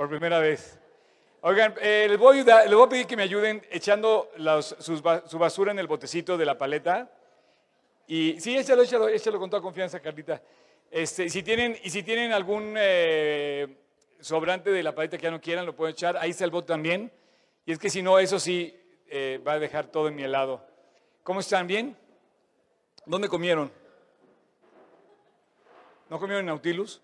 por primera vez. Oigan, eh, les, voy a ayudar- les voy a pedir que me ayuden echando los- sus su basura en el botecito de la paleta. Y sí, échalo, échalo, échalo con toda confianza, Carlita. Este, si tienen, y si tienen algún eh, sobrante de la paleta que ya no quieran, lo pueden echar. Ahí está el bote también. Y es que si no, eso sí eh, va a dejar todo en mi helado. ¿Cómo están? ¿Bien? ¿Dónde comieron? ¿No comieron Nautilus?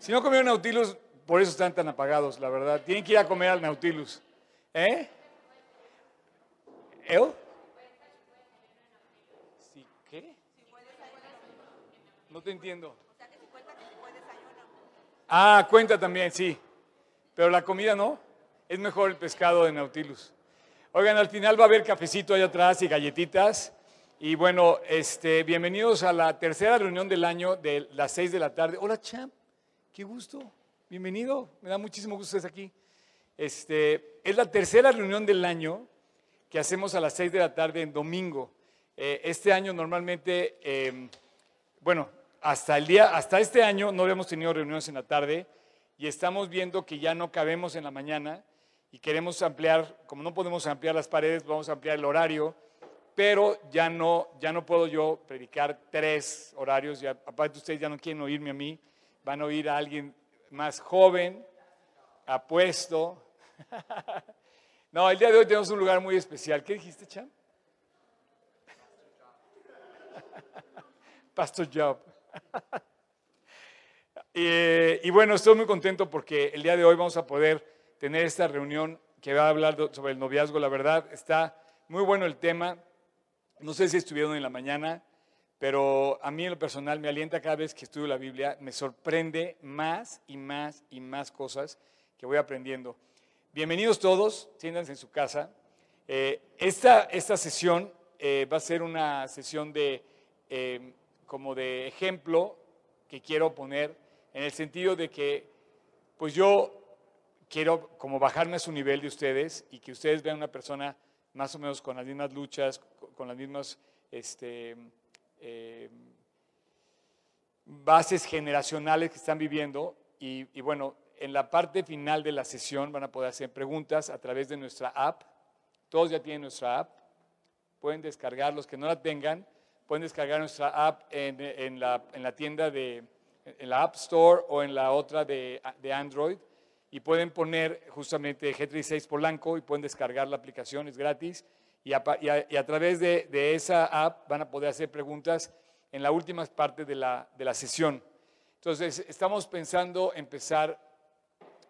Si no comieron Nautilus, por eso están tan apagados, la verdad. Tienen que ir a comer al Nautilus. ¿Eh? ¿El? ¿Sí qué? No te entiendo. Ah, cuenta también, sí. Pero la comida no. Es mejor el pescado de Nautilus. Oigan, al final va a haber cafecito allá atrás y galletitas. Y bueno, este, bienvenidos a la tercera reunión del año de las seis de la tarde. Hola, Champ. Qué gusto. Bienvenido. Me da muchísimo gusto que aquí. Este, es la tercera reunión del año que hacemos a las seis de la tarde en domingo. Eh, este año normalmente, eh, bueno, hasta el día, hasta este año no habíamos tenido reuniones en la tarde y estamos viendo que ya no cabemos en la mañana y queremos ampliar, como no podemos ampliar las paredes, vamos a ampliar el horario, pero ya no, ya no puedo yo predicar tres horarios, ya, aparte ustedes ya no quieren oírme a mí, van a oír a alguien más joven, apuesto. No, el día de hoy tenemos un lugar muy especial. ¿Qué dijiste, Cham? Pastor Job. y, bueno, estoy muy contento porque el día de hoy vamos a poder tener esta reunión que va a hablar sobre el noviazgo. La verdad, está muy bueno el tema. No sé si estuvieron en la mañana, pero a mí en lo personal me alienta cada vez que estudio la Biblia, me sorprende más y más y más cosas que voy aprendiendo. Bienvenidos todos, siéntanse en su casa. Eh, esta, esta sesión eh, va a ser una sesión de, eh, como de ejemplo que quiero poner en el sentido de que, pues yo quiero como bajarme a su nivel de ustedes y que ustedes vean una persona más o menos con las mismas luchas, co- con las mismas este, eh, bases generacionales que están viviendo. Y, bueno, en la parte final de la sesión van a poder hacer preguntas a través de nuestra app. Todos ya tienen nuestra app. Pueden descargar, los que no la tengan, pueden descargar nuestra app en, en la, en la tienda de, en la App Store o en la otra de, de Android y pueden poner justamente G36 Polanco y pueden descargar la aplicación, es gratis. Y a, través de, de esa app van a poder hacer preguntas en la última parte de la, de la sesión. Entonces, estamos pensando empezar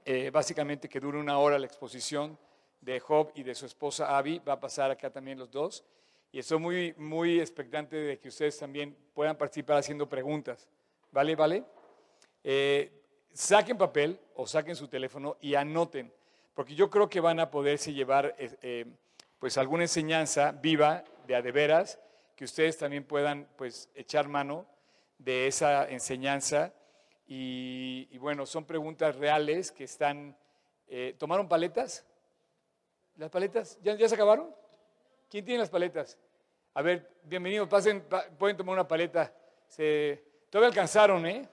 eh, básicamente que dure una hora la exposición de Job y de su esposa Abby. Va a pasar acá también los dos. Y estoy muy, muy expectante de que ustedes también puedan participar haciendo preguntas. ¿Vale? ¿Vale? Eh, saquen papel o saquen su teléfono y anoten, porque yo creo que van a poderse llevar eh, eh, pues alguna enseñanza viva de a de veras, que ustedes también puedan pues echar mano de esa enseñanza. Y, bueno, son preguntas reales que están... eh, ¿Tomaron paletas? ¿Las paletas? ¿Ya, se acabaron? ¿Quién tiene las paletas? A ver, bienvenidos, pasen, pa- pueden tomar una paleta. Se, todavía alcanzaron, ¿eh?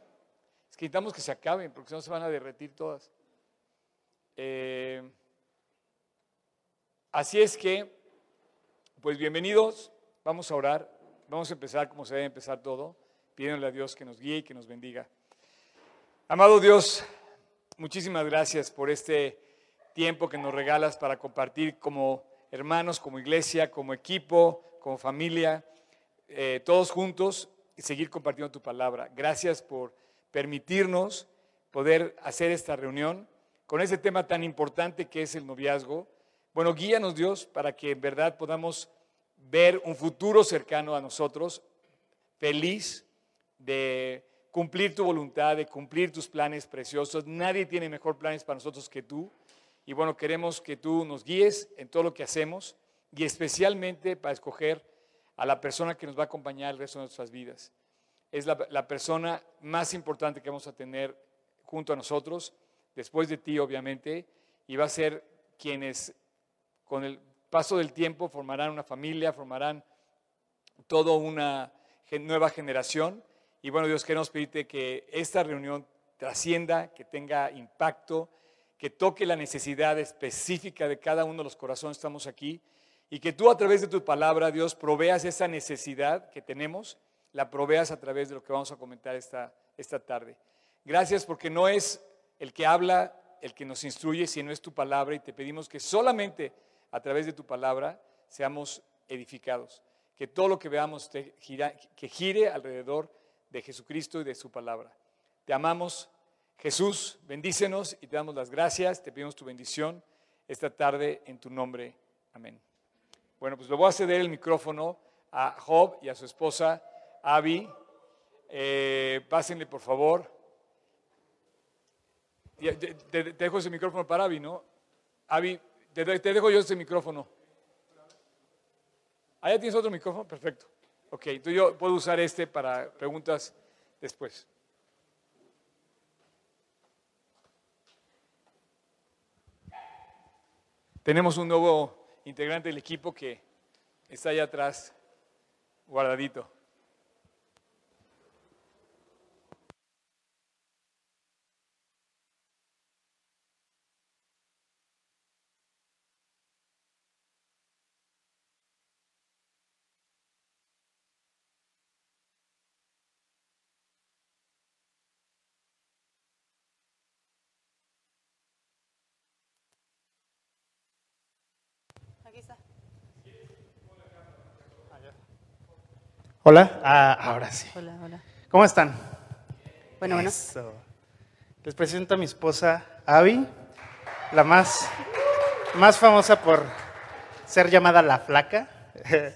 Es que necesitamos que se acaben, porque si no se van a derretir todas. Eh, así es que, pues bienvenidos, vamos a orar, vamos a empezar como se debe empezar todo, pidiéndole a Dios que nos guíe y que nos bendiga. Amado Dios, muchísimas gracias por este tiempo que nos regalas para compartir como hermanos, como iglesia, como equipo, como familia, eh, todos juntos y seguir compartiendo tu palabra. Gracias por permitirnos poder hacer esta reunión con ese tema tan importante que es el noviazgo. Bueno, guíanos Dios para que en verdad podamos ver un futuro cercano a nosotros, feliz de cumplir tu voluntad, de cumplir tus planes preciosos. Nadie tiene mejor planes para nosotros que tú. Y bueno, queremos que tú nos guíes en todo lo que hacemos y especialmente para escoger a la persona que nos va a acompañar el resto de nuestras vidas. Es la, la persona más importante que vamos a tener junto a nosotros, después de ti obviamente, y va a ser quienes con el paso del tiempo formarán una familia, formarán toda una nueva generación. Y bueno, Dios, queremos pedirte que esta reunión trascienda, que tenga impacto, que toque la necesidad específica de cada uno de los corazones que estamos aquí y que tú a través de tu palabra, Dios, proveas esa necesidad que tenemos, la proveas a través de lo que vamos a comentar esta, esta tarde. Gracias porque no es el que habla el que nos instruye, sino es tu palabra y te pedimos que solamente a través de tu palabra seamos edificados, que todo lo que veamos te que gire alrededor de Jesucristo y de su palabra. Te amamos, Jesús, bendícenos y te damos las gracias, te pedimos tu bendición esta tarde en tu nombre. Amén. Bueno, pues le voy a ceder el micrófono a Job y a su esposa Abby. Eh, pásenle, por favor. Te, dejo ese micrófono para Abby, ¿no? Abby, te, te dejo yo ese micrófono. ¿Allá tienes otro micrófono? Perfecto. Ok, entonces yo puedo usar este para preguntas después. Tenemos un nuevo integrante del equipo que está allá atrás, guardadito. Hola, ah, ahora sí. Hola, hola. ¿Cómo están? Bueno, bueno. Les presento a mi esposa Abby, la más, más famosa por ser llamada la flaca.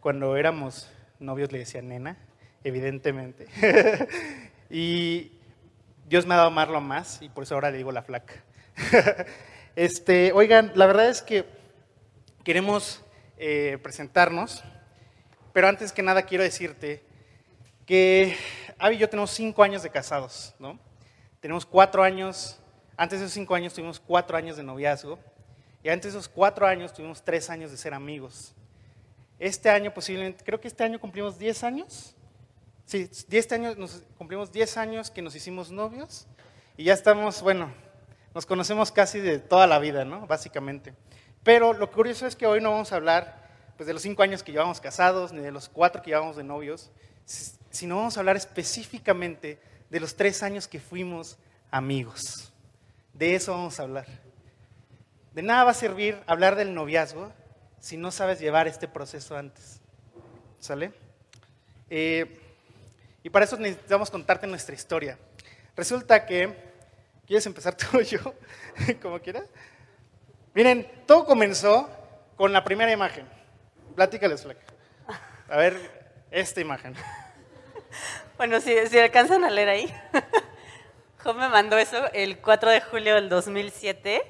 Cuando éramos novios le decía nena, evidentemente. y Dios me ha dado amarlo más y por eso ahora le digo la flaca. este, oigan, la verdad es que queremos eh, presentarnos pero antes que nada quiero decirte que Avi y yo tenemos cinco años de casados, ¿no? Tenemos cuatro años, antes de esos cinco años tuvimos cuatro años de noviazgo y antes de esos cuatro años tuvimos tres años de ser amigos. Este año posiblemente, creo que este año cumplimos diez años. Sí, este años nos cumplimos diez años que nos hicimos novios y ya estamos, bueno, nos conocemos casi de toda la vida, ¿no? Básicamente. Pero lo curioso es que hoy no vamos a hablar pues, de los cinco años que llevamos casados, ni de los cuatro que llevamos de novios, sino vamos a hablar específicamente de los tres años que fuimos amigos. De eso vamos a hablar. De nada va a servir hablar del noviazgo si no sabes llevar este proceso antes. ¿Sale? Eh, y para eso necesitamos contarte nuestra historia. Resulta que, ¿quieres empezar tú o yo? Como quieras. Miren, todo comenzó con la primera imagen. Platícales, Flaca. A ver, esta imagen. Bueno, si, si alcanzan a leer ahí. Job me mandó eso el 4 de julio del 2007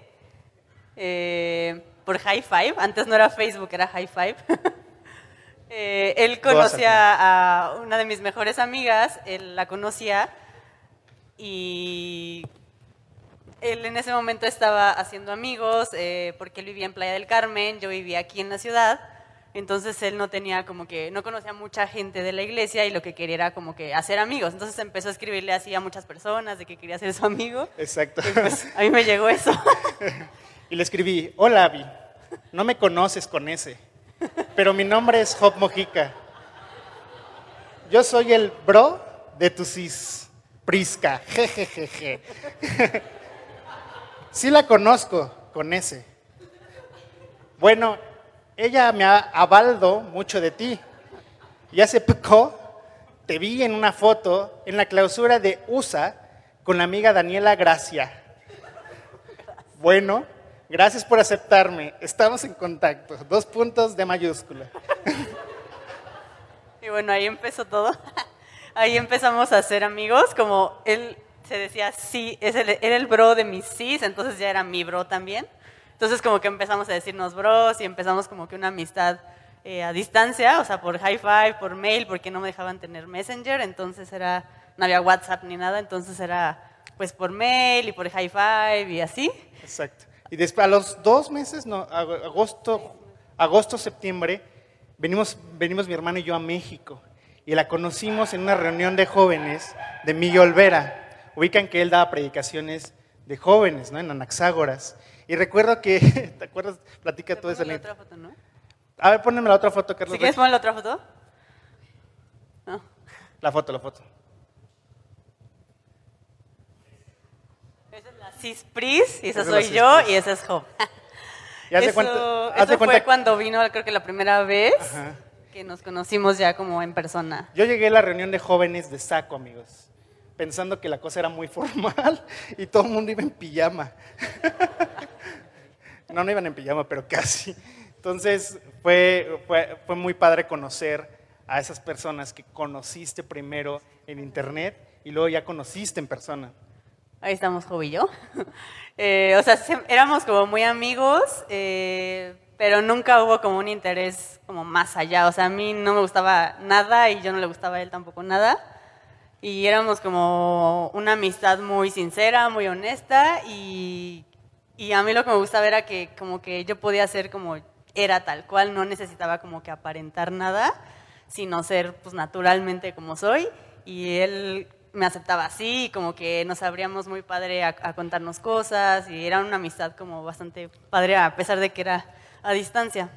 eh, por High Five. Antes no era Facebook, era High Five. Eh, él conocía a una de mis mejores amigas, él la conocía y él en ese momento estaba haciendo amigos eh, porque él vivía en Playa del Carmen, yo vivía aquí en la ciudad entonces él no tenía como que, no conocía mucha gente de la iglesia y lo que quería era como que hacer amigos. Entonces empezó a escribirle así a muchas personas de que quería ser su amigo. Exacto. Y pues a mí me llegó eso. y le escribí, hola Abby, no me conoces con ese, pero mi nombre es Job Mojica. Yo soy el bro de tu cis, Prisca, jejejeje. sí la conozco con ese. Bueno, ella me ha avaldo mucho de ti. Y hace poco te vi en una foto en la clausura de USA con la amiga Daniela Gracia. Bueno, gracias por aceptarme. Estamos en contacto. Dos puntos de mayúscula. Y bueno, ahí empezó todo. Ahí empezamos a ser amigos, como él se decía sí, es el, era el bro de mis cis, entonces ya era mi bro también. Entonces como que empezamos a decirnos bros y empezamos como que una amistad eh, a distancia, o sea, por high five, por mail, porque no me dejaban tener Messenger, entonces era, no había WhatsApp ni nada, entonces era pues por mail y por high five y así. Exacto. Y después, a los dos meses, no, agosto, agosto, septiembre, venimos, venimos mi hermano y yo a México y la conocimos en una reunión de jóvenes de Miguel Olvera. Ubican que él daba predicaciones de jóvenes, ¿no? En Anaxágoras. Y recuerdo que, ¿te acuerdas? Platica esa pongo la otra foto, ¿no? A ver, poneme la otra foto, Carlos. Si quieres poner la otra foto. No. La foto, la foto. Esa es la Cispris, y esa Esa es la soy yo, y esa es Jo. Y haz de Eso, cuenta- haz eso cuenta fue cuando vino, creo que la primera vez Ajá. que nos conocimos ya como en persona. Yo llegué a la reunión de jóvenes de saco, amigos, pensando que la cosa era muy formal y todo el mundo iba en pijama. No, no iban en pijama, pero casi. Entonces fue, fue, fue muy padre conocer a esas personas que conociste primero en internet y luego ya conociste en persona. Ahí estamos, Jo y yo. Eh, o sea, se- éramos como muy amigos, eh, pero nunca hubo como un interés como más allá. O sea, a mí no me gustaba nada y yo no le gustaba a él tampoco nada. Y éramos como una amistad muy sincera, muy honesta y, y a mí lo que me gustaba era que como que yo podía ser como era tal cual, no necesitaba como que aparentar nada, sino ser pues naturalmente como soy y él me aceptaba así como que nos abríamos muy padre a, a contarnos cosas y era una amistad como bastante padre a pesar de que era a distancia.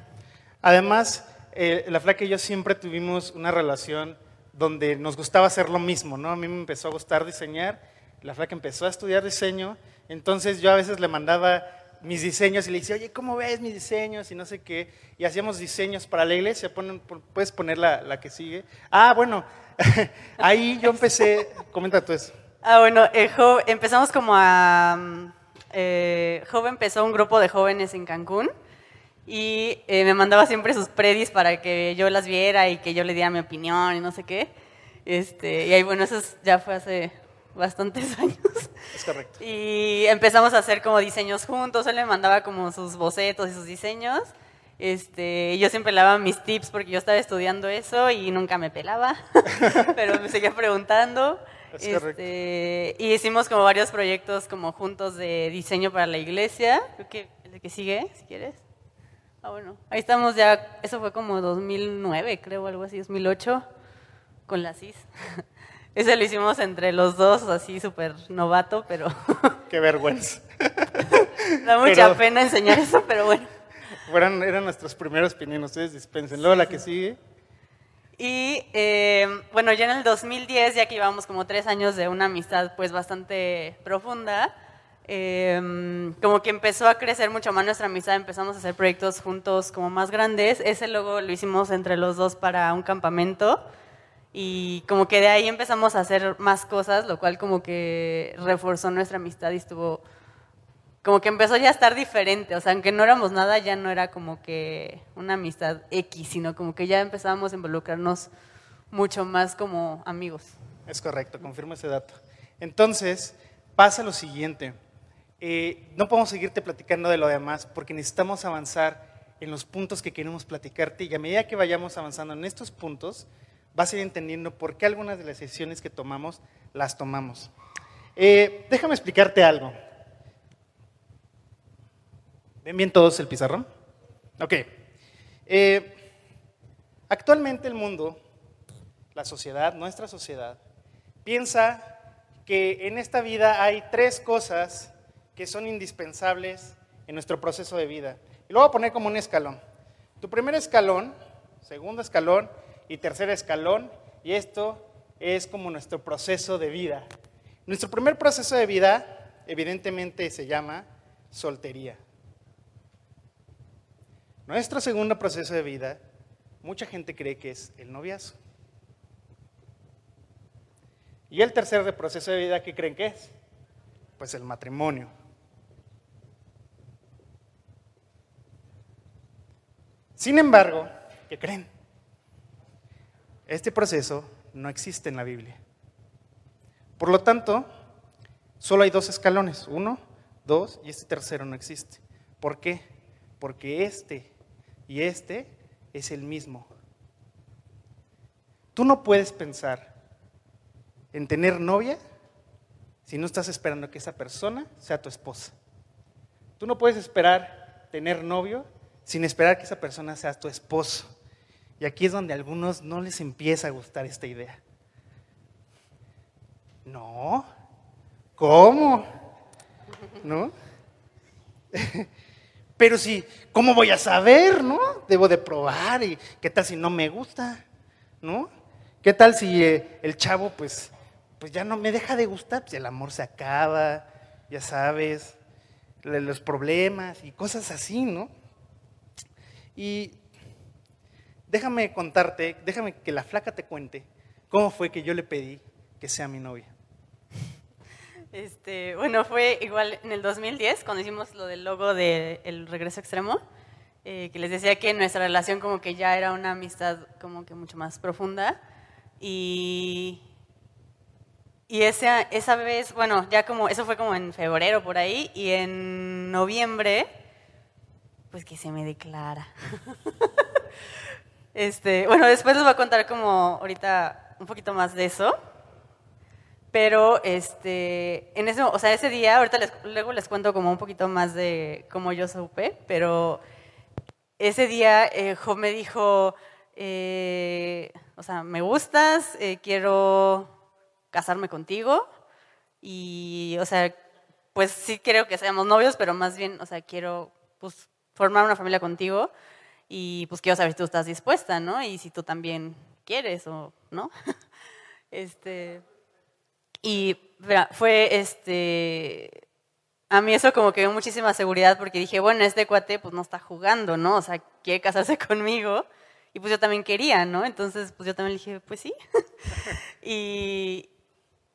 Además, eh, la flaca y yo siempre tuvimos una relación donde nos gustaba hacer lo mismo, ¿no? A mí me empezó a gustar diseñar, la flaca empezó a estudiar diseño, entonces yo a veces le mandaba mis diseños y le decía, oye, ¿cómo ves mis diseños? Y no sé qué, y hacíamos diseños para la iglesia, Ponen- pon- puedes poner la, la que sigue. Ah, bueno, ahí yo empecé, comenta tú eso. Ah, bueno, empezamos como a... mm, Eh, empezó un grupo de jóvenes en Cancún y eh, me mandaba siempre sus predis para que yo las viera y que yo le diera mi opinión y no sé qué. Este, y ahí, bueno, eso es- ya fue hace bastantes años. Es correcto. Y empezamos a hacer como diseños juntos. Él me mandaba como sus bocetos y sus diseños. Este, yo siempre le daba mis tips porque yo estaba estudiando eso y nunca me pelaba, pero me seguía preguntando. Es correcto. Este, y hicimos como varios proyectos como juntos de diseño para la iglesia. Creo que el que sigue, si quieres. Ah, bueno. Ahí estamos ya, eso fue como 2009, creo, algo así, 2008, con la CIS. Ese lo hicimos entre los dos, así súper novato, pero Qué vergüenza. da mucha Pero- pena enseñar eso, pero bueno. Fueran, eran nuestros primeros pininos, ustedes dispensen. Luego la que sigue. Y eh, bueno, ya en el 2010, ya que llevamos como tres años de una amistad pues bastante profunda, eh, como que empezó a crecer mucho más nuestra amistad, empezamos a hacer proyectos juntos como más grandes. Ese luego lo hicimos entre los dos para un campamento y como que de ahí empezamos a hacer más cosas, lo cual como que reforzó nuestra amistad y estuvo como que empezó ya a estar diferente, o sea, aunque no éramos nada, ya no era como que una amistad X, sino como que ya empezábamos a involucrarnos mucho más como amigos. Es correcto, confirmo ese dato. Entonces, pasa lo siguiente. Eh, no podemos seguirte platicando de lo demás porque necesitamos avanzar en los puntos que queremos platicarte y a medida que vayamos avanzando en estos puntos, vas a ir entendiendo por qué algunas de las decisiones que tomamos las tomamos. Eh, déjame explicarte algo. ¿Ven bien todos el pizarrón? Ok. Eh, actualmente el mundo, la sociedad, nuestra sociedad, piensa que en esta vida hay tres cosas que son indispensables en nuestro proceso de vida. Y lo voy a poner como un escalón. Tu primer escalón, segundo escalón y tercer escalón, y esto es como nuestro proceso de vida. Nuestro primer proceso de vida, evidentemente, se llama soltería. Nuestro segundo proceso de vida, mucha gente cree que es el noviazgo. Y el tercer proceso de vida, ¿qué creen que es? Pues el matrimonio. Sin embargo, ¿qué creen? Este proceso no existe en la Biblia. Por lo tanto, solo hay dos escalones, uno, dos, y este tercero no existe. ¿Por qué? Porque este y este es el mismo. Tú no puedes pensar en tener novia si no estás esperando que esa persona sea tu esposa. Tú no puedes esperar tener novio sin esperar que esa persona sea tu esposo. Y aquí es donde a algunos no les empieza a gustar esta idea. No, ¿cómo? ¿no? Pero si, ¿cómo voy a saber, no? Debo de probar y qué tal si no me gusta, ¿no? ¿Qué tal si eh, el chavo, pues, pues ya no me deja de gustar? Pues el amor se acaba, ya sabes, los problemas y cosas así, ¿no? Y déjame contarte, déjame que la flaca te cuente cómo fue que yo le pedí que sea mi novia. Este, bueno, fue igual en el 2010, cuando hicimos lo del logo del regreso extremo, eh, que les decía que nuestra relación como que ya era una amistad como que mucho más profunda. Y, y esa, esa vez, bueno, ya como, eso fue como en febrero por ahí, y en noviembre, pues que se me declara. este, bueno, después les voy a contar como ahorita un poquito más de eso. Pero este, en ese, o sea, ese día, ahorita les, luego les cuento como un poquito más de cómo yo supe, pero ese día eh, me dijo, eh, o sea, me gustas, eh, quiero casarme contigo y, o sea, pues sí creo que seamos novios, pero más bien, o sea, quiero pues formar una familia contigo y pues quiero saber si tú estás dispuesta, ¿no? Y si tú también quieres o no. este, y fue este. A mí eso como que dio muchísima seguridad porque dije, bueno, este cuate pues no está jugando, ¿no? O sea, quiere casarse conmigo. Y pues yo también quería, ¿no? Entonces, pues yo también le dije, pues sí. y,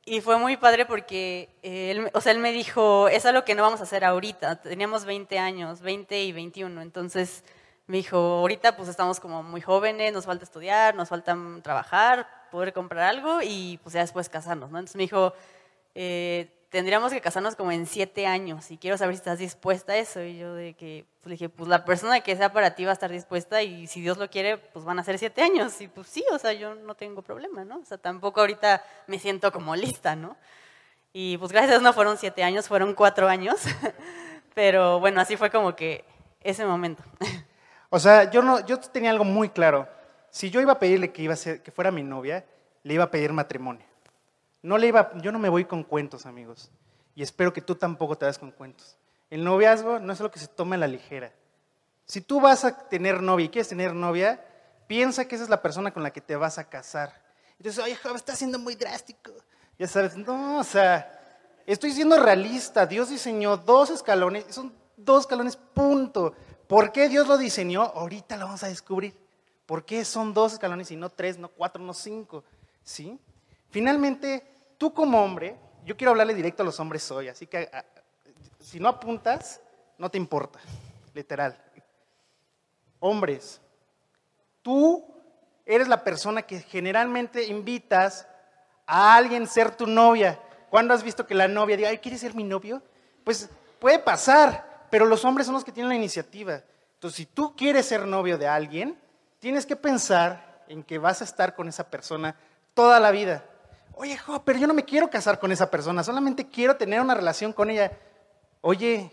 y fue muy padre porque, eh, él, o sea, él me dijo, es algo que no vamos a hacer ahorita. Teníamos 20 años, 20 y 21. Entonces me dijo, ahorita pues estamos como muy jóvenes, nos falta estudiar, nos falta trabajar, poder comprar algo y pues ya después casarnos, ¿no? Entonces me dijo, eh, tendríamos que casarnos como en siete años y quiero saber si estás dispuesta a eso. Y yo de que, pues le dije, pues la persona que sea para ti va a estar dispuesta y si Dios lo quiere, pues van a ser siete años. Y pues sí, o sea, yo no tengo problema, ¿no? O sea, tampoco ahorita me siento como lista, ¿no? Y pues gracias no fueron siete años, fueron cuatro años. Pero bueno, así fue como que ese momento. O sea, yo, no, yo tenía algo muy claro. Si yo iba a pedirle que, iba a ser, que fuera mi novia, le iba a pedir matrimonio. No le iba, yo no me voy con cuentos, amigos. Y espero que tú tampoco te das con cuentos. El noviazgo no es algo que se tome a la ligera. Si tú vas a tener novia y quieres tener novia, piensa que esa es la persona con la que te vas a casar. Entonces, oye, joven, está siendo muy drástico. Ya sabes, no, o sea, estoy siendo realista. Dios diseñó dos escalones, son dos escalones, punto. ¿Por qué Dios lo diseñó? Ahorita lo vamos a descubrir. ¿Por qué son dos escalones y no tres, no cuatro, no cinco? ¿Sí? Finalmente, tú como hombre, yo quiero hablarle directo a los hombres hoy, así que a- si no apuntas, no te importa, literal. Hombres, tú eres la persona que generalmente invitas a alguien ser tu novia. ¿Cuándo has visto que la novia diga, ay, ¿quieres ser mi novio? Pues puede pasar, pero los hombres son los que tienen la iniciativa. Entonces, si tú quieres ser novio de alguien, tienes que pensar en que vas a estar con esa persona toda la vida. Oye, jo, pero yo no me quiero casar con esa persona, solamente quiero tener una relación con ella. Oye,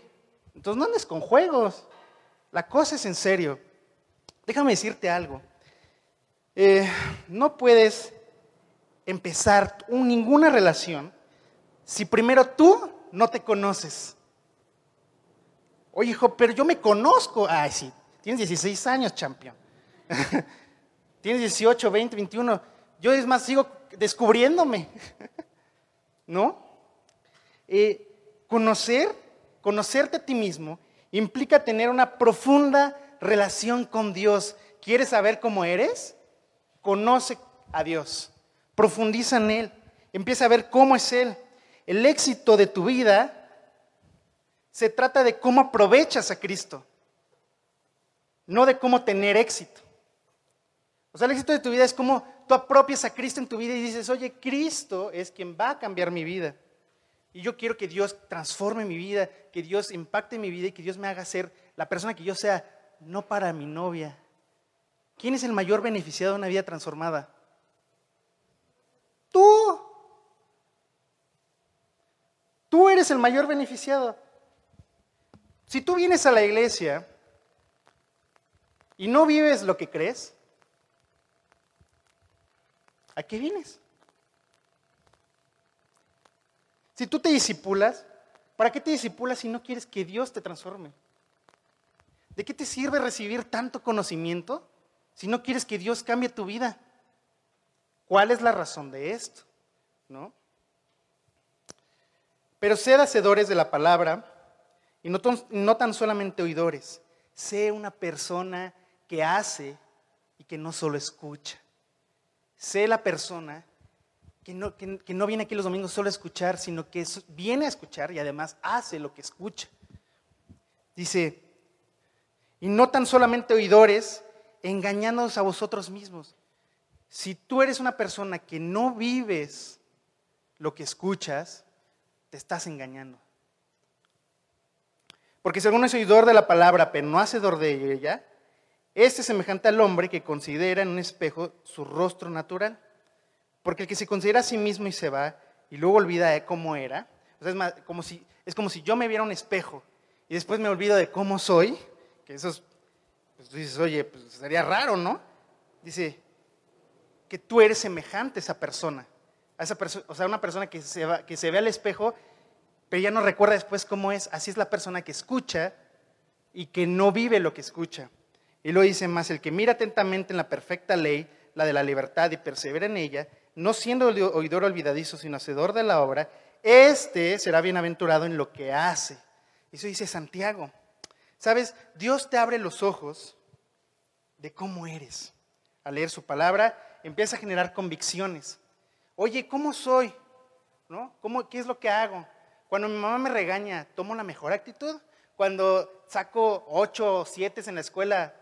entonces no andes con juegos. La cosa es en serio. Déjame decirte algo. Eh, no puedes empezar un- ninguna relación si primero tú no te conoces. Oye, hijo, pero yo me conozco. Ay, sí, tienes 16 años, campeón. tienes 18, 20, 21. Yo es más, sigo descubriéndome. ¿No? Eh, conocer, conocerte a ti mismo implica tener una profunda relación con Dios. ¿Quieres saber cómo eres? Conoce a Dios, profundiza en Él, empieza a ver cómo es Él. El éxito de tu vida se trata de cómo aprovechas a Cristo, no de cómo tener éxito. O sea, el éxito de tu vida es cómo tú apropias a Cristo en tu vida y dices, oye, Cristo es quien va a cambiar mi vida. Y yo quiero que Dios transforme mi vida, que Dios impacte mi vida y que Dios me haga ser la persona que yo sea, no para mi novia. ¿Quién es el mayor beneficiado de una vida transformada? Tú. Tú eres el mayor beneficiado. Si tú vienes a la iglesia y no vives lo que crees, ¿a qué vienes? Si tú te disipulas, ¿Para qué te disipulas si no quieres que Dios te transforme? ¿De qué te sirve recibir tanto conocimiento si no quieres que Dios cambie tu vida? ¿Cuál es la razón de esto? ¿No? Pero sed hacedores de la palabra y no, no tan solamente oidores. Sé una persona que hace y que no solo escucha. Sé la persona que no, que, no viene aquí los domingos solo a escuchar, sino que viene a escuchar y además hace lo que escucha. Dice, y no tan solamente oidores, engañándonos a vosotros mismos. Si tú eres una persona que no vives lo que escuchas, te estás engañando. Porque si alguno es oidor de la palabra, pero no hacedor de ella, este es semejante al hombre que considera en un espejo su rostro natural. Porque el que se considera a sí mismo y se va y luego olvida de cómo era, es, como si, es como si yo me viera un espejo y después me olvido de cómo soy, que eso es, pues tú dices, oye, pues sería raro, ¿no? Dice, que tú eres semejante a esa persona. A esa o sea, una persona que se, va, que se ve al espejo, pero ya no recuerda después cómo es. Así es la persona que escucha y que no vive lo que escucha. Y lo dice más, el que mira atentamente en la perfecta ley, la de la libertad, y persevera en ella, no siendo oidor olvidadizo, sino hacedor de la obra, este será bienaventurado en lo que hace. Eso dice Santiago. Sabes, Dios te abre los ojos de cómo eres. Al leer su palabra, empieza a generar convicciones. Oye, ¿cómo soy? ¿No? ¿Cómo, ¿Qué es lo que hago? Cuando mi mamá me regaña, ¿tomo la mejor actitud? Cuando saco ocho o siete en la escuela,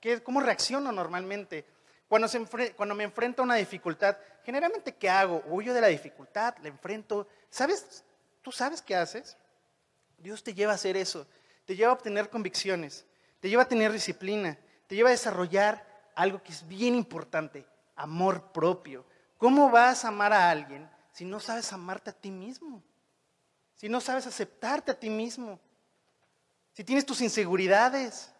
¿qué, ¿cómo reacciono normalmente? Cuando, cuando me enfrento a una dificultad, generalmente, ¿qué hago? Huyo de la dificultad, la enfrento. ¿Sabes? ¿Tú sabes qué haces? Dios te lleva a hacer eso. Te lleva a obtener convicciones. Te lleva a tener disciplina. Te lleva a desarrollar algo que es bien importante, amor propio. ¿Cómo vas a amar a alguien si no sabes amarte a ti mismo? Si no sabes aceptarte a ti mismo. Si tienes tus inseguridades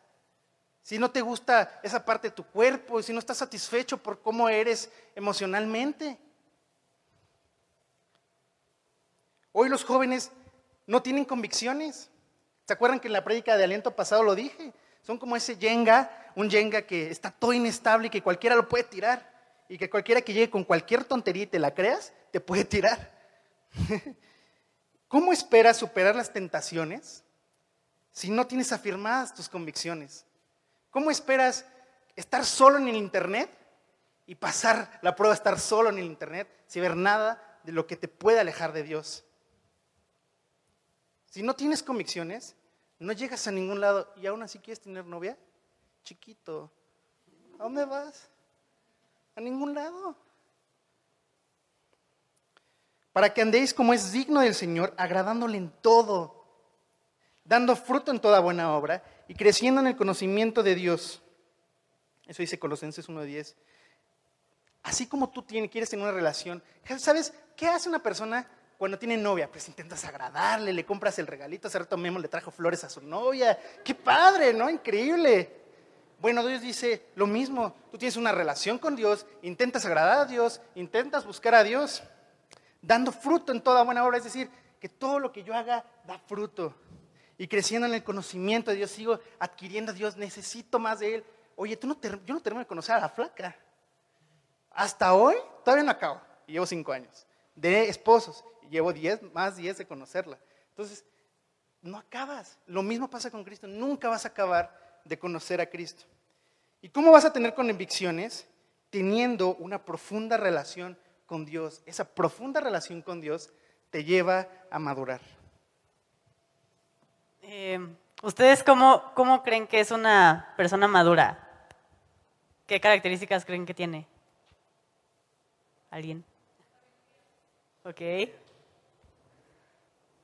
si no te gusta esa parte de tu cuerpo, si no estás satisfecho por cómo eres emocionalmente. Hoy los jóvenes no tienen convicciones. ¿Se acuerdan que en la prédica de aliento pasado lo dije? Son como ese yenga, un yenga que está todo inestable y que cualquiera lo puede tirar. Y que cualquiera que llegue con cualquier tontería y te la creas, te puede tirar. ¿Cómo esperas superar las tentaciones si no tienes afirmadas tus convicciones? ¿Cómo esperas estar solo en el Internet y pasar la prueba de estar solo en el Internet sin ver nada de lo que te puede alejar de Dios? Si no tienes convicciones, no llegas a ningún lado y aún así quieres tener novia, chiquito, ¿a dónde vas? A ningún lado. Para que andéis como es digno del Señor, agradándole en todo, dando fruto en toda buena obra y creciendo en el conocimiento de Dios. Eso dice Colosenses 1.10. Así como tú tienes, quieres tener una relación, ¿sabes qué hace una persona cuando tiene novia? Pues intentas agradarle, le compras el regalito, hace rato Memo le trajo flores a su novia. ¡Qué padre, ¿no? Increíble. Bueno, Dios dice lo mismo. Tú tienes una relación con Dios, intentas agradar a Dios, intentas buscar a Dios, dando fruto en toda buena obra. Es decir, que todo lo que yo haga da fruto y creciendo en el conocimiento de Dios, sigo adquiriendo a Dios, necesito más de Él. Oye, tú no yo no termino de conocer a la flaca. Hasta hoy todavía no acabo, y llevo cinco años. De esposos, y llevo diez, más diez de conocerla. Entonces, no acabas. Lo mismo pasa con Cristo, nunca vas a acabar de conocer a Cristo. ¿Y cómo vas a tener convicciones? Teniendo una profunda relación con Dios. Esa profunda relación con Dios te lleva a madurar. Eh, ¿Ustedes cómo, cómo creen que es una persona madura? ¿Qué características creen que tiene? ¿Alguien? Ok.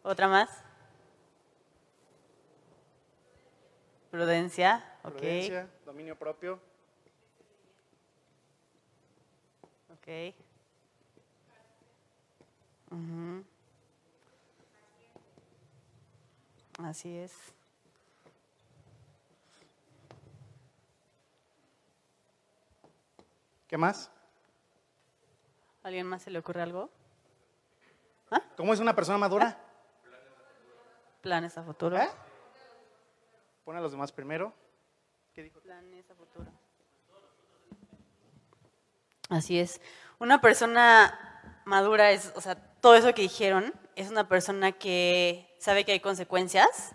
¿Otra más? Prudencia. Ok. Prudencia, dominio propio. Ok. Así es. ¿Qué más? ¿Alguien más se le ocurre algo? ¿Ah? ¿Cómo es una persona madura? Planes a futuro. ¿Eh? Pon a los demás primero. ¿Qué dijo? Planes a futuro. Así es. Una persona madura es, o sea, todo eso que dijeron, es una persona que sabe que hay consecuencias,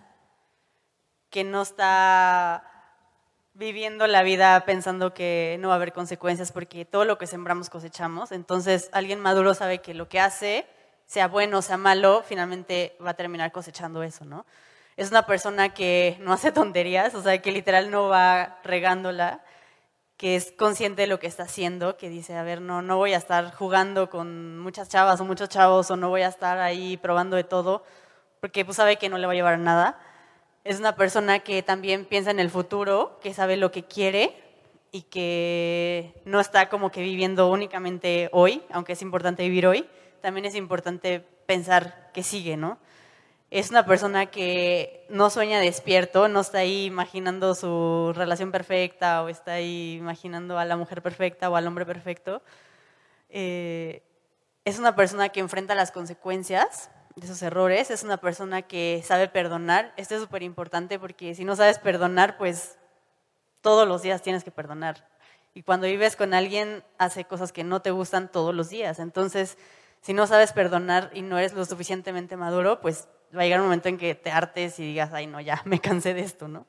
que no está viviendo la vida pensando que no va a haber consecuencias porque todo lo que sembramos cosechamos. Entonces, alguien maduro sabe que lo que hace, sea bueno o sea malo, finalmente va a terminar cosechando eso, ¿no? Es una persona que no hace tonterías, o sea, que literal no va regándola, que es consciente de lo que está haciendo, que dice, a ver, no, no voy a estar jugando con muchas chavas o muchos chavos o no voy a estar ahí probando de todo, porque pues sabe que no le va a llevar nada es una persona que también piensa en el futuro, que sabe lo que quiere y que no está como que viviendo únicamente hoy, aunque es importante vivir hoy, también es importante pensar que sigue, ¿no? Es una persona que no sueña despierto, no está ahí imaginando su relación perfecta o está ahí imaginando a la mujer perfecta o al hombre perfecto. Eh, es una persona que enfrenta las consecuencias de esos errores, es una persona que sabe perdonar. Esto es súper importante porque si no sabes perdonar, pues todos los días tienes que perdonar. Y cuando vives con alguien, hace cosas que no te gustan todos los días. Entonces, si no sabes perdonar y no eres lo suficientemente maduro, pues va a llegar un momento en que te hartes y digas, ay, no, ya me cansé de esto, ¿no?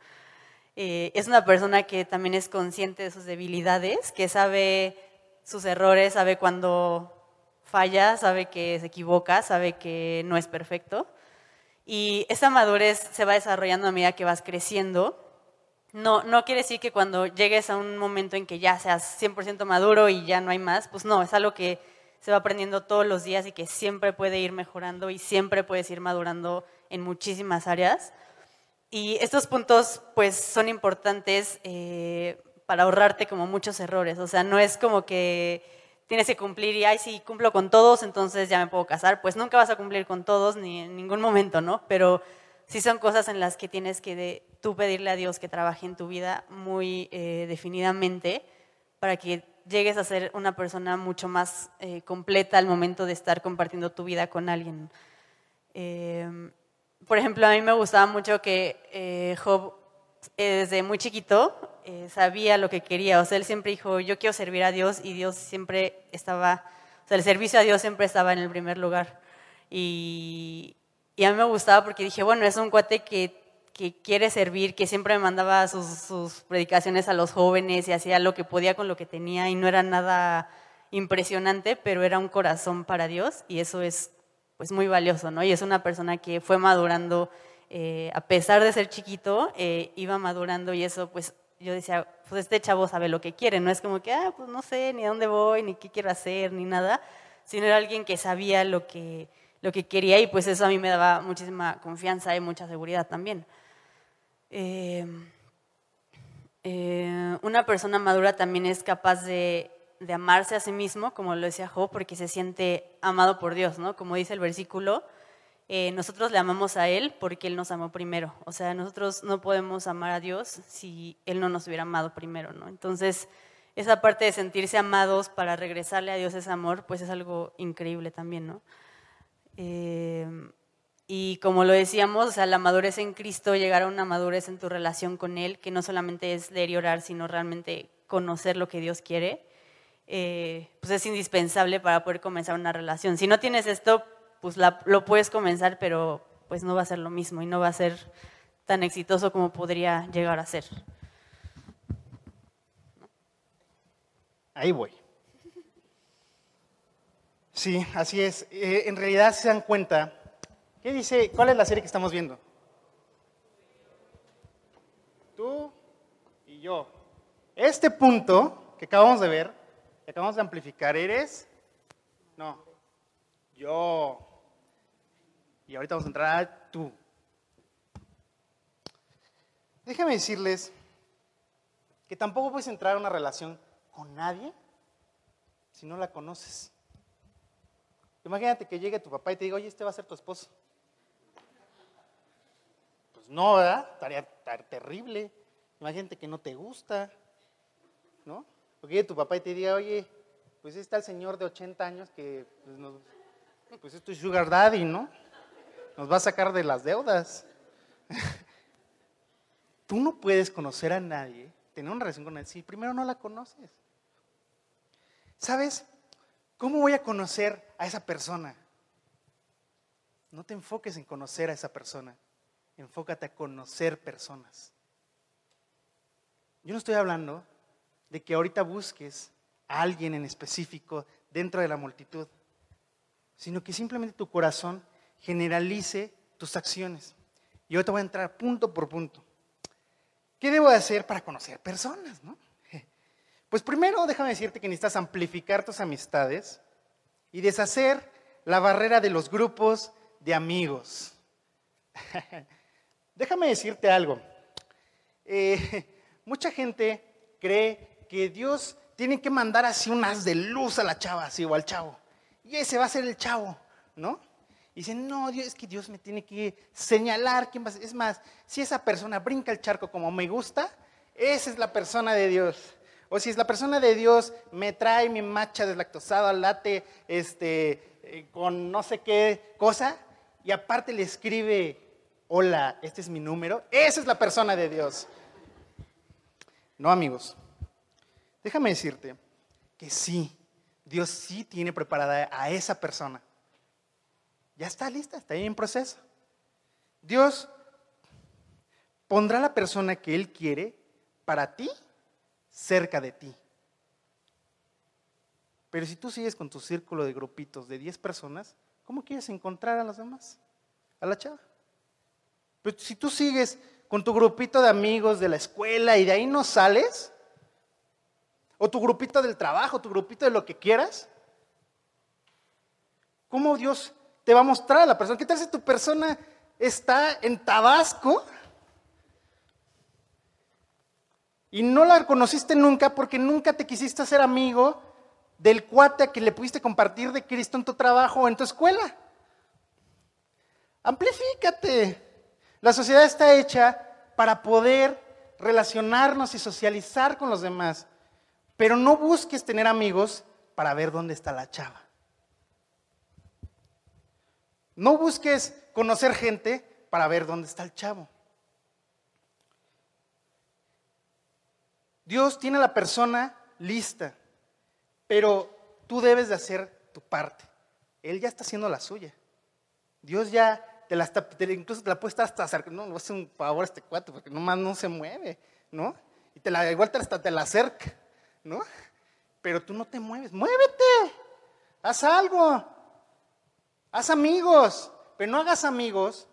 Eh, es una persona que también es consciente de sus debilidades, que sabe sus errores, sabe cuando falla, sabe que se equivoca, sabe que no es perfecto. Y esa madurez se va desarrollando a medida que vas creciendo. No, no quiere decir que cuando llegues a un momento en que ya seas 100% maduro y ya no hay más, pues no, es algo que se va aprendiendo todos los días y que siempre puede ir mejorando y siempre puedes ir madurando en muchísimas áreas. Y estos puntos pues son importantes eh, para ahorrarte como muchos errores. O sea, no es como que tienes que cumplir y, ay, si cumplo con todos, entonces ya me puedo casar. Pues nunca vas a cumplir con todos ni en ningún momento, ¿no? Pero sí son cosas en las que tienes que tú pedirle a Dios que trabaje en tu vida muy eh, definidamente para que llegues a ser una persona mucho más eh, completa al momento de estar compartiendo tu vida con alguien. Em, por ejemplo, a mí me gustaba mucho que eh, desde muy chiquito eh, sabía lo que quería. O sea, él siempre dijo, yo quiero servir a Dios y Dios siempre estaba, o sea, el servicio a Dios siempre estaba en el primer lugar. Y, y a mí me gustaba porque dije, bueno, es un cuate que, que quiere servir, que siempre me mandaba sus, sus, predicaciones a los jóvenes y hacía lo que podía con lo que tenía y no era nada impresionante, pero era un corazón para Dios y eso es pues muy valioso, ¿no? Y es una persona que fue madurando, eh, a pesar de ser chiquito, eh, iba madurando y eso pues yo decía, pues este chavo sabe lo que quiere, no es como que, ah, pues no sé ni a dónde voy, ni qué quiero hacer, ni nada, sino era alguien que sabía lo que, lo que quería y pues eso a mí me daba muchísima confianza y mucha seguridad también. Eh, una persona madura también es capaz de, de, amarse a sí mismo, como lo decía Job, porque se siente amado por Dios, ¿no? Como dice el versículo, eh, nosotros le amamos a Él porque Él nos amó primero. O sea, nosotros no podemos amar a Dios si Él no nos hubiera amado primero, ¿no? Entonces, esa parte de sentirse amados para regresarle a Dios ese amor, pues es algo increíble también, ¿no? Eh, y como lo decíamos, o sea, la madurez en Cristo, llegar a una madurez en tu relación con Él, que no solamente es leer y orar, sino realmente conocer lo que Dios quiere, eh, pues es indispensable para poder comenzar una relación. Si no tienes esto, pues lo puedes comenzar, pero pues no va a ser lo mismo y no va a ser tan exitoso como podría llegar a ser. Ahí voy. Sí, así es. Eh, en realidad se dan cuenta. ¿Qué dice? ¿Cuál es la serie que estamos viendo? Tú y yo. Este punto que acabamos de ver, que acabamos de amplificar, eres. No. Yo. Y ahorita vamos a entrar a tú. Déjenme decirles que tampoco puedes entrar a una relación con nadie si no la conoces. Imagínate que llegue tu papá y te diga, oye, este va a ser tu esposo. Pues no, ¿verdad? Estaría, terrible. Imagínate que no te gusta, ¿no? Porque llegue tu papá y te diga, oye, pues está el señor de 80 años que, pues, pues es sugar daddy, ¿no? Nos va a sacar de las deudas. Tú no puedes conocer a nadie, tener una relación con nadie, si primero no la conoces. ¿Sabes? ¿Cómo voy a conocer a esa persona? No te enfoques en conocer a esa persona, enfócate a conocer personas. Yo no estoy hablando de que ahorita busques a alguien en específico dentro de la multitud, sino que simplemente tu corazón generalice tus acciones. Y yo te voy a entrar punto por punto. ¿Qué debo hacer para conocer personas? Pues primero déjame decirte que necesitas amplificar tus amistades y deshacer la barrera de los grupos de amigos. déjame decirte algo. Eh, mucha gente cree que Dios tiene que mandar así un haz de luz a la chava, así o al chavo. Y ese va a ser el chavo, ¿no? Y dicen, no, Dios, es que Dios me tiene que señalar quién va a ser. Es más, si esa persona brinca el charco como me gusta, esa es la persona de Dios. O si es la persona de Dios, me trae mi macha deslactosada, late este, eh, con no sé qué cosa, y aparte le escribe, hola, este es mi número, esa es la persona de Dios. No, amigos, déjame decirte que sí, Dios sí tiene preparada a esa persona ya está lista, está ahí en proceso. Dios pondrá la persona que Él quiere para ti cerca de ti. Pero si tú sigues con tu círculo de grupitos de 10 personas, ¿cómo quieres encontrar a los demás? A la chava. Pero si tú sigues con tu grupito de amigos de la escuela y de ahí no sales, o tu grupito del trabajo, tu grupito de lo que quieras, ¿cómo Dios te va a mostrar a la persona. ¿Qué tal si tu persona está en Tabasco y no la conociste nunca porque nunca te quisiste hacer amigo del cuate a que le pudiste compartir de Cristo en tu trabajo o en tu escuela? Amplifícate. La sociedad está hecha para poder relacionarnos y socializar con los demás, pero no busques tener amigos para ver dónde está la chava. No busques conocer gente para ver dónde está el chavo. Dios tiene a la persona lista, pero tú debes de hacer tu parte. Él ya está haciendo la suya. Dios ya te la está, incluso te la puede estar hasta acercando. No, no hace un favor a este cuate porque nomás no se mueve, ¿no? Y te la, igual te hasta te la acerca, ¿no? Pero tú no te mueves. Muévete, haz algo. Haz amigos, pero no hagas amigos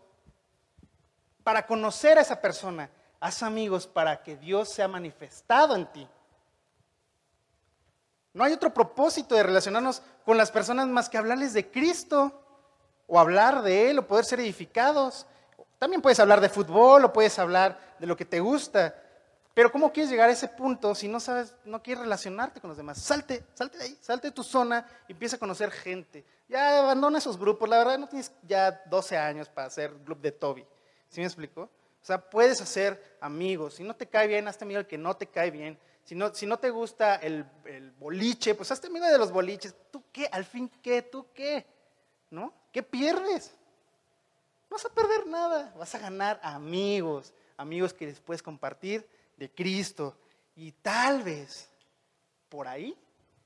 para conocer a esa persona. Haz amigos para que Dios sea manifestado en ti. No hay otro propósito de relacionarnos con las personas más que hablarles de Cristo o hablar de Él o poder ser edificados. También puedes hablar de fútbol o puedes hablar de lo que te gusta, pero ¿cómo quieres llegar a ese punto si no sabes, no quieres relacionarte con los demás? Salte, salte de ahí, salte de tu zona y empieza a conocer gente. Ya abandona esos grupos, la verdad no tienes ya 12 años para hacer club de Toby. ¿Sí me explico? O sea, puedes hacer amigos. Si no te cae bien, hazte amigo del que no te cae bien. Si no, si no te gusta el, el boliche, pues hazte amigo de los boliches. ¿Tú qué? Al fin, ¿qué? ¿Tú qué? ¿No? ¿Qué pierdes? No vas a perder nada. Vas a ganar amigos. Amigos que les puedes compartir de Cristo. Y tal vez por ahí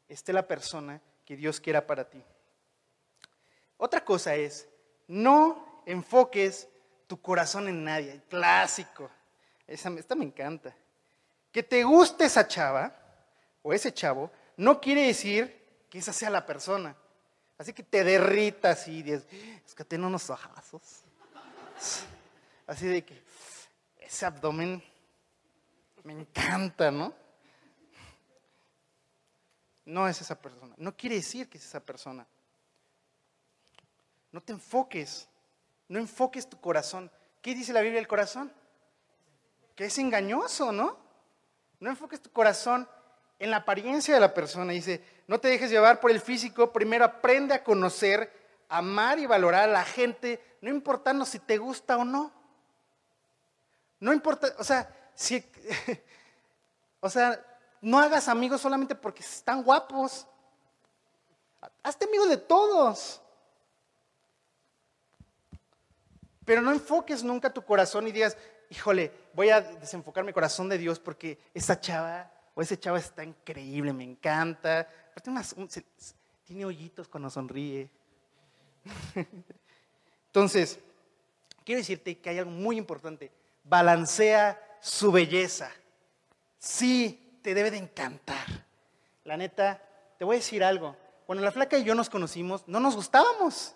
esté la persona que Dios quiera para ti. Otra cosa es, no enfoques tu corazón en nadie. Clásico. Esa, esta me encanta. Que te guste esa chava o ese chavo no quiere decir que esa sea la persona. Así que te derritas y dices, es que tiene unos ojazos. Así de que ese abdomen me encanta, ¿no? No es esa persona. No quiere decir que es esa persona. No te enfoques. No enfoques tu corazón. ¿Qué dice la Biblia del corazón? Que es engañoso, ¿no? No enfoques tu corazón en la apariencia de la persona. Dice, no te dejes llevar por el físico. Primero aprende a conocer, amar y valorar a la gente, no importando si te gusta o no. No importa, o sea, si, o sea, no hagas amigos solamente porque están guapos. Hazte amigos de todos. Pero no enfoques nunca tu corazón y digas, híjole, voy a desenfocar mi corazón de Dios porque esa chava o ese chavo está increíble, me encanta. tiene hoyitos cuando sonríe. Entonces, quiero decirte que hay algo muy importante. Balancea su belleza. Sí, te debe de encantar. La neta, te voy a decir algo. Cuando la flaca y yo nos conocimos, no nos gustábamos.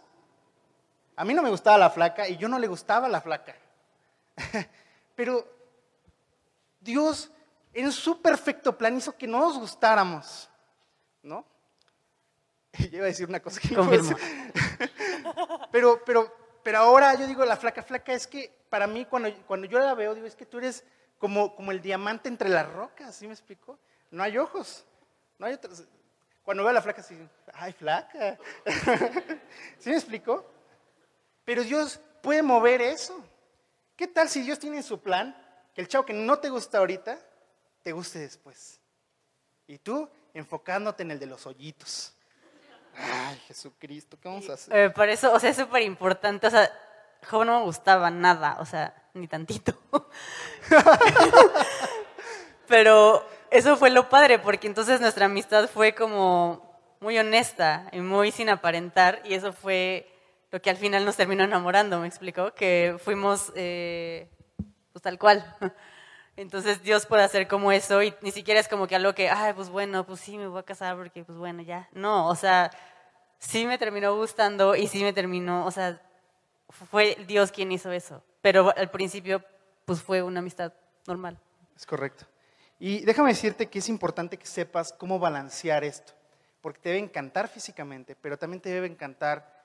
A mí no me gustaba la flaca y yo no le gustaba la flaca. Pero Dios, en su perfecto plan, hizo que no nos gustáramos. ¿No? Yo iba a decir una cosa que no. Pero, pero, pero ahora yo digo, la flaca, flaca, es que para mí, cuando, cuando yo la veo, digo, es que tú eres como, como el diamante entre las rocas, ¿sí me explico? No hay ojos, no hay otros. Cuando veo a la flaca, así, ay, flaca. ¿Sí me explico? Pero Dios puede mover eso. ¿Qué tal si Dios tiene en su plan que el chavo que no te gusta ahorita, te guste después? Y tú enfocándote en el de los hoyitos. Ay, Jesucristo, ¿qué vamos a hacer? Eh, por eso, o sea, es súper importante. O sea, joven no me gustaba nada, o sea, ni tantito. Pero eso fue lo padre, porque entonces nuestra amistad fue como muy honesta y muy sin aparentar, y eso fue lo que al final nos terminó enamorando, me explicó, que fuimos eh, pues tal cual. Entonces Dios puede hacer como eso y ni siquiera es como que algo que, ay, pues bueno, pues sí, me voy a casar porque pues bueno, ya. No, o sea, sí me terminó gustando y sí me terminó, o sea, fue Dios quien hizo eso. Pero al principio, pues fue una amistad normal. Es correcto. Y déjame decirte que es importante que sepas cómo balancear esto, porque te debe encantar físicamente, pero también te debe encantar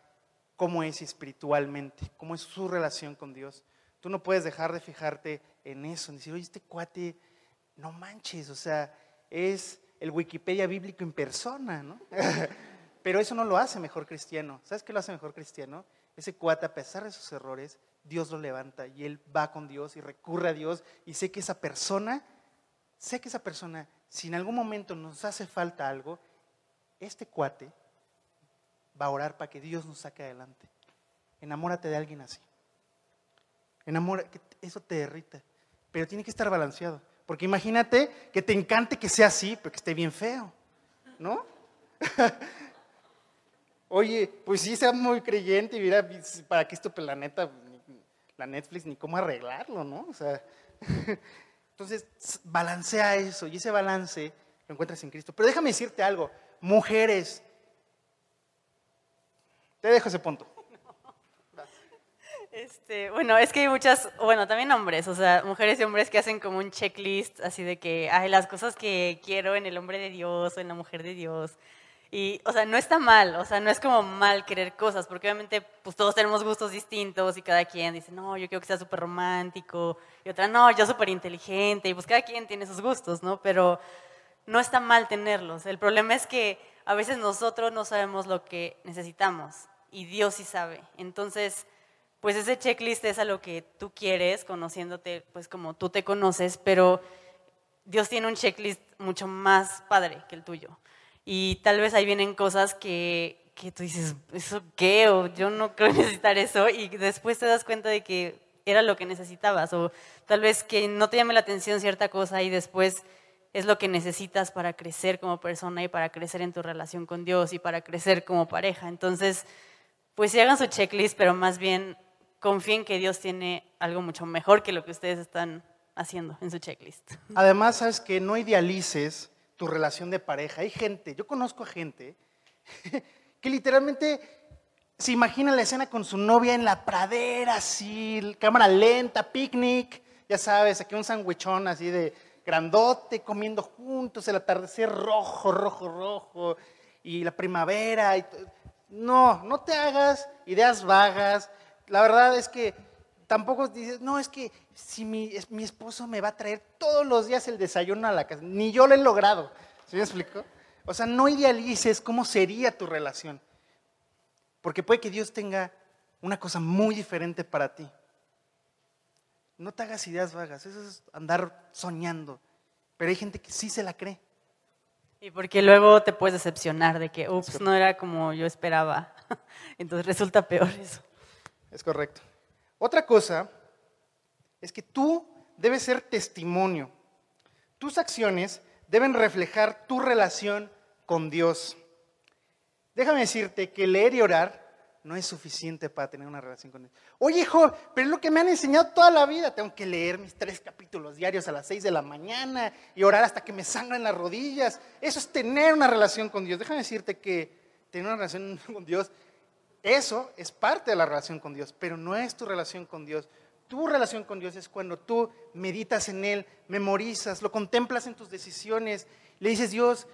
cómo es espiritualmente, cómo es su relación con Dios. Tú no puedes dejar de fijarte en eso, en decir, oye, este cuate, no manches, o sea, es el Wikipedia bíblico en persona, ¿no? Pero eso no lo hace mejor cristiano. ¿Sabes qué lo hace mejor cristiano? Ese cuate, a pesar de sus errores, Dios lo levanta y él va con Dios y recurre a Dios y sé que esa persona, sé que esa persona, si en algún momento nos hace falta algo, este cuate va a orar para que Dios nos saque adelante. Enamórate de alguien así. Enamora, que eso te derrita. Pero tiene que estar balanceado. Porque imagínate que te encante que sea así, pero que esté bien feo. ¿No? Oye, pues sí, sea muy creyente y mira, para qué esto planeta, la Netflix, ni cómo arreglarlo, ¿no? O sea, entonces, balancea eso y ese balance lo encuentras en Cristo. Pero déjame decirte algo, mujeres, te dejo ese punto. Este, bueno, es que hay muchas, bueno, también hombres, o sea, mujeres y hombres que hacen como un checklist así de que, hay las cosas que quiero en el hombre de Dios o en la mujer de Dios. Y, o sea, no está mal, o sea, no es como mal querer cosas, porque obviamente, pues todos tenemos gustos distintos y cada quien dice, no, yo quiero que sea súper romántico, y otra, no, yo súper inteligente, y pues cada quien tiene sus gustos, ¿no? Pero no está mal tenerlos. El problema es que a veces nosotros no sabemos lo que necesitamos y Dios sí sabe. Entonces, pues ese checklist es a lo que tú quieres, conociéndote pues como tú te conoces, pero Dios tiene un checklist mucho más padre que el tuyo. Y tal vez ahí vienen cosas que, que tú dices, ¿eso qué? O yo no creo necesitar eso. Y después te das cuenta de que era lo que necesitabas. O tal vez que no te llame la atención cierta cosa y después es lo que necesitas para crecer como persona y para crecer en tu relación con Dios y para crecer como pareja. Entonces, pues sí hagan su checklist, pero más bien confíen que Dios tiene algo mucho mejor que lo que ustedes están haciendo en su checklist. Además, sabes que no idealices tu relación de pareja. Hay gente, yo conozco a gente que literalmente se imagina la escena con su novia en la pradera, así, cámara lenta, picnic, ya sabes, aquí un sandwichón así de grandote, comiendo juntos, el atardecer rojo, rojo, rojo, y la primavera. Y no, no te hagas ideas vagas la verdad es que tampoco dices, no, es que si mi, mi, esposo me va a traer todos los días el desayuno a la casa, ni yo lo he logrado. ¿Sí me explico? O sea, no idealices cómo sería tu relación. Porque puede que Dios tenga una cosa muy diferente para ti. No te hagas ideas vagas, eso es andar soñando. Pero hay gente que sí se la cree. Y porque luego te puedes decepcionar de que, ups, no era como yo esperaba. Entonces resulta peor eso. Es correcto. Otra cosa es que tú debes ser testimonio. Tus acciones deben reflejar tu relación con Dios. Déjame decirte que leer y orar no es suficiente para tener una relación con Dios. Oye, Job, pero es lo que me han enseñado toda la vida. Tengo que leer mis tres capítulos diarios a las seis de la mañana y orar hasta que me sangren las rodillas. Eso es tener una relación con Dios. Déjame decirte que tener una relación con Dios, eso es parte de la relación con Dios, pero no es tu relación con Dios. Tu relación con Dios es cuando tú meditas en Él, memorizas, lo contemplas en tus decisiones, le dices, Dios,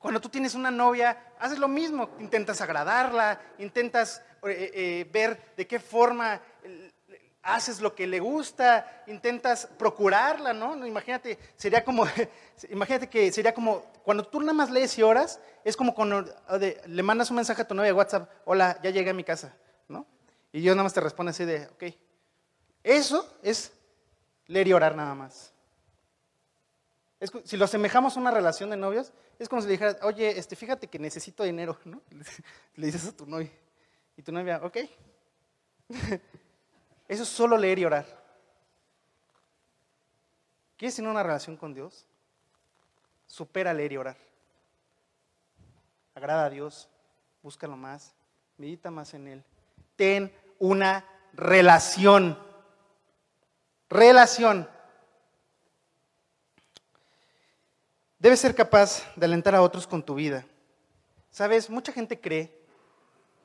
cuando tú tienes una novia, haces lo mismo, intentas agradarla, intentas eh, eh, ver de qué forma eh, haces lo que le gusta, intentas procurarla, ¿no? Imagínate, sería como, imagínate que sería como, cuando tú nada más lees y oras, es como cuando le mandas un mensaje a tu novia de WhatsApp, hola, ya llegué a mi casa, ¿no? Y yo nada más te respondo así de, ok. Eso es leer y orar nada más si lo asemejamos a una relación de novios, es como si le dijeras, oye, este, fíjate que necesito dinero, ¿no? Le dices a tu novia. Y tu novia, ok. Eso es solo leer y orar. ¿Quieres tener una relación con Dios? Supera leer y orar. Agrada a Dios, búscalo más, medita más en Él. Ten una relación. Relación. Debes ser capaz de alentar a otros con tu vida. Sabes, mucha gente cree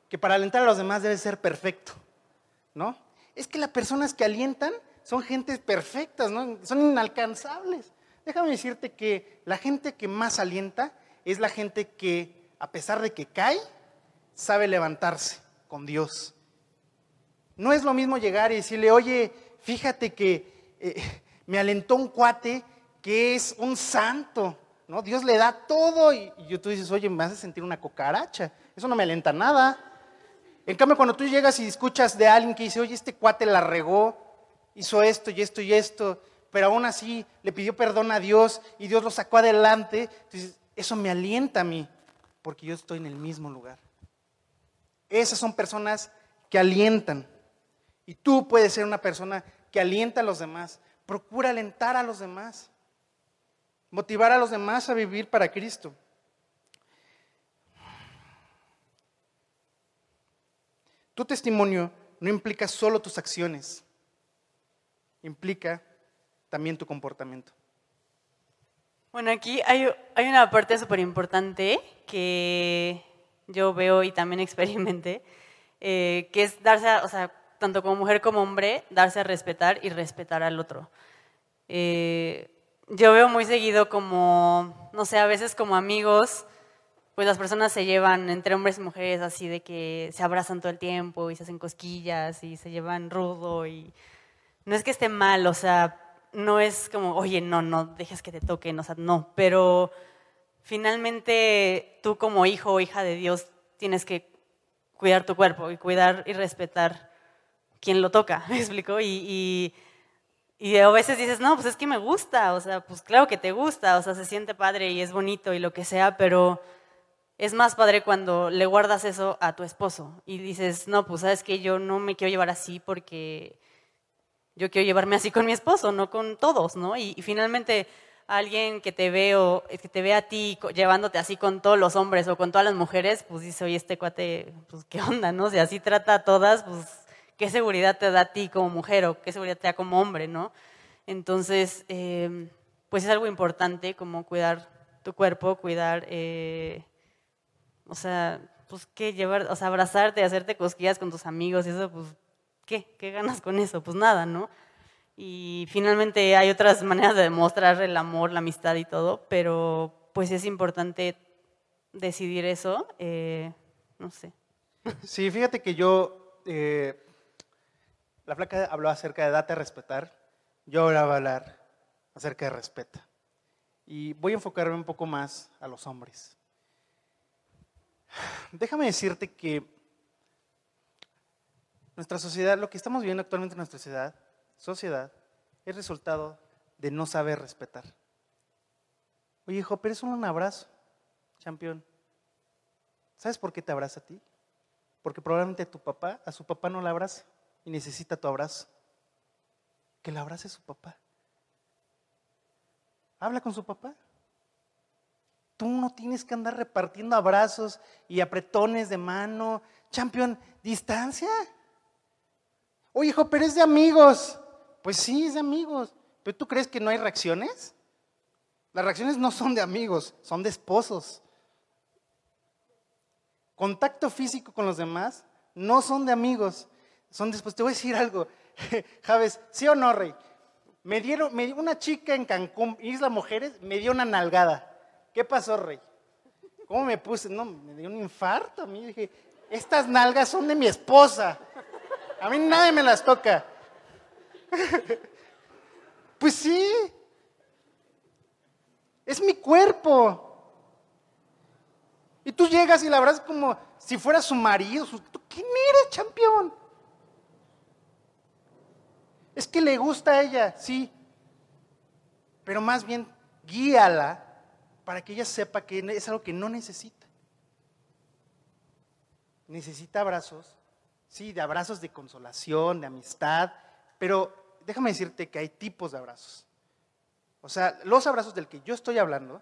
que para alentar a los demás debe ser perfecto, ¿no? Es que las personas que alientan son gentes perfectas, ¿no? Son inalcanzables. Déjame decirte que la gente que más alienta es la gente que, a pesar de que cae, sabe levantarse con Dios. No es lo mismo llegar y decirle, oye, fíjate que eh, me alentó un cuate que es un santo, ¿no? Dios le da todo y, tú dices, oye, me hace sentir una cocaracha. Eso no me alenta nada. En cambio, cuando tú llegas y escuchas de alguien que dice, oye, este cuate la regó, hizo esto y esto y esto, pero aún así le pidió perdón a Dios y Dios lo sacó adelante, entonces eso me alienta a mí, porque yo estoy en el mismo lugar. Esas son personas que alientan. Y tú puedes ser una persona que alienta a los demás. Procura alentar a los demás motivar a los demás a vivir para Cristo. Tu testimonio no implica solo tus acciones, implica también tu comportamiento. Bueno, aquí hay, una parte súper importante que yo veo y también experimenté, eh, que es darse, o sea, tanto como mujer como hombre, darse a respetar y respetar al otro. Eh, yo veo muy seguido como, no sé, a veces como amigos, pues las personas se llevan entre hombres y mujeres así de que se abrazan todo el tiempo y se hacen cosquillas y se llevan rudo y no es que esté mal, o sea, no es como, oye, no, no, dejes que te toquen, o sea, no, pero finalmente tú como hijo o hija de Dios tienes que cuidar tu cuerpo y cuidar y respetar quien lo toca, ¿me explico? y y a veces dices, no, pues es que me gusta, o sea, pues claro que te gusta, o sea, se siente padre y es bonito y lo que sea, pero es más padre cuando le guardas eso a tu esposo y dices, no, pues sabes que yo no me quiero llevar así porque yo quiero llevarme así con mi esposo, no con todos, ¿no? Y, finalmente alguien que te ve o que te ve a ti llevándote así con todos los hombres o con todas las mujeres, pues dice, oye, este cuate, pues qué onda, ¿no? Si así trata a todas, pues qué seguridad te da a ti como mujer o qué seguridad te da como hombre, ¿no? Entonces, eh, pues es algo importante como cuidar tu cuerpo, cuidar, eh, o sea, pues qué llevar, o sea, abrazarte, hacerte cosquillas con tus amigos y eso, pues, ¿qué? ¿Qué ganas con eso? Pues nada, ¿no? Y finalmente hay otras maneras de demostrar el amor, la amistad y todo, pero pues es importante decidir eso, eh, no sé. Sí, fíjate que yo la flaca habló acerca de date a respetar, yo ahora voy a hablar acerca de respeta. Y voy a enfocarme un poco más a los hombres. Déjame decirte que nuestra sociedad, lo que estamos viviendo actualmente en nuestra sociedad, sociedad es resultado de no saber respetar. Oye, hijo, pero es solo un abrazo, campeón. ¿Sabes por qué te abraza a ti? Porque probablemente a tu papá, a su papá no le abraza y necesita tu abrazo, que le abrace su papá. Habla con su papá. Tú no tienes que andar repartiendo abrazos y apretones de mano. Champion, distancia. Oye, hijo, pero es de amigos. Pues sí, es de amigos. ¿Pero tú crees que no hay reacciones? Las reacciones no son de amigos, son de esposos. Contacto físico con los demás no son de amigos, son después. Te voy a decir algo, Javes, ¿sí o no, Rey? Me dieron, me, una chica en Cancún, Isla Mujeres, me dio una nalgada. ¿Qué pasó, Rey? ¿Cómo me puse? No, me dio un infarto. A mí dije, estas nalgas son de mi esposa. A mí nadie me las toca. Pues sí. Es mi cuerpo. Y tú llegas y la verdad como si fuera su marido. ¿Tú quién eres, campeón? Es que le gusta a ella, sí. Pero más bien guíala para que ella sepa que es algo que no necesita. Necesita abrazos, sí, de abrazos de consolación, de amistad, pero déjame decirte que hay tipos de abrazos. O sea, los abrazos del que yo estoy hablando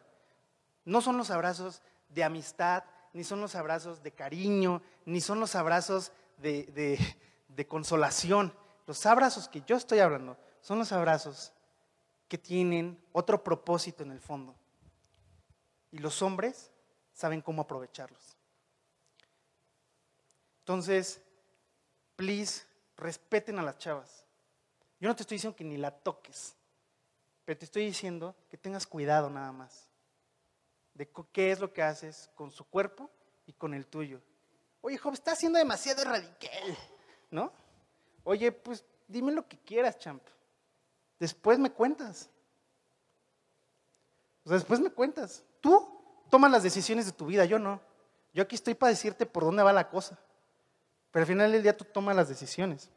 no son los abrazos de amistad, ni son los abrazos de cariño, ni son los abrazos de, de consolación. Los abrazos que yo estoy hablando son los abrazos que tienen otro propósito en el fondo y los hombres saben cómo aprovecharlos. Entonces, please, respeten a las chavas. Yo no te estoy diciendo que ni la toques, pero te estoy diciendo que tengas cuidado nada más de qué es lo que haces con su cuerpo y con el tuyo. Oye, Job, está siendo demasiado radical, ¿no? Oye, pues dime lo que quieras, champ. Después me cuentas. O sea, después me cuentas. Tú tomas las decisiones de tu vida, yo no. Yo aquí estoy para decirte por dónde va la cosa. Pero al final del día tú tomas las decisiones.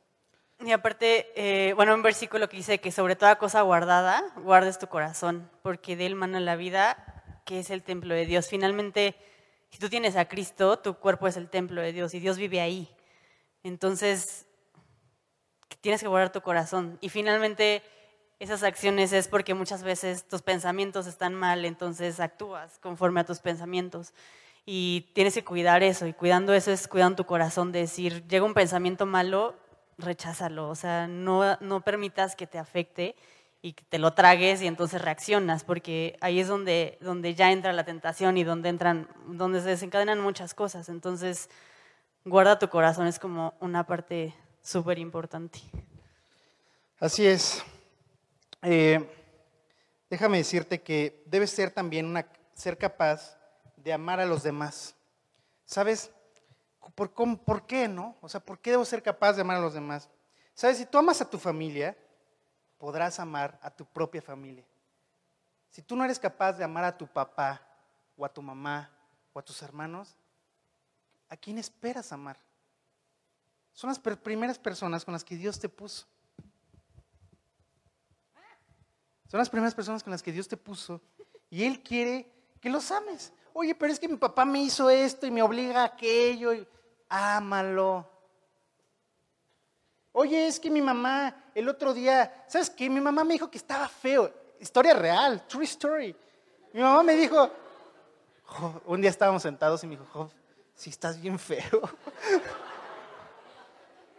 Y aparte, eh, bueno, un versículo que dice que sobre toda cosa guardada, guardes tu corazón, porque de él mana la vida, que es el templo de Dios. Finalmente, si tú tienes a Cristo, tu cuerpo es el templo de Dios y Dios vive ahí. Entonces, tienes que guardar tu corazón. Y finalmente, esas acciones es porque muchas veces tus pensamientos están mal, entonces actúas conforme a tus pensamientos. Y tienes que cuidar eso, y cuidando eso es cuidando tu corazón, de decir, llega un pensamiento malo, recházalo, o sea, no, no permitas que te afecte y que te lo tragues y entonces reaccionas, porque ahí es donde, donde ya entra la tentación y donde, entran, donde se desencadenan muchas cosas. Entonces, guarda tu corazón, es como una parte súper importante. Así es. Eh, déjame decirte que debes ser también una, ser capaz de amar a los demás. ¿Sabes? ¿Por, ¿Por qué no? O sea, ¿por qué debo ser capaz de amar a los demás? ¿Sabes? Si tú amas a tu familia, podrás amar a tu propia familia. Si tú no eres capaz de amar a tu papá o a tu mamá o a tus hermanos, ¿a quién esperas amar? Son las primeras personas con las que Dios te puso. Son las primeras personas con las que Dios te puso y Él quiere que los ames. Oye, pero es que mi papá me hizo esto y me obliga a aquello. Ámalo. Oye, es que mi mamá el otro día, ¿sabes qué? Mi mamá me dijo que estaba feo. Historia real, true story. Mi mamá me dijo, un día estábamos sentados y me dijo, si estás bien feo.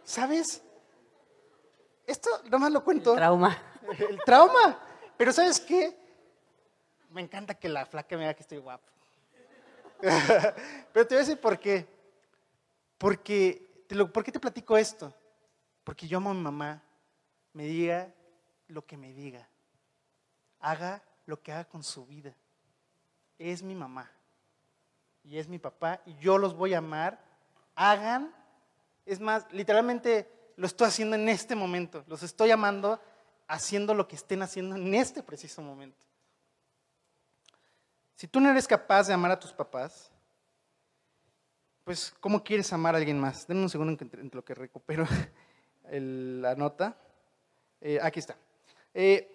¿Sabes? Esto nomás lo cuento. El trauma. El trauma. Pero ¿sabes qué? Me encanta que la flaca me diga que estoy guapo. Pero te voy a decir por qué. Porque, te lo, ¿Por qué te platico esto? Porque yo amo a mi mamá. Me diga lo que me diga. Haga lo que haga con su vida. Es mi mamá. Y es mi papá. Y yo los voy a amar. Hagan. Es más, literalmente lo estoy haciendo en este momento. Los estoy amando haciendo lo que estén haciendo en este preciso momento. Si tú no eres capaz de amar a tus papás, pues ¿cómo quieres amar a alguien más? Denme un segundo entre, lo que recupero la nota. Eh, aquí está. Eh,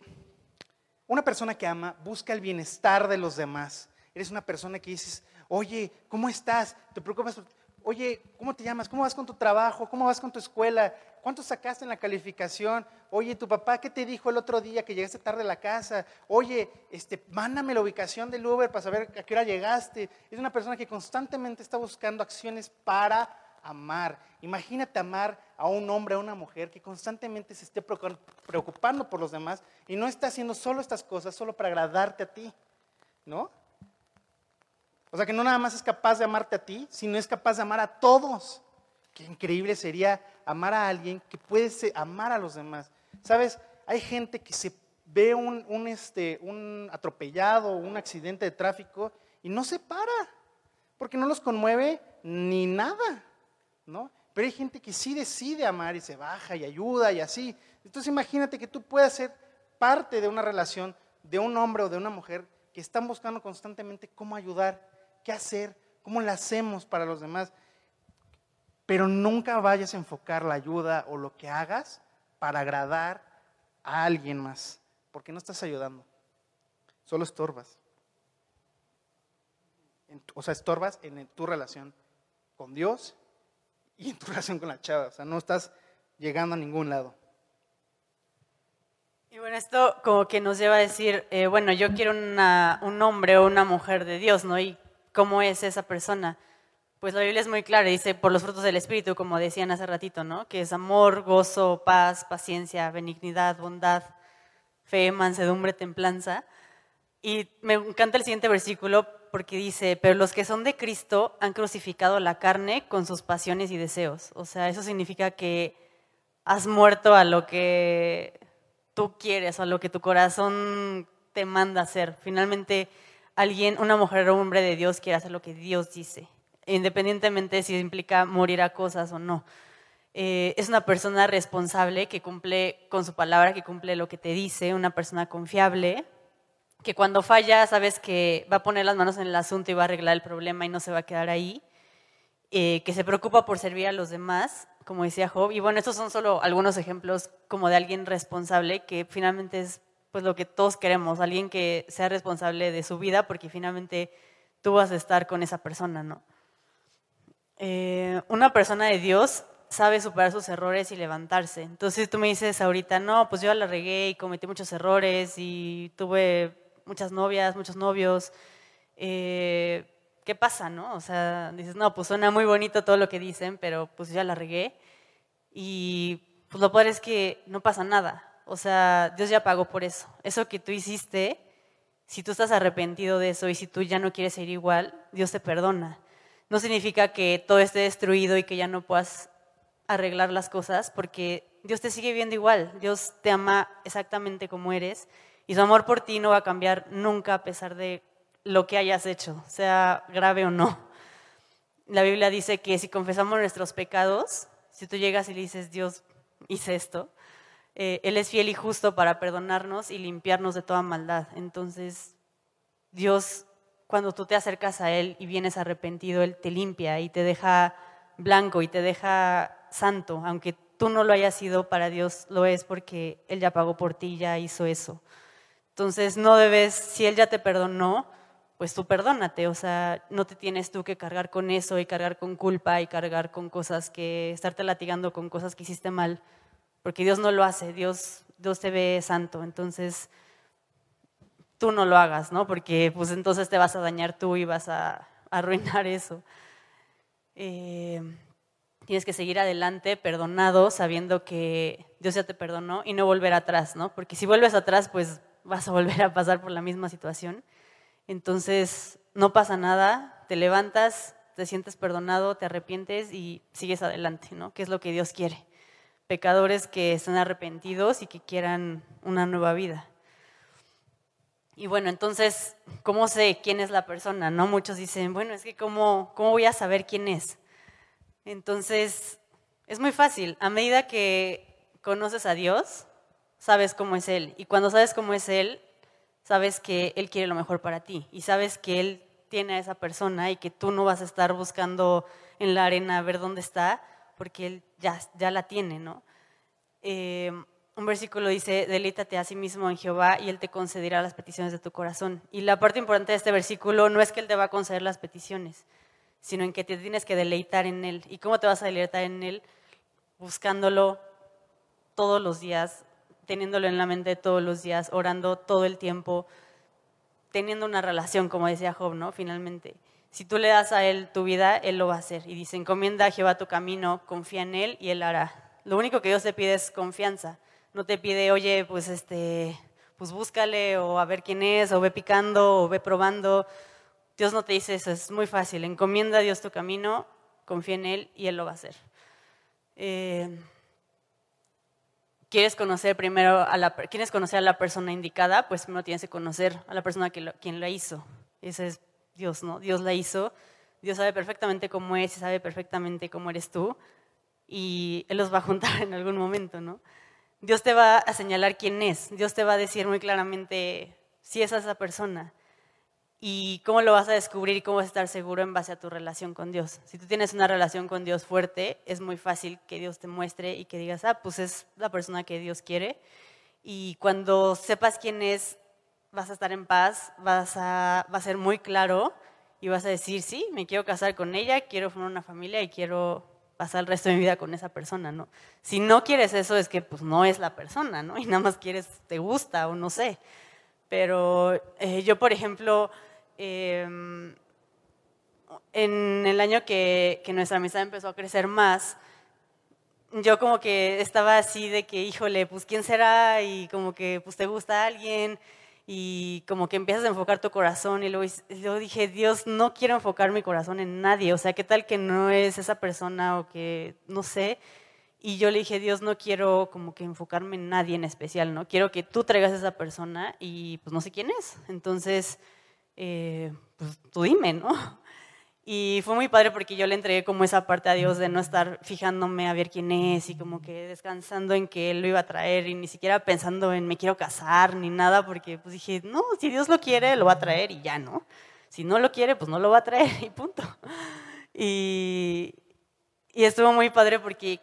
una persona que ama busca el bienestar de los demás. Eres una persona que dices, oye, ¿cómo estás? ¿Te preocupas? Oye, ¿cómo te llamas? ¿Cómo vas con tu trabajo? ¿Cómo vas con tu escuela? ¿cuánto sacaste en la calificación? Oye, tu papá, ¿qué te dijo el otro día que llegaste tarde a la casa? Oye, este, mándame la ubicación del Uber para saber a qué hora llegaste. Es una persona que constantemente está buscando acciones para amar. Imagínate amar a un hombre, a una mujer que constantemente se esté preocupando por los demás y no está haciendo solo estas cosas solo para agradarte a ti, ¿no? O sea, que no nada más es capaz de amarte a ti, sino es capaz de amar a todos. Qué increíble sería amar a alguien que puede amar a los demás. Sabes, hay gente que se ve un, un, este, un atropellado, un accidente de tráfico y no se para, porque no los conmueve ni nada. ¿no? Pero hay gente que sí decide amar y se baja y ayuda y así. Entonces imagínate que tú puedas ser parte de una relación de un hombre o de una mujer que están buscando constantemente cómo ayudar, qué hacer, cómo le hacemos para los demás. Pero nunca vayas a enfocar la ayuda o lo que hagas para agradar a alguien más, porque no estás ayudando, solo estorbas. O sea, estorbas en tu relación con Dios y en tu relación con la chava. O sea, no estás llegando a ningún lado. Y bueno, esto como que nos lleva a decir, eh, bueno, yo quiero un hombre o una mujer de Dios, ¿no? ¿Y cómo es esa persona? Pues la Biblia es muy clara, dice, por los frutos del Espíritu, como decían hace ratito, ¿no? Que es amor, gozo, paz, paciencia, benignidad, bondad, fe, mansedumbre, templanza. Y me encanta el siguiente versículo porque dice, pero los que son de Cristo han crucificado la carne con sus pasiones y deseos. O sea, eso significa que has muerto a lo que tú quieres, a lo que tu corazón te manda hacer. Finalmente, alguien, una mujer o un hombre de Dios quiere hacer lo que Dios dice, independientemente si implica morir a cosas o no. Eh, es una persona responsable que cumple con su palabra, que cumple lo que te dice, una persona confiable, que cuando falla sabes que va a poner las manos en el asunto y va a arreglar el problema y no se va a quedar ahí, eh, que se preocupa por servir a los demás, como decía Job. Y bueno, estos son solo algunos ejemplos como de alguien responsable, que finalmente es pues lo que todos queremos, alguien que sea responsable de su vida, porque finalmente tú vas a estar con esa persona, ¿no? Eh, una persona de Dios sabe superar sus errores y levantarse. Entonces tú me dices ahorita, no, pues yo la regué y cometí muchos errores y tuve muchas novias, muchos novios. Eh, ¿Qué pasa, no? O sea, dices, no, pues suena muy bonito todo lo que dicen, pero pues ya la regué. Y pues lo peor es que no pasa nada. O sea, Dios ya pagó por eso. Eso que tú hiciste, si tú estás arrepentido de eso y si tú ya no quieres ser igual, Dios te perdona. No significa que todo esté destruido y que ya no puedas arreglar las cosas, porque Dios te sigue viendo igual. Dios te ama exactamente como eres y su amor por ti no va a cambiar nunca a pesar de lo que hayas hecho, sea grave o no. La Biblia dice que si confesamos nuestros pecados, si tú llegas y le dices, Dios, hice esto, eh, Él es fiel y justo para perdonarnos y limpiarnos de toda maldad. Entonces, Dios, cuando tú te acercas a Él y vienes arrepentido, Él te limpia y te deja blanco y te deja santo, aunque tú no lo hayas sido, para Dios lo es porque Él ya pagó por ti, ya hizo eso. Entonces no debes, si Él ya te perdonó, pues tú perdónate, o sea, no te tienes tú que cargar con eso y cargar con culpa y cargar con cosas que, estarte latigando con cosas que hiciste mal, porque Dios no lo hace, Dios, Dios te ve santo, entonces tú no lo hagas, ¿no? Porque pues entonces te vas a dañar tú y vas a, arruinar eso. Eh, tienes que seguir adelante, perdonado, sabiendo que Dios ya te perdonó y no volver atrás, ¿no? Porque si vuelves atrás, pues vas a volver a pasar por la misma situación. Entonces, no pasa nada, te levantas, te sientes perdonado, te arrepientes y sigues adelante, ¿no? Que es lo que Dios quiere. Pecadores que están arrepentidos y que quieran una nueva vida. Y bueno, entonces, ¿cómo sé quién es la persona? ¿No? Muchos dicen, bueno, es que ¿cómo, cómo voy a saber quién es? Entonces, es muy fácil. A medida que conoces a Dios, sabes cómo es Él. Y cuando sabes cómo es Él, sabes que Él quiere lo mejor para ti. Y sabes que Él tiene a esa persona y que tú no vas a estar buscando en la arena a ver dónde está, porque Él ya, ya la tiene, ¿no? Eh, un versículo dice, delítate a sí mismo en Jehová y Él te concederá las peticiones de tu corazón. Y la parte importante de este versículo no es que Él te va a conceder las peticiones, sino en que te tienes que deleitar en Él. ¿Y cómo te vas a deleitar en Él? Buscándolo, todos los días, teniéndolo en la mente todos los días, orando todo el tiempo, teniendo una relación, como decía Job, ¿no? Finalmente. Si tú le das a Él tu vida, Él lo va a hacer. Y dice, encomienda a Jehová tu camino, confía en Él y Él hará. Lo único que Dios te pide es confianza. No te pide, oye, pues este, pues búscale o a ver quién es, o ve picando, o ve probando. Dios no te dice eso, es muy fácil. Encomienda a Dios tu camino, confía en Él y Él lo va a hacer. Eh, ¿Quieres conocer primero a la, ¿quieres conocer a la persona indicada? Pues primero tienes que conocer a la persona que quien la hizo. Ese es Dios, ¿no? Dios la hizo. Dios sabe perfectamente cómo es y sabe perfectamente cómo eres tú. Y Él los va a juntar en algún momento, ¿no? Dios te va a señalar quién es. Dios te va a decir muy claramente si es esa persona y cómo lo vas a descubrir y cómo vas a estar seguro en base a tu relación con Dios. Si tú tienes una relación con Dios fuerte, es muy fácil que Dios te muestre y que digas, ah, pues es la persona que Dios quiere. Y cuando sepas quién es, vas a estar en paz, vas a, va a ser muy claro y vas a decir, sí, me quiero casar con ella, quiero formar una familia y quiero pasar el resto de mi vida con esa persona, ¿no? Si no quieres eso, es que pues no es la persona, ¿no? Y nada más quieres, te gusta o no sé. Pero eh, yo, por ejemplo, Em, en el año que, nuestra amistad empezó a crecer más, yo como que estaba así de que, híjole, pues quién será y como que pues te gusta alguien y como que empiezas a enfocar tu corazón y luego, luego, dije, Dios, no quiero enfocar mi corazón en nadie, o sea, ¿qué tal que no es esa persona o que no sé? Y yo le dije, Dios, no quiero como que enfocarme en nadie en especial, ¿no? Quiero que tú traigas a esa persona y pues no sé quién es. Entonces eh, pues tú dime, ¿no? Y fue muy padre porque yo le entregué como esa parte a Dios de no estar fijándome a ver quién es y como que descansando en que Él lo iba a traer y ni siquiera pensando en me quiero casar ni nada porque pues dije, no, si Dios lo quiere, lo va a traer y ya, ¿no? Si no lo quiere, pues no lo va a traer y punto. Y, y estuvo muy padre porque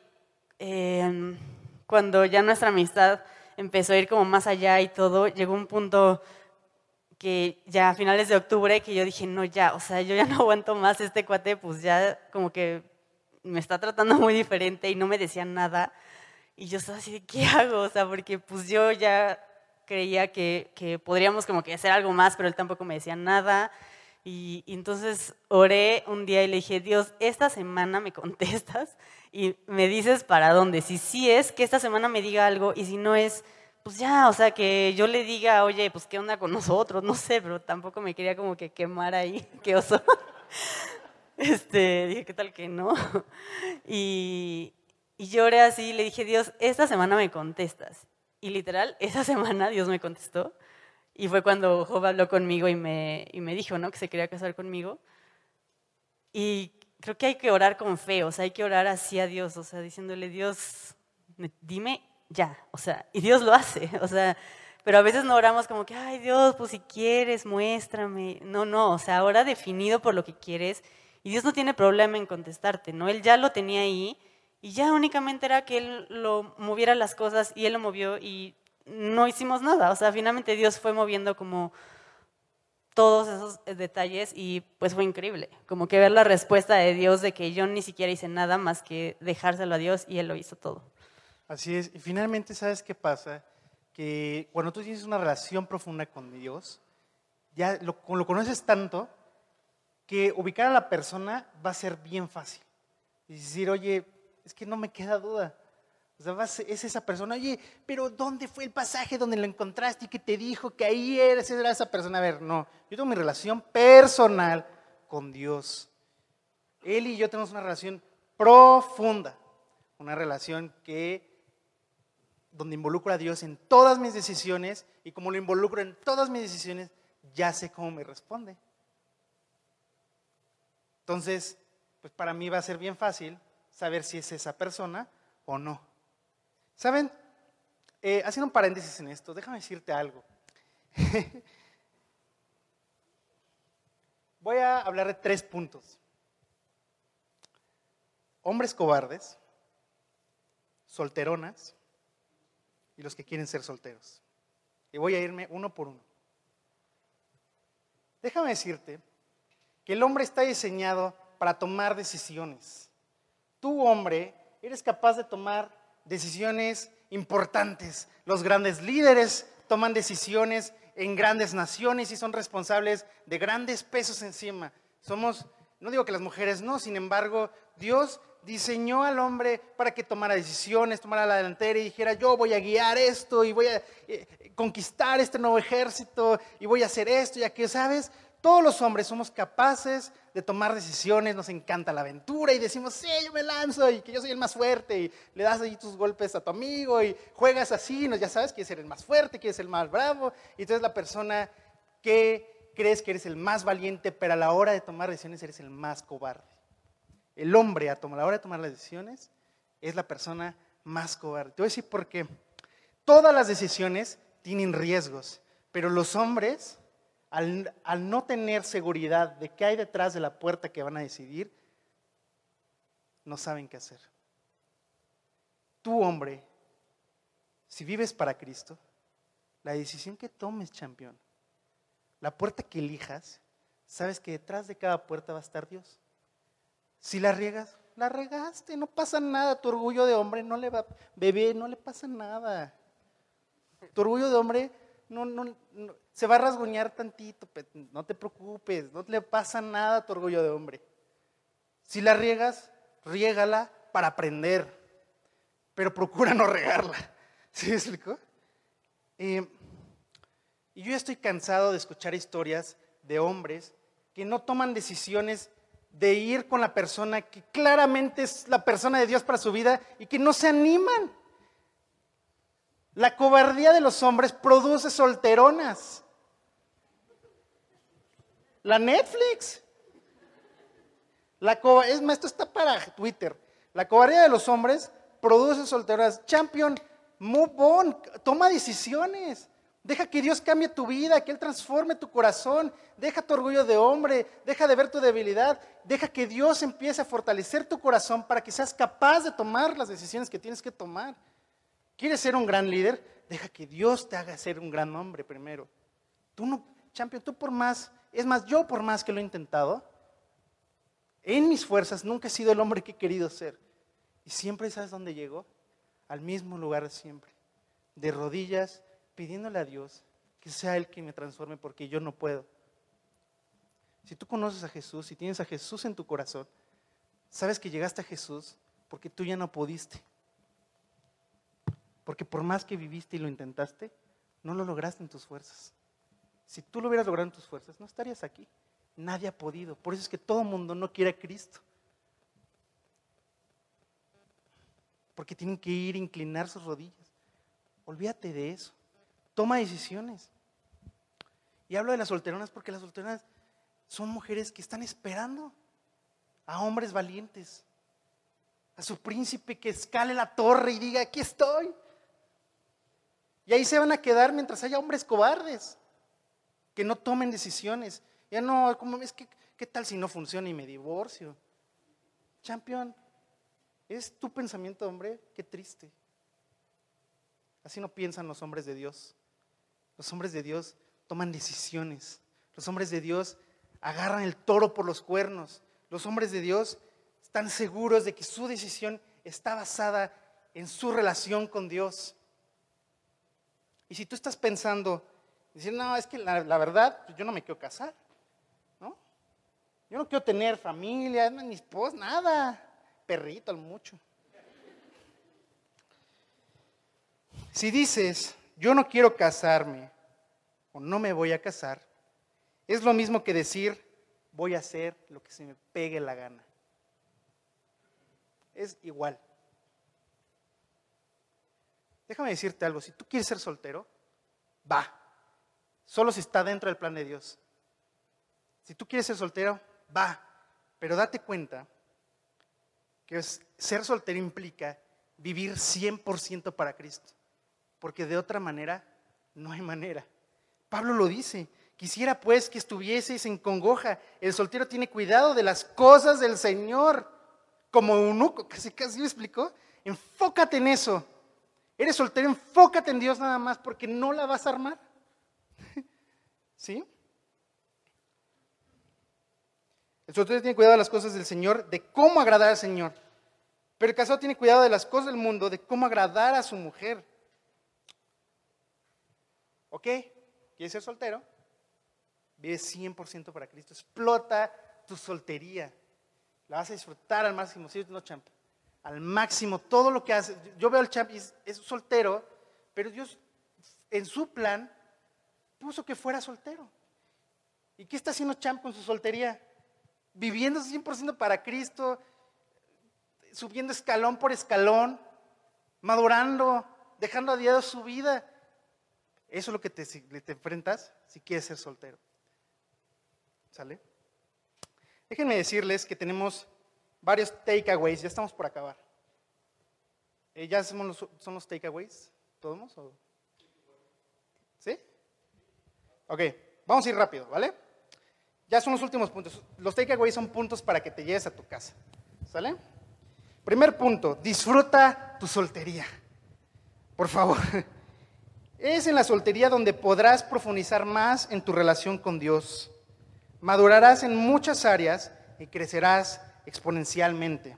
em, cuando ya nuestra amistad empezó a ir como más allá y todo, llegó un punto que ya a finales de octubre que yo dije, no, ya, o sea, yo ya no aguanto más este cuate, pues ya como que me está tratando muy diferente y no me decía nada. Y yo estaba así, ¿qué hago? O sea, porque pues yo ya creía que, que podríamos como que hacer algo más, pero él tampoco me decía nada. Y, y, entonces oré un día y le dije, Dios, esta semana me contestas y me dices para dónde. Si sí es, que esta semana me diga algo y si no es, pues ya, o sea, que yo le diga, oye, pues qué onda con nosotros, no sé, pero tampoco me quería como que quemar ahí, qué oso. Este, dije, ¿qué tal que no? Y, y lloré así, le dije, Dios, esta semana me contestas. Y literal, esa semana Dios me contestó. Y fue cuando Job habló conmigo y me, y me dijo, ¿no? Que se quería casar conmigo. Y creo que hay que orar con fe, o sea, hay que orar así a Dios, o sea, diciéndole, Dios, dime ya, o sea, y Dios lo hace, o sea, pero a veces no oramos como que, ay Dios, pues si quieres, muéstrame. No, no, o sea, ora definido por lo que quieres y Dios no tiene problema en contestarte, ¿no? Él ya lo tenía ahí y ya únicamente era que Él lo moviera las cosas y Él lo movió y no hicimos nada, o sea, finalmente Dios fue moviendo como todos esos detalles y pues fue increíble, como que ver la respuesta de Dios de que yo ni siquiera hice nada más que dejárselo a Dios y Él lo hizo todo. Así es. Y finalmente, ¿sabes qué pasa? Que cuando tú tienes una relación profunda con Dios, ya lo, lo conoces tanto que ubicar a la persona va a ser bien fácil. Y decir, oye, es que no me queda duda. O sea, es esa persona, oye, pero ¿dónde fue el pasaje donde lo encontraste y que te dijo que ahí eres, era esa persona? A ver, no, yo tengo mi relación personal con Dios. Él y yo tenemos una relación profunda, una relación que donde involucro a Dios en todas mis decisiones y como lo involucro en todas mis decisiones, ya sé cómo me responde. Entonces, pues para mí va a ser bien fácil saber si es esa persona o no. ¿Saben? Eh, haciendo un paréntesis en esto, déjame decirte algo. Voy a hablar de tres puntos. Hombres cobardes, solteronas y los que quieren ser solteros. Y voy a irme uno por uno. Déjame decirte que el hombre está diseñado para tomar decisiones. Tú, hombre, eres capaz de tomar decisiones importantes. Los grandes líderes toman decisiones en grandes naciones y son responsables de grandes pesos encima. Somos, no digo que las mujeres no, sin embargo, Dios diseñó al hombre para que tomara decisiones, tomara la delantera y dijera, yo voy a guiar esto y voy a eh, conquistar este nuevo ejército y voy a hacer esto y aquello, ¿sabes? Todos los hombres somos capaces de tomar decisiones, nos encanta la aventura y decimos, sí, yo me lanzo y que yo soy el más fuerte y le das ahí tus golpes a tu amigo y juegas así, ¿no? ya sabes, quieres ser el más fuerte, quieres ser el más bravo y entonces la persona que crees que eres el más valiente, pero a la hora de tomar decisiones eres el más cobarde. El hombre a, la hora de tomar las decisiones es la persona más cobarde. Te voy a decir por qué. Todas las decisiones tienen riesgos, pero los hombres al, no tener seguridad de qué hay detrás de la puerta que van a decidir, no saben qué hacer. Tú, hombre, si vives para Cristo, la decisión que tomes, campeón, la puerta que elijas, sabes que detrás de cada puerta va a estar Dios. Si la riegas, la regaste, no pasa nada. Tu orgullo de hombre no le va, bebé, no le pasa nada. Tu orgullo de hombre no, no, se va a rasguñar tantito, no te preocupes, no le pasa nada a tu orgullo de hombre. Si la riegas, riégala para aprender, pero procura no regarla. ¿Sí explicó? Y yo estoy cansado de escuchar historias de hombres que no toman decisiones de ir con la persona que claramente es la persona de Dios para su vida y que no se animan. La cobardía de los hombres produce solteronas. La Netflix. La es esto está para Twitter. La cobardía de los hombres produce solteronas. Champion, move on, toma decisiones. Deja que Dios cambie tu vida, que Él transforme tu corazón. Deja tu orgullo de hombre, deja de ver tu debilidad. Deja que Dios empiece a fortalecer tu corazón para que seas capaz de tomar las decisiones que tienes que tomar. ¿Quieres ser un gran líder? Deja que Dios te haga ser un gran hombre primero. Tú no, champion, tú por más, es más, yo por más que lo he intentado, en mis fuerzas nunca he sido el hombre que he querido ser. Y siempre, ¿sabes dónde llego? Al mismo lugar siempre. De rodillas, pidiéndole a Dios que sea Él quien me transforme porque yo no puedo. Si tú conoces a Jesús, si tienes a Jesús en tu corazón, sabes que llegaste a Jesús porque tú ya no pudiste. Porque por más que viviste y lo intentaste, no lo lograste en tus fuerzas. Si tú lo hubieras logrado en tus fuerzas, no estarías aquí. Nadie ha podido. Por eso es que todo mundo no quiere a Cristo. Porque tienen que ir a inclinar sus rodillas. Olvídate de eso. Toma decisiones. Y hablo de las solteronas porque las solteronas son mujeres que están esperando a hombres valientes, a su príncipe que escale la torre y diga, aquí estoy. Y ahí se van a quedar mientras haya hombres cobardes que no tomen decisiones. Ya no, como es que, ¿qué tal si no funciona y me divorcio? Champion, es tu pensamiento, hombre, qué triste. Así no piensan los hombres de Dios. Los hombres de Dios toman decisiones. Los hombres de Dios agarran el toro por los cuernos. Los hombres de Dios están seguros de que su decisión está basada en su relación con Dios. Y si tú estás pensando, diciendo, no, es que la, verdad, pues yo no me quiero casar, ¿no? Yo no quiero tener familia, ni esposa, nada, perrito al mucho. Si dices, yo no quiero casarme o no me voy a casar, es lo mismo que decir, voy a hacer lo que se me pegue la gana. Es igual. Déjame decirte algo, si tú quieres ser soltero, va. Solo si está dentro del plan de Dios. Si tú quieres ser soltero, va. Pero date cuenta que ser soltero implica vivir 100% para Cristo. Porque de otra manera, no hay manera. Pablo lo dice. Quisiera pues que estuvieseis en congoja. El soltero tiene cuidado de las cosas del Señor. Como eunuco, casi casi me explicó. Enfócate en eso. Eres soltero, enfócate en Dios nada más porque no la vas a armar. ¿Sí? El soltero tiene cuidado de las cosas del Señor, de cómo agradar al Señor. Pero el casado tiene cuidado de las cosas del mundo, de cómo agradar a su mujer. ¿Ok? ¿Quieres ser soltero? Vive 100% para Cristo. Explota tu soltería. La vas a disfrutar al máximo. ¿Sí? No, champ. Al máximo. Todo lo que hace. Yo veo al champ y es, es soltero, pero Dios en su plan puso que fuera soltero. ¿Y qué está haciendo champ con su soltería? Viviendo 100% para Cristo, subiendo escalón por escalón, madurando, dejando a Dios su vida. Eso es lo que te, enfrentas si quieres ser soltero. ¿Sale? Déjenme decirles que tenemos varios takeaways, ya estamos por acabar. Eh, ¿Ya somos son los takeaways? ¿Todos? ¿Sí? Ok, vamos a ir rápido, ¿vale? Ya son los últimos puntos. Los takeaways son puntos para que te lleves a tu casa. ¿Sale? Primer punto, disfruta tu soltería. Por favor. Es en la soltería donde podrás profundizar más en tu relación con Dios. Madurarás en muchas áreas y crecerás exponencialmente.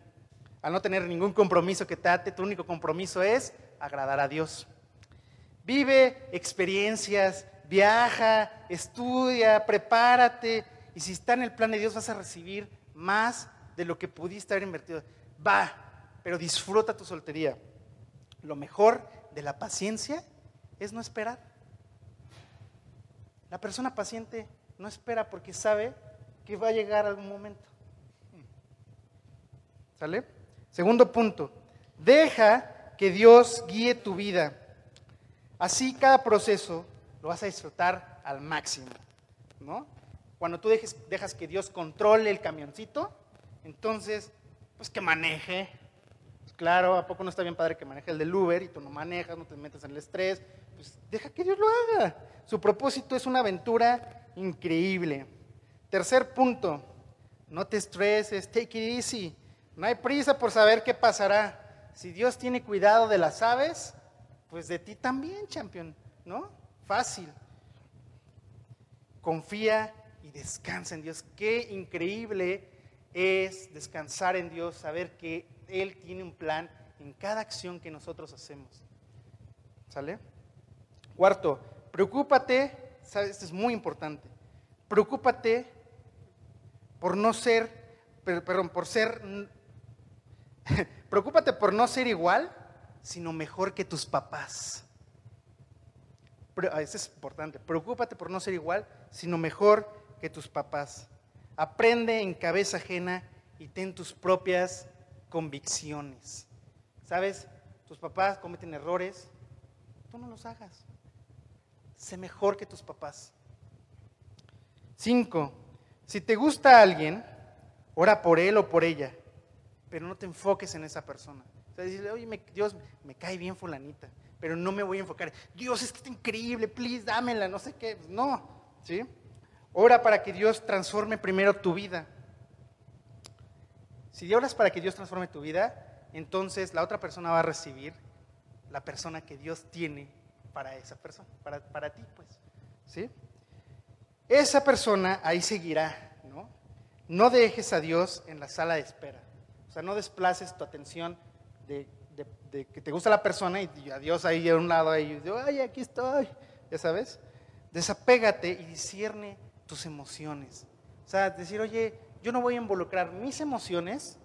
Al no tener ningún compromiso que te ate, tu único compromiso es agradar a Dios. Vive experiencias, viaja, estudia, prepárate. Y si está en el plan de Dios vas a recibir más de lo que pudiste haber invertido. Va, pero disfruta tu soltería. Lo mejor de la paciencia es no esperar. La persona paciente no espera porque sabe que va a llegar algún momento. ¿Sale? Segundo punto, deja que Dios guíe tu vida. Así cada proceso lo vas a disfrutar al máximo, ¿no? Cuando tú dejes, dejas que Dios controle el camioncito, entonces, pues que maneje, Claro, ¿a poco no está bien padre que maneje el del Uber y tú no manejas, no te metes en el estrés? Pues deja que Dios lo haga. Su propósito es una aventura increíble. Tercer punto, no te estreses, take it easy. No hay prisa por saber qué pasará. Si Dios tiene cuidado de las aves, pues de ti también, champion, ¿no? Fácil. Confía y descansa en Dios. Qué increíble es descansar en Dios, saber que él tiene un plan en cada acción que nosotros hacemos. ¿Sale? Cuarto, preocúpate, ¿sabes? esto es muy importante, preocúpate por no ser, perdón, por ser, preocúpate por no ser igual, sino mejor que tus papás. Ah, eso es importante, preocúpate por no ser igual, sino mejor que tus papás. Aprende en cabeza ajena y ten tus propias convicciones. ¿Sabes? Tus papás cometen errores, tú no los hagas. Sé mejor que tus papás. Cinco, si te gusta alguien, ora por él o por ella, pero no te enfoques en esa persona. O sea, decirle, oye, Dios, me cae bien fulanita, pero no me voy a enfocar. Dios, es que está increíble, please, dámela, no sé qué. No, ¿sí? Ora para que Dios transforme primero tu vida. Si oras para que Dios transforme tu vida, entonces la otra persona va a recibir la persona que Dios tiene para esa persona, para, para ti, pues. ¿Sí? Esa persona ahí seguirá, ¿no? No dejes a Dios en la sala de espera. O sea, no desplaces tu atención de, que te gusta la persona y a Dios ahí a un lado, ahí, ay, aquí estoy, ya sabes. Desapégate y discierne tus emociones. O sea, decir, oye, yo no voy a involucrar mis emociones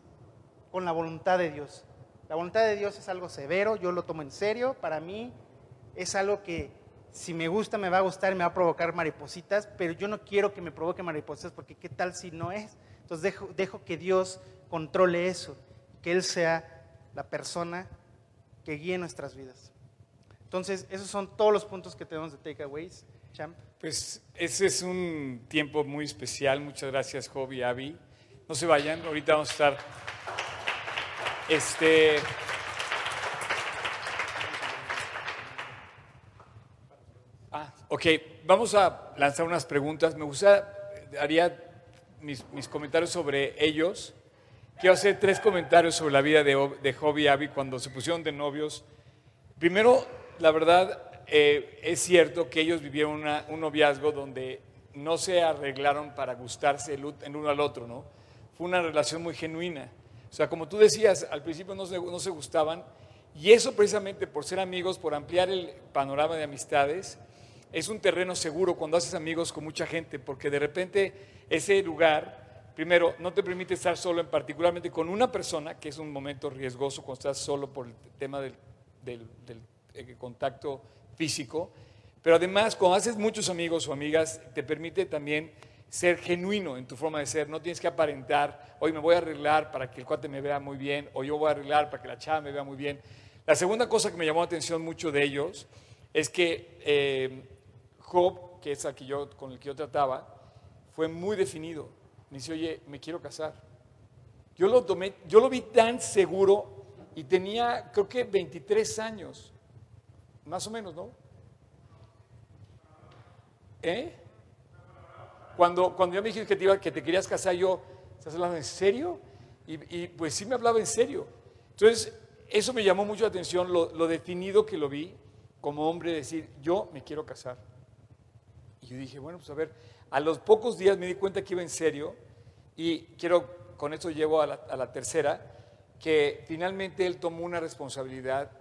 con la voluntad de Dios. La voluntad de Dios es algo severo, yo lo tomo en serio, para mí es algo que si me gusta me va a gustar me va a provocar maripositas, pero yo no quiero que me provoque maripositas porque qué tal si no es. Entonces dejo, dejo que Dios controle eso, que Él sea la persona que guíe nuestras vidas. Entonces, esos son todos los puntos que tenemos de takeaways. Champ. Pues ese es un tiempo muy especial. Muchas gracias, Job y Abby. No se vayan, ahorita vamos a estar. Este. Ok, vamos a lanzar unas preguntas. Me gustaría mis, mis comentarios sobre ellos. Quiero hacer tres comentarios sobre la vida de, de Job y Abby cuando se pusieron de novios. Primero, la verdad, eh, es cierto que ellos vivieron un noviazgo donde no se arreglaron para gustarse el, uno al otro, ¿no? Fue una relación muy genuina. O sea, como tú decías, al principio no se, no se gustaban, y eso precisamente por ser amigos, por ampliar el panorama de amistades, es un terreno seguro cuando haces amigos con mucha gente, porque de repente ese lugar, primero, no te permite estar solo, en particularmente con una persona, que es un momento riesgoso cuando estás solo por el tema del, eh, contacto físico, pero además cuando haces muchos amigos o amigas, te permite también ser genuino en tu forma de ser, no tienes que aparentar, hoy me voy a arreglar para que el cuate me vea muy bien, o yo voy a arreglar para que la chava me vea muy bien. La segunda cosa que me llamó la atención mucho de ellos es que eh, Job, que es el que yo, con el que yo trataba, fue muy definido. Me dice, oye, me quiero casar. Yo lo, tomé, yo lo vi tan seguro y tenía, creo que 23 años, más o menos, ¿no? ¿Eh? Cuando, cuando yo me dijiste que te, querías casar, yo, ¿estás hablando en serio? Y, y, pues sí me hablaba en serio. Entonces, eso me llamó mucho la atención, lo, lo definido que lo vi como hombre, decir, yo me quiero casar. Y yo dije, bueno, pues a ver, a los pocos días me di cuenta que iba en serio y quiero, con esto llevo a la, tercera, que finalmente él tomó una responsabilidad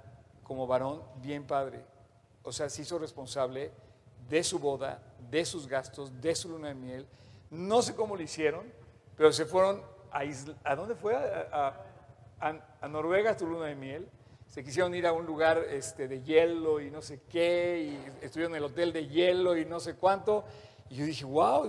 como varón bien padre. O sea, se hizo responsable de su boda, de sus gastos, de su luna de miel. No sé cómo lo hicieron, pero se fueron a, Isla- ¿a dónde fue? A- a- a Noruega su luna de miel. Se quisieron ir a un lugar este, de hielo y no sé qué, y estuvieron en el hotel de hielo y no sé cuánto. Y yo dije, wow,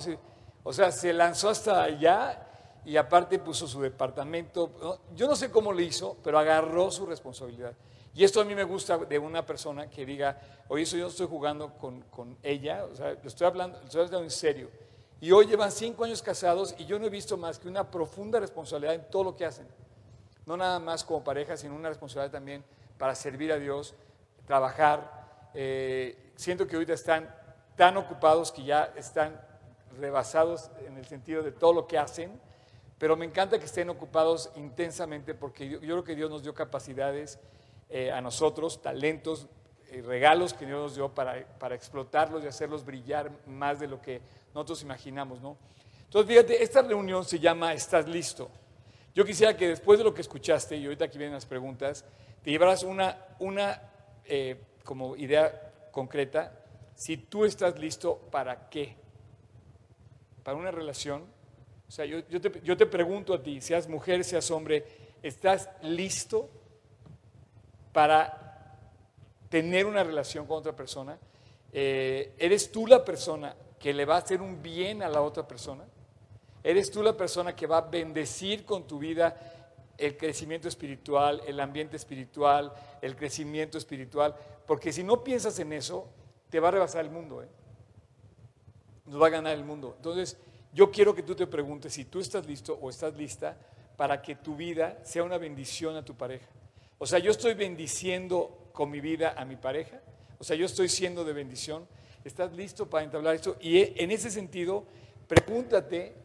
o sea, se lanzó hasta allá y aparte puso su departamento. Yo no sé cómo lo hizo, pero agarró su responsabilidad. Y esto a mí me gusta de una persona que diga, oye, eso yo no estoy jugando con, con ella, o sea, lo estoy hablando, lo estoy hablando en serio. Y hoy llevan cinco años casados y yo no he visto más que una profunda responsabilidad en todo lo que hacen. No nada más como pareja, sino una responsabilidad también para servir a Dios, trabajar. Eh, siento que ahorita están tan ocupados que ya están rebasados en el sentido de todo lo que hacen, pero me encanta que estén ocupados intensamente porque yo, creo que Dios nos dio capacidades eh, a nosotros, talentos, eh, regalos que Dios nos dio para, para explotarlos y hacerlos brillar más de lo que nosotros imaginamos, ¿no? Entonces, fíjate, esta reunión se llama ¿Estás listo? Yo quisiera que después de lo que escuchaste, y ahorita aquí vienen las preguntas, te llevaras una, una eh, como idea concreta, si tú estás listo, ¿para qué? Para una relación. O sea, yo, yo te, yo te pregunto a ti, seas mujer, seas hombre, ¿estás listo para tener una relación con otra persona? Eh, ¿Eres tú la persona que le va a hacer un bien a la otra persona? ¿Eres tú la persona que va a bendecir con tu vida el crecimiento espiritual, el ambiente espiritual, el crecimiento espiritual? Porque si no piensas en eso, te va a rebasar el mundo, ¿eh? nos va a ganar el mundo. Entonces, yo quiero que tú te preguntes si tú estás listo o estás lista para que tu vida sea una bendición a tu pareja. O sea, yo estoy bendiciendo con mi vida a mi pareja. O sea, yo estoy siendo de bendición. ¿Estás listo para entablar esto? Y e- en ese sentido, pregúntate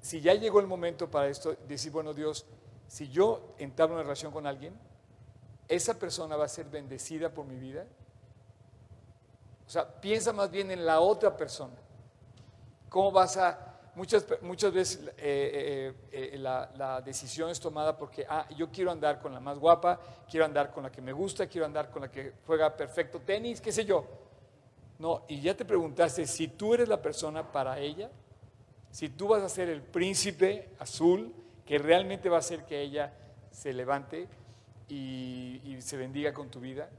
si ya llegó el momento para esto, decir, bueno, Dios, si yo entablo una relación con alguien, esa persona va a ser bendecida por mi vida. O sea, piensa más bien en la otra persona. ¿Cómo vas a... Muchas, muchas veces eh, eh, eh, la, la decisión es tomada porque, ah, yo quiero andar con la más guapa, quiero andar con la que me gusta, quiero andar con la que juega perfecto tenis, qué sé yo. No, y ya te preguntaste si tú eres la persona para ella, si tú vas a ser el príncipe azul que realmente va a hacer que ella se levante y, se bendiga con tu vida.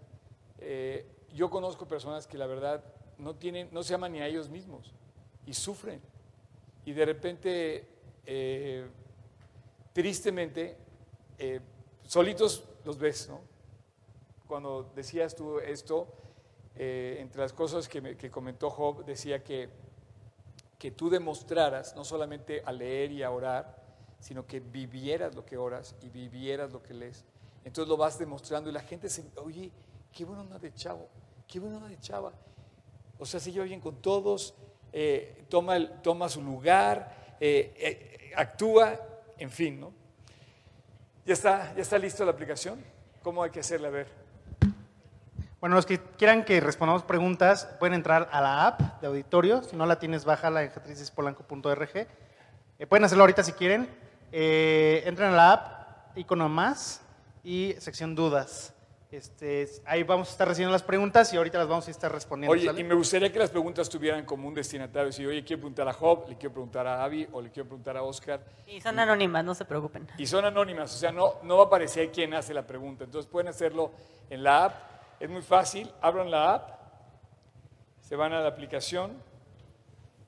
Eh, yo conozco personas que la verdad no tienen, no se aman ni a ellos mismos y sufren. Y de repente, eh, tristemente, eh, solitos los ves, ¿no? Cuando decías tú esto, eh, entre las cosas que, que comentó Job, decía que, que tú demostraras, no solamente a leer y a orar, sino que vivieras lo que oras y vivieras lo que lees. Entonces lo vas demostrando y la gente se, oye, qué buena onda de chavo, qué buena onda de chava. O sea, se lleva bien con todos, eh, toma, toma su lugar, eh, eh, actúa, en fin, ¿no? ¿Ya está, ¿Ya está listo la aplicación? ¿Cómo hay que hacerla? A ver. Bueno, los que quieran que respondamos preguntas pueden entrar a la app de auditorio. Si no la tienes, bájala en jatrisispolanco.org. Eh, pueden hacerlo ahorita si quieren. Eh, entren a la app icono más y sección dudas. Este, ahí vamos a estar recibiendo las preguntas y ahorita las vamos a estar respondiendo. Oye, ¿sale? y me gustaría que las preguntas tuvieran como un destinatario. Si, oye, quiero preguntar a Job, le quiero preguntar a Avi o le quiero preguntar a Oscar. Y son anónimas, no se preocupen. Y son anónimas, o sea, no, no va a aparecer quién hace la pregunta. Entonces pueden hacerlo en la app. Es muy fácil. Abran la app, se van a la aplicación,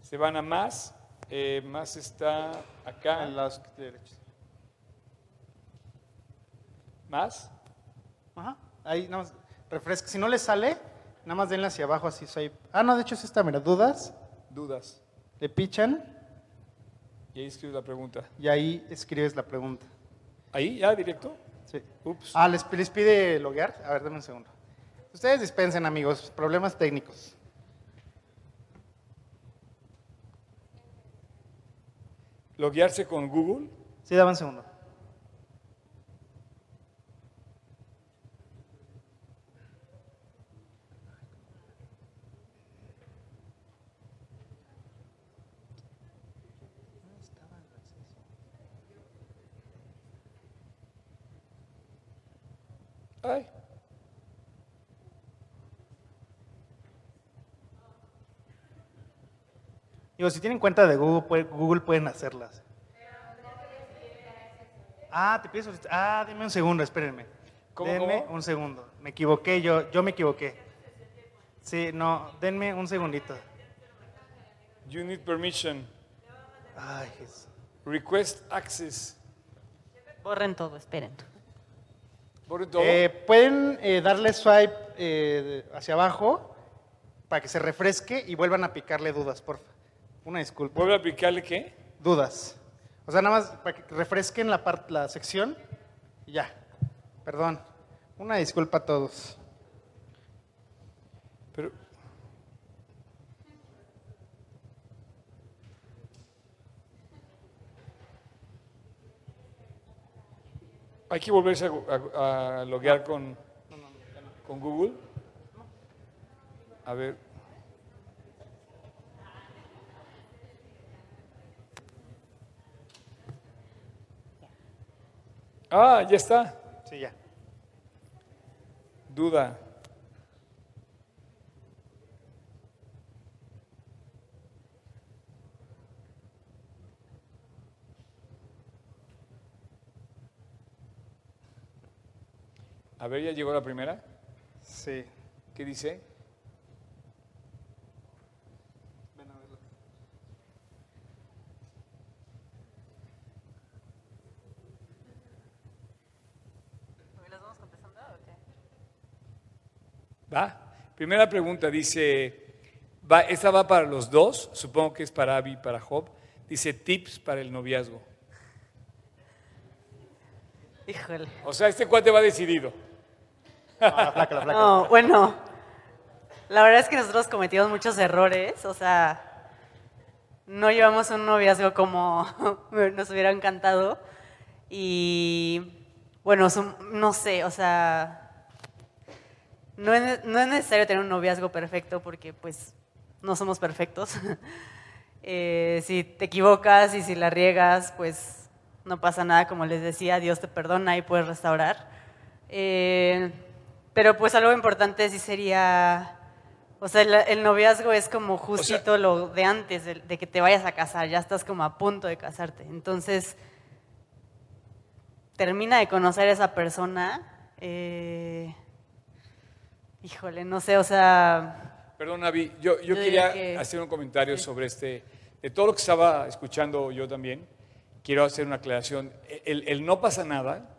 se van a más. Eh, más está acá. En los derechos. Más. Ajá. Ahí nada más refresca. Si no les sale, nada más denle hacia abajo así. Soy... Ah, no, de hecho sí está, mira, dudas. Dudas. Le pichan Y ahí escribes la pregunta. y ahí escribes la pregunta. ¿Ahí? ¿Ya? ¿Directo? Sí. Ups. Ah, ¿les, les pide loguear? A ver, denme un segundo. Ustedes dispensen, amigos, problemas técnicos. Loguearse con Google. Sí, dame un segundo. Ay. Digo, si tienen cuenta de Google, puede- Google pueden hacerlas. Ah, te pides Ah, denme un segundo, espérenme. ¿Cómo, denme cómo? un segundo. Me equivoqué, yo, yo me equivoqué. Sí, no, denme un segundito. You need permission. Ay, Jesús. Request access. Borren todo, esperen. Todo. Eh, Pueden eh, darle swipe eh, hacia abajo para que se refresque y vuelvan a picarle dudas, porfa. Una disculpa. ¿Vuelve a aplicarle qué? Dudas. O sea, nada más para que refresquen la, part- la sección y ya. Perdón. Una disculpa a todos. Pero. Hay que volverse a, a- a loguear con, con Google. A ver. Ah, ya está. Sí, ya. Duda. A ver, ya llegó la primera. Sí. ¿Qué dice? ¿Las vamos contestando o qué? Va. Primera pregunta dice, va, esta va para los dos, supongo que es para Abby y para Job. Dice tips para el noviazgo. Híjole. O sea, este cuate va decidido. No, la flaca, la flaca. No, bueno, la verdad es que nosotros cometimos muchos errores, o sea, no llevamos un noviazgo como nos hubiera encantado y bueno, no sé, o sea, no es, no es necesario tener un noviazgo perfecto porque pues no somos perfectos. Eh, si te equivocas y si la riegas, pues no pasa nada, como les decía, Dios te perdona y puedes restaurar. Eh, pero pues algo importante sí sería, o sea, el, el noviazgo es como justito lo de antes, de, de que te vayas a casar, ya estás como a punto de casarte. Entonces, termina de conocer a esa persona. eh, híjole, no sé, o sea, Perdón, Abby, yo, yo Yo quería que- hacer un comentario sobre este, de todo lo que estaba escuchando yo también, quiero hacer una aclaración. El, el no pasa nada,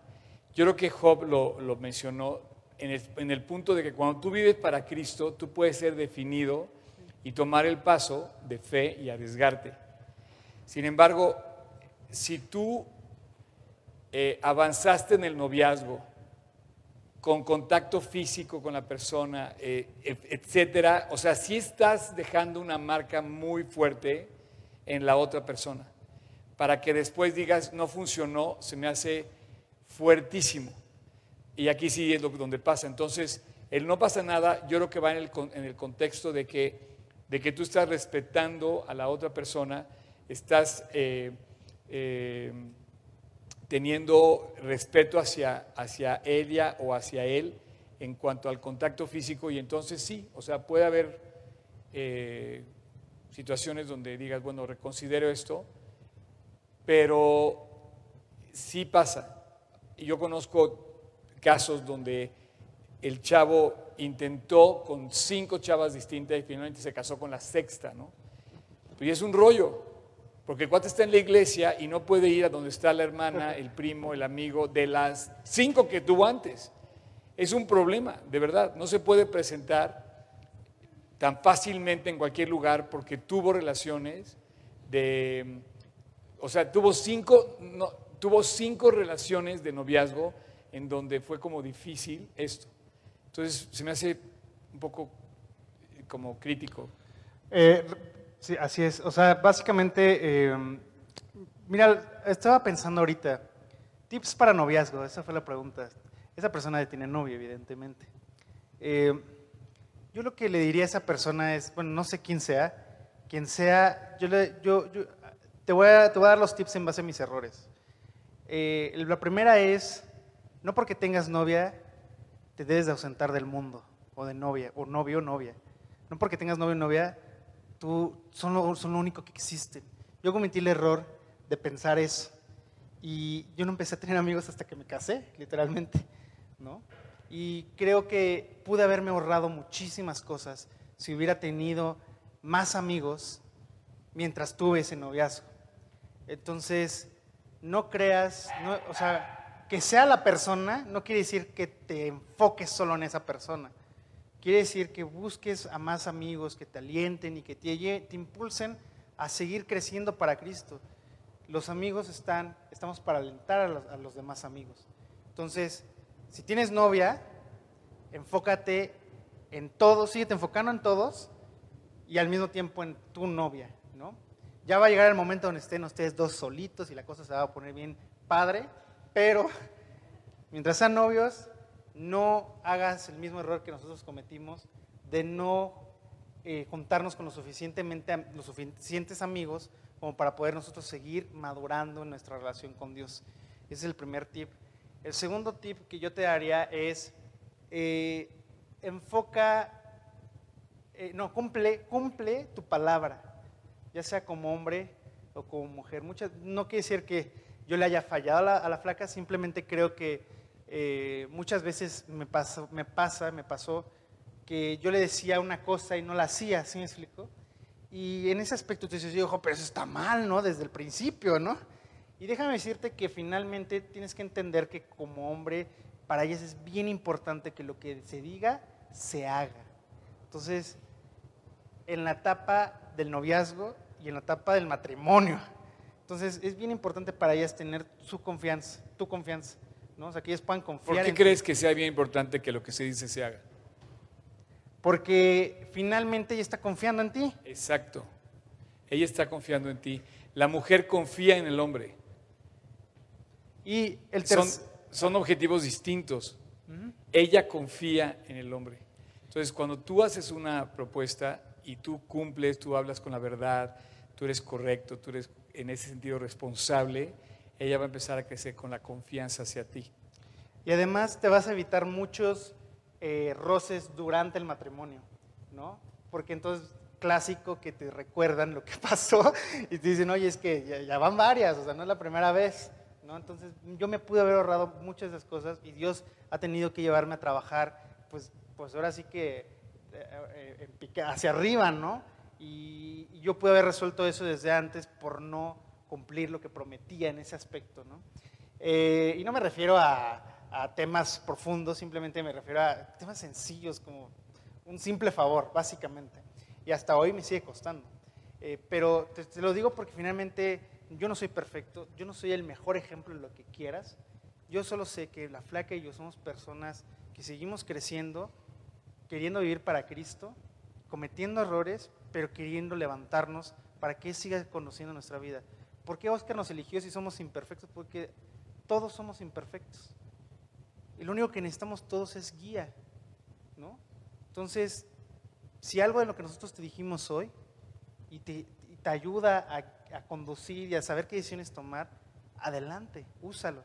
yo creo que Job lo, lo mencionó en el, en el punto de que cuando tú vives para Cristo, tú puedes ser definido y tomar el paso de fe y arriesgarte. Sin embargo, si tú eh, avanzaste en el noviazgo, con contacto físico con la persona, eh, et- etcétera. O sea, sí estás dejando una marca muy fuerte en la otra persona. Para que después digas, no funcionó, se me hace fuertísimo. Y aquí sí es donde pasa. Entonces, el no pasa nada, yo creo que va en el, en el contexto de que, de que tú estás respetando a la otra persona, estás eh, eh, teniendo respeto hacia, hacia ella o hacia él en cuanto al contacto físico y entonces sí, o sea, puede haber eh, situaciones donde digas, bueno, reconsidero esto, pero sí pasa. Yo conozco casos donde el chavo intentó con cinco chavas distintas y finalmente se casó con la sexta, ¿no? Y es un rollo, porque el cuate está en la iglesia y no puede ir a donde está la hermana, el primo, el amigo de las cinco que tuvo antes. Es un problema, de verdad. No se puede presentar tan fácilmente en cualquier lugar porque tuvo relaciones de, o sea, tuvo cinco, no, tuvo cinco relaciones de noviazgo en donde fue como difícil esto. Entonces se me hace un poco como crítico. Eh, sí, así es. O sea, básicamente, eh, mira, estaba pensando ahorita, tips para noviazgo, esa fue la pregunta. Esa persona tiene novio, evidentemente. Eh, yo lo que le diría a esa persona es, bueno, no sé quién sea, quien sea, yo, le, yo te, voy a, te voy a dar los tips en base a mis errores. Eh, la primera es, no porque tengas novia, te debes de ausentar del mundo, o de novia, o novio o novia. No porque tengas novio o novia, tú son lo, son único que existe. Yo cometí el error de pensar eso. Y yo no empecé a tener amigos hasta que me casé, literalmente. ¿no? Y creo que pude haberme ahorrado muchísimas cosas si hubiera tenido más amigos mientras tuve ese noviazgo. Entonces, no creas, o sea, que sea la persona no quiere decir que te enfoques solo en esa persona. Quiere decir que busques a más amigos que te alienten y que te, te impulsen a seguir creciendo para Cristo. Los amigos están, estamos para alentar a los, demás amigos. Entonces, si tienes novia, enfócate en todos, síguete enfocando en todos y al mismo tiempo en tu novia, ¿no? Ya va a llegar el momento donde estén ustedes dos solitos y la cosa se va a poner bien padre, pero mientras sean novios, no hagas el mismo error que nosotros cometimos de no eh, juntarnos con lo suficientemente, los suficientes amigos como para poder nosotros seguir madurando en nuestra relación con Dios. Ese es el primer tip. El segundo tip que yo te daría es, eh, enfoca, eh, no, cumple, cumple tu palabra, ya sea como hombre o como mujer. Muchas, no quiere decir que yo le haya fallado a la, flaca, simplemente creo que eh, muchas veces me pasa, me pasa, me pasó que yo le decía una cosa y no la hacía, ¿sí me explico? Y en ese aspecto te dices, ojo, pero eso está mal, ¿no? Desde el principio, ¿no? Y déjame decirte que finalmente tienes que entender que como hombre, para ellas es bien importante que lo que se diga, se haga. Entonces, en la etapa del noviazgo y en la etapa del matrimonio. Entonces, es bien importante para ellas tener su confianza, tu confianza. ¿No? O sea, que ellas puedan confiar. ¿Por qué crees que sea bien importante que lo que se dice se haga? Porque finalmente ella está confiando en ti. Exacto. Ella está confiando en ti. La mujer confía en el hombre. Y el son, son objetivos distintos. Ella confía en el hombre. Entonces, cuando tú haces una propuesta y tú cumples, tú hablas con la verdad, tú eres correcto, tú eres en ese sentido responsable, ella va a empezar a crecer con la confianza hacia ti. Y además te vas a evitar muchos eh, roces durante el matrimonio, ¿no? Porque entonces clásico que te recuerdan lo que pasó y te dicen, oye, es que ya, van varias, o sea, no es la primera vez. Entonces yo me pude haber ahorrado muchas de esas cosas y Dios ha tenido que llevarme a trabajar, pues, pues ahora sí que eh, eh, hacia arriba, ¿no? Y, yo pude haber resuelto eso desde antes por no cumplir lo que prometía en ese aspecto, ¿no? Eh, y no me refiero a, temas profundos, simplemente me refiero a temas sencillos como un simple favor, básicamente. Y hasta hoy me sigue costando. pero te lo digo porque finalmente yo no soy perfecto, yo no soy el mejor ejemplo de lo que quieras. Yo solo sé que la flaca y yo somos personas que seguimos creciendo, queriendo vivir para Cristo, cometiendo errores, pero queriendo levantarnos para que siga conociendo nuestra vida. ¿Por qué Oscar nos eligió si somos imperfectos? Porque todos somos imperfectos. Y lo único que necesitamos todos es guía. ¿no? Entonces, si algo de lo que nosotros te dijimos hoy y te, y te ayuda a a conducir y a saber qué decisiones tomar, adelante, úsalo,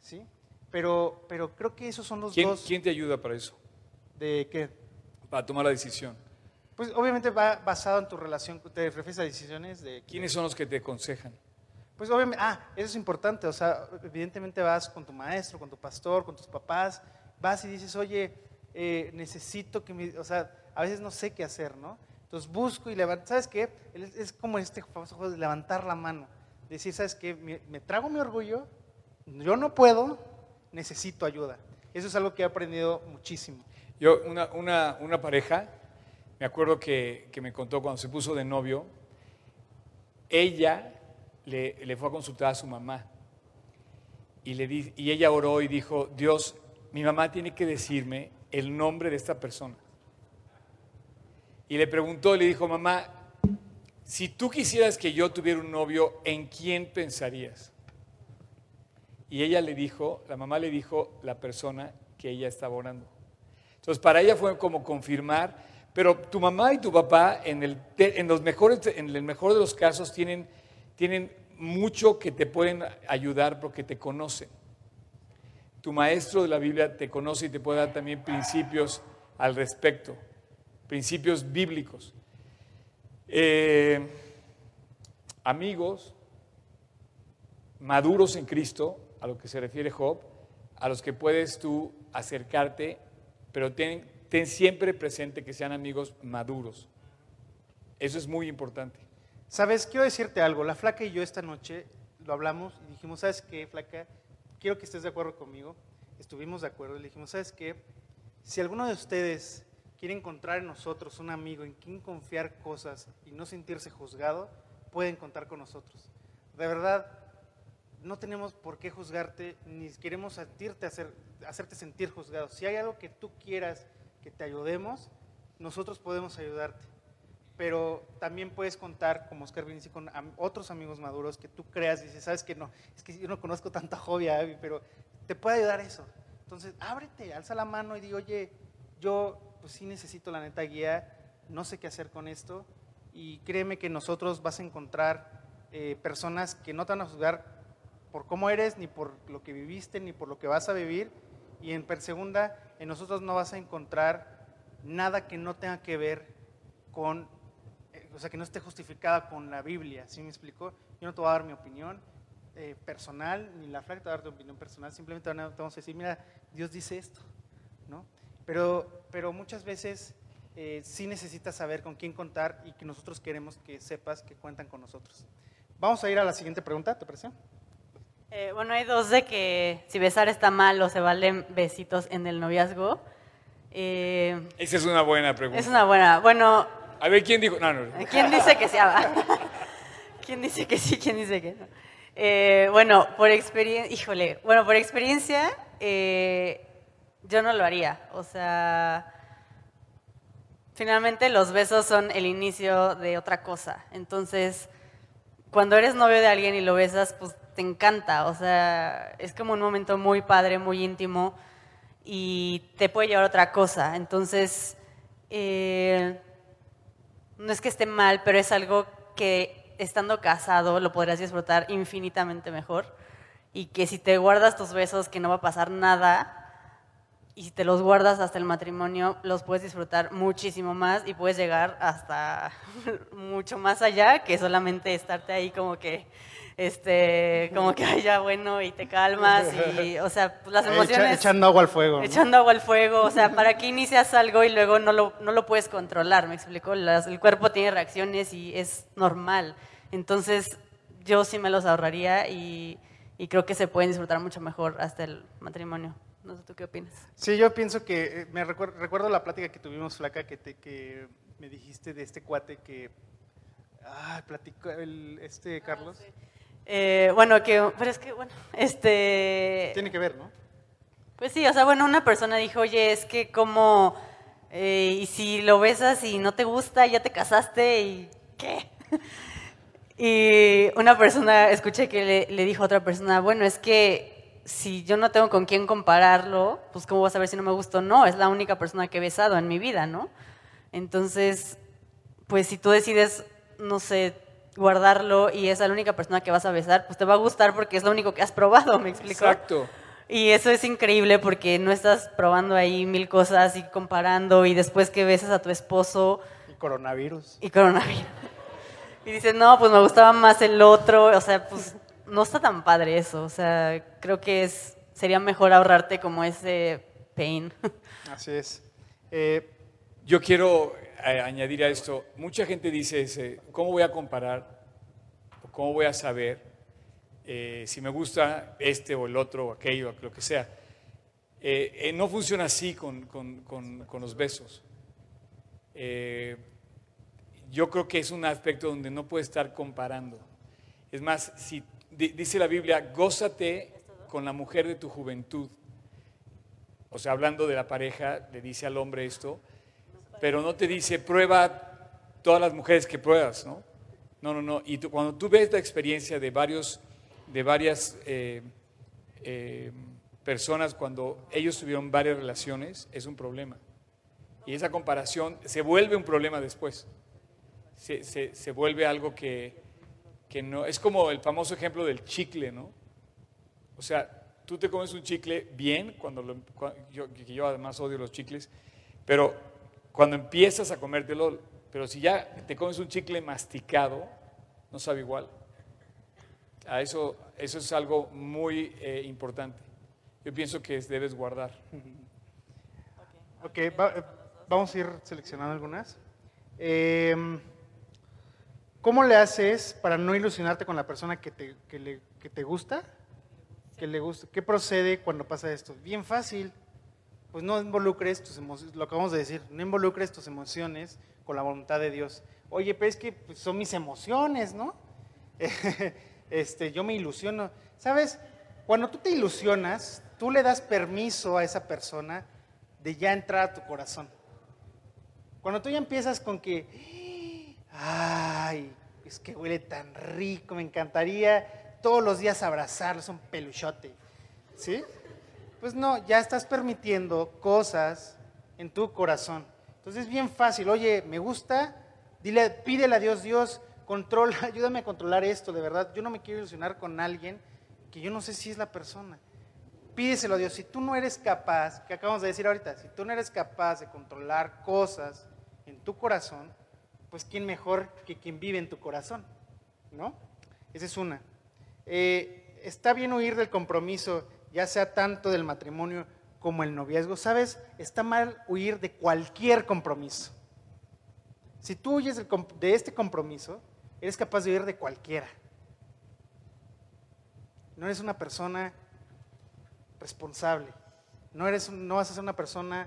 ¿sí? Pero, pero creo que esos son los ¿Quién, dos quién te ayuda para eso? de que, Para tomar la decisión. pues obviamente va basado en tu relación, te refieres a decisiones de... ¿Quiénes son los que te aconsejan? Pues obviamente, ah, eso es importante, o sea, evidentemente vas con tu maestro, con tu pastor, con tus papás, vas y dices, oye, eh, necesito que me, o sea, a veces no sé qué hacer, ¿no? Entonces busco y levanto, ¿sabes qué? Es, como este famoso juego de levantar la mano, decir, ¿sabes qué? Me, me trago mi orgullo, yo no puedo, necesito ayuda. Eso es algo que he aprendido muchísimo. Yo, una, una, una pareja, me acuerdo que, que me contó cuando se puso de novio, ella le, le fue a consultar a su mamá y, le di- y ella oró y dijo, Dios, mi mamá tiene que decirme el nombre de esta persona. Y le preguntó, le dijo, mamá, si tú quisieras que yo tuviera un novio, ¿en quién pensarías? Y ella le dijo, la mamá le dijo la persona que ella estaba orando. Entonces, para ella fue como confirmar, pero tu mamá y tu papá, en el, en los mejores, en el mejor de los casos, tienen, tienen mucho que te pueden ayudar porque te conocen. Tu maestro de la Biblia te conoce y te puede dar también principios al respecto, principios bíblicos. Eh, amigos maduros en Cristo, a lo que se refiere Job, a los que puedes tú acercarte, pero ten, ten siempre presente que sean amigos maduros. Eso es muy importante. Sabes, quiero decirte algo, la flaca y yo esta noche lo hablamos y dijimos, ¿sabes qué, flaca? Quiero que estés de acuerdo conmigo. Estuvimos de acuerdo y le dijimos, ¿sabes qué? Si alguno de ustedes quiere encontrar en nosotros un amigo en quien confiar cosas y no sentirse juzgado, pueden contar con nosotros. De verdad, no tenemos por qué juzgarte, ni queremos sentirte hacer, hacerte sentir juzgado. Si hay algo que tú quieras que te ayudemos, nosotros podemos ayudarte. Pero también puedes contar, como Oscar Vinci, con otros amigos maduros que tú creas y dices, sabes que no, es que yo no conozco tanta jovia, Abby, pero te puede ayudar eso. Entonces, ábrete, alza la mano y di, oye, yo pues sí necesito la neta guía, no sé qué hacer con esto. Y créeme que nosotros vas a encontrar eh, personas que no te van a juzgar por cómo eres, ni por lo que viviste, ni por lo que vas a vivir. Y en per segunda, en nosotros no vas a encontrar nada que no tenga que ver con, o sea, que no esté justificada con la Biblia. ¿Sí me explicó? Yo no te voy a dar mi opinión eh, personal, ni la flaca te va a dar tu opinión personal. Simplemente te vamos a decir, mira, Dios dice esto, ¿no? Pero, pero muchas veces eh, sí necesitas saber con quién contar y que nosotros queremos que sepas que cuentan con nosotros. Vamos a ir a la siguiente pregunta, ¿te parece? Eh, bueno, hay dos de que si besar está mal o se valen besitos en el noviazgo. Eh, Esa es una buena pregunta. es una buena. Bueno, A ver, ¿quién dijo? No, no. ¿quién dice que sí? Ah, va. ¿Quién dice que sí? ¿Quién dice que no? Eh, bueno, por experiencia, híjole, bueno, por experiencia, eh, yo no lo haría. O sea, finalmente los besos son el inicio de otra cosa. Entonces, cuando eres novio de alguien y lo besas, pues te encanta. O sea, es como un momento muy padre, muy íntimo y te puede llevar a otra cosa. Entonces, eh, no es que esté mal, pero es algo que estando casado lo podrás disfrutar infinitamente mejor. Y que si te guardas tus besos, que no va a pasar nada. Y si te los guardas hasta el matrimonio, los puedes disfrutar muchísimo más y puedes llegar hasta mucho más allá que solamente estarte ahí como que, este, como que, ay, ya bueno, y te calmas y, o sea, pues, las Echa- emociones echando agua al fuego. ¿no? echando agua al fuego, o sea, ¿para qué inicias algo y luego no lo, no lo puedes controlar? ¿Me explico? Las- el cuerpo tiene reacciones y es normal. Entonces, yo sí me los ahorraría y, y creo que se pueden disfrutar mucho mejor hasta el matrimonio. No sé tú qué opinas. Sí, yo pienso que, eh, me recuer- recuerdo la plática que tuvimos, Flaca, que, te- que me dijiste de este cuate que, ah, platicó, el, este Carlos, Eh, bueno, que, pero es que, bueno, este... tiene que ver, ¿no? Pues sí, o sea, bueno, una persona dijo, oye, es que como, eh, y si lo besas y no te gusta, ya te casaste y qué. y una persona, escuché que le, le dijo a otra persona, bueno, es que si yo no tengo con quién compararlo, pues cómo vas a ver si no me gustó o no, es la única persona que he besado en mi vida, ¿no? Entonces, pues si tú decides, no sé, guardarlo y es la única persona que vas a besar, pues te va a gustar porque es lo único que has probado, ¿me explico? Exacto. Y eso es increíble porque no estás probando ahí mil cosas y comparando y después que besas a tu esposo Y coronavirus. y coronavirus. Y dices, no, pues me gustaba más el otro, o sea, pues no está tan padre eso, o sea, creo que es, sería mejor ahorrarte como ese pain. Así es. Eh, Yo quiero eh, añadir a esto, mucha gente dice, ese, ¿cómo voy a comparar? ¿O ¿Cómo voy a saber eh, si me gusta este o el otro o aquello, lo que sea? Eh, eh, no funciona así con, con- con- los besos. Eh, yo creo que es un aspecto donde no puedes estar comparando. Es más, si di- dice la Biblia, gózate con la mujer de tu juventud. O sea, hablando de la pareja, le dice al hombre esto, pero no te dice prueba todas las mujeres que pruebas, ¿no? No, no, no. Y tú- cuando tú ves la experiencia de varios, de varias eh, eh, personas cuando ellos tuvieron varias relaciones, es un problema. Y esa comparación se vuelve un problema después. Se, se- se vuelve algo que, que no. Es como el famoso ejemplo del chicle, ¿no? O sea, tú te comes un chicle bien, cuando lo- cua- yo, yo además odio los chicles, pero cuando empiezas a comértelo, pero si ya te comes un chicle masticado, no sabe igual. A eso, eso es algo muy eh, importante. Yo pienso que debes guardar. ok, va- eh, vamos a ir seleccionando algunas. Eh, ¿Cómo le haces para no ilusionarte con la persona que te, que le- que te gusta? Que le gusta. ¿Qué procede cuando pasa esto? Bien fácil. Pues no involucres tus emociones, lo acabamos de decir, no involucres tus emociones con la voluntad de Dios. Oye, pero es que pues, son mis emociones, ¿no? este, yo me ilusiono. ¿Sabes? Cuando tú te ilusionas, tú le das permiso a esa persona de ya entrar a tu corazón. Cuando tú ya empiezas con que, ay, es que huele tan rico, me encantaría todos los días abrazarlo, es un peluchote, ¿sí? Pues no, ya estás permitiendo cosas en tu corazón. Entonces es bien fácil, oye, me gusta, dile, pídele a Dios, Dios, controla, ayúdame a controlar esto, de verdad. Yo no me quiero ilusionar con alguien que yo no sé si es la persona. Pídeselo a Dios. Si tú no eres capaz, que acabamos de decir ahorita, si tú no eres capaz de controlar cosas en tu corazón, pues quién mejor que quien vive en tu corazón, ¿no? Esa es una. Eh, está bien huir del compromiso, ya sea tanto del matrimonio como el noviazgo. ¿Sabes? Está mal huir de cualquier compromiso. Si tú huyes de este compromiso, eres capaz de huir de cualquiera. No eres una persona responsable. No, eres, no vas a ser una persona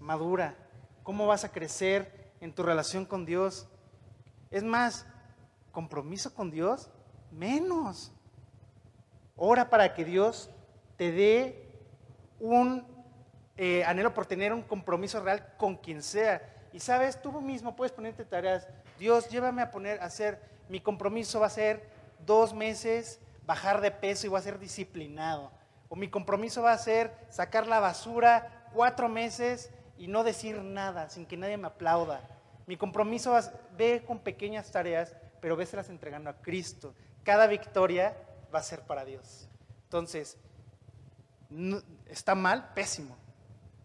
madura. ¿Cómo vas a crecer en tu relación con Dios? Es más, compromiso con Dios, menos. Ora para que Dios te dé un eh, anhelo por tener un compromiso real con quien sea. Y sabes, tú mismo puedes ponerte tareas. Dios, llévame a poner, a hacer, mi compromiso va a ser dos meses bajar de peso y voy a ser disciplinado. O mi compromiso va a ser sacar la basura cuatro meses y no decir nada, sin que nadie me aplauda. Mi compromiso va a ve con pequeñas tareas, pero véselas entregando a Cristo. Cada victoria va a ser para Dios. Entonces, no- está mal, pésimo,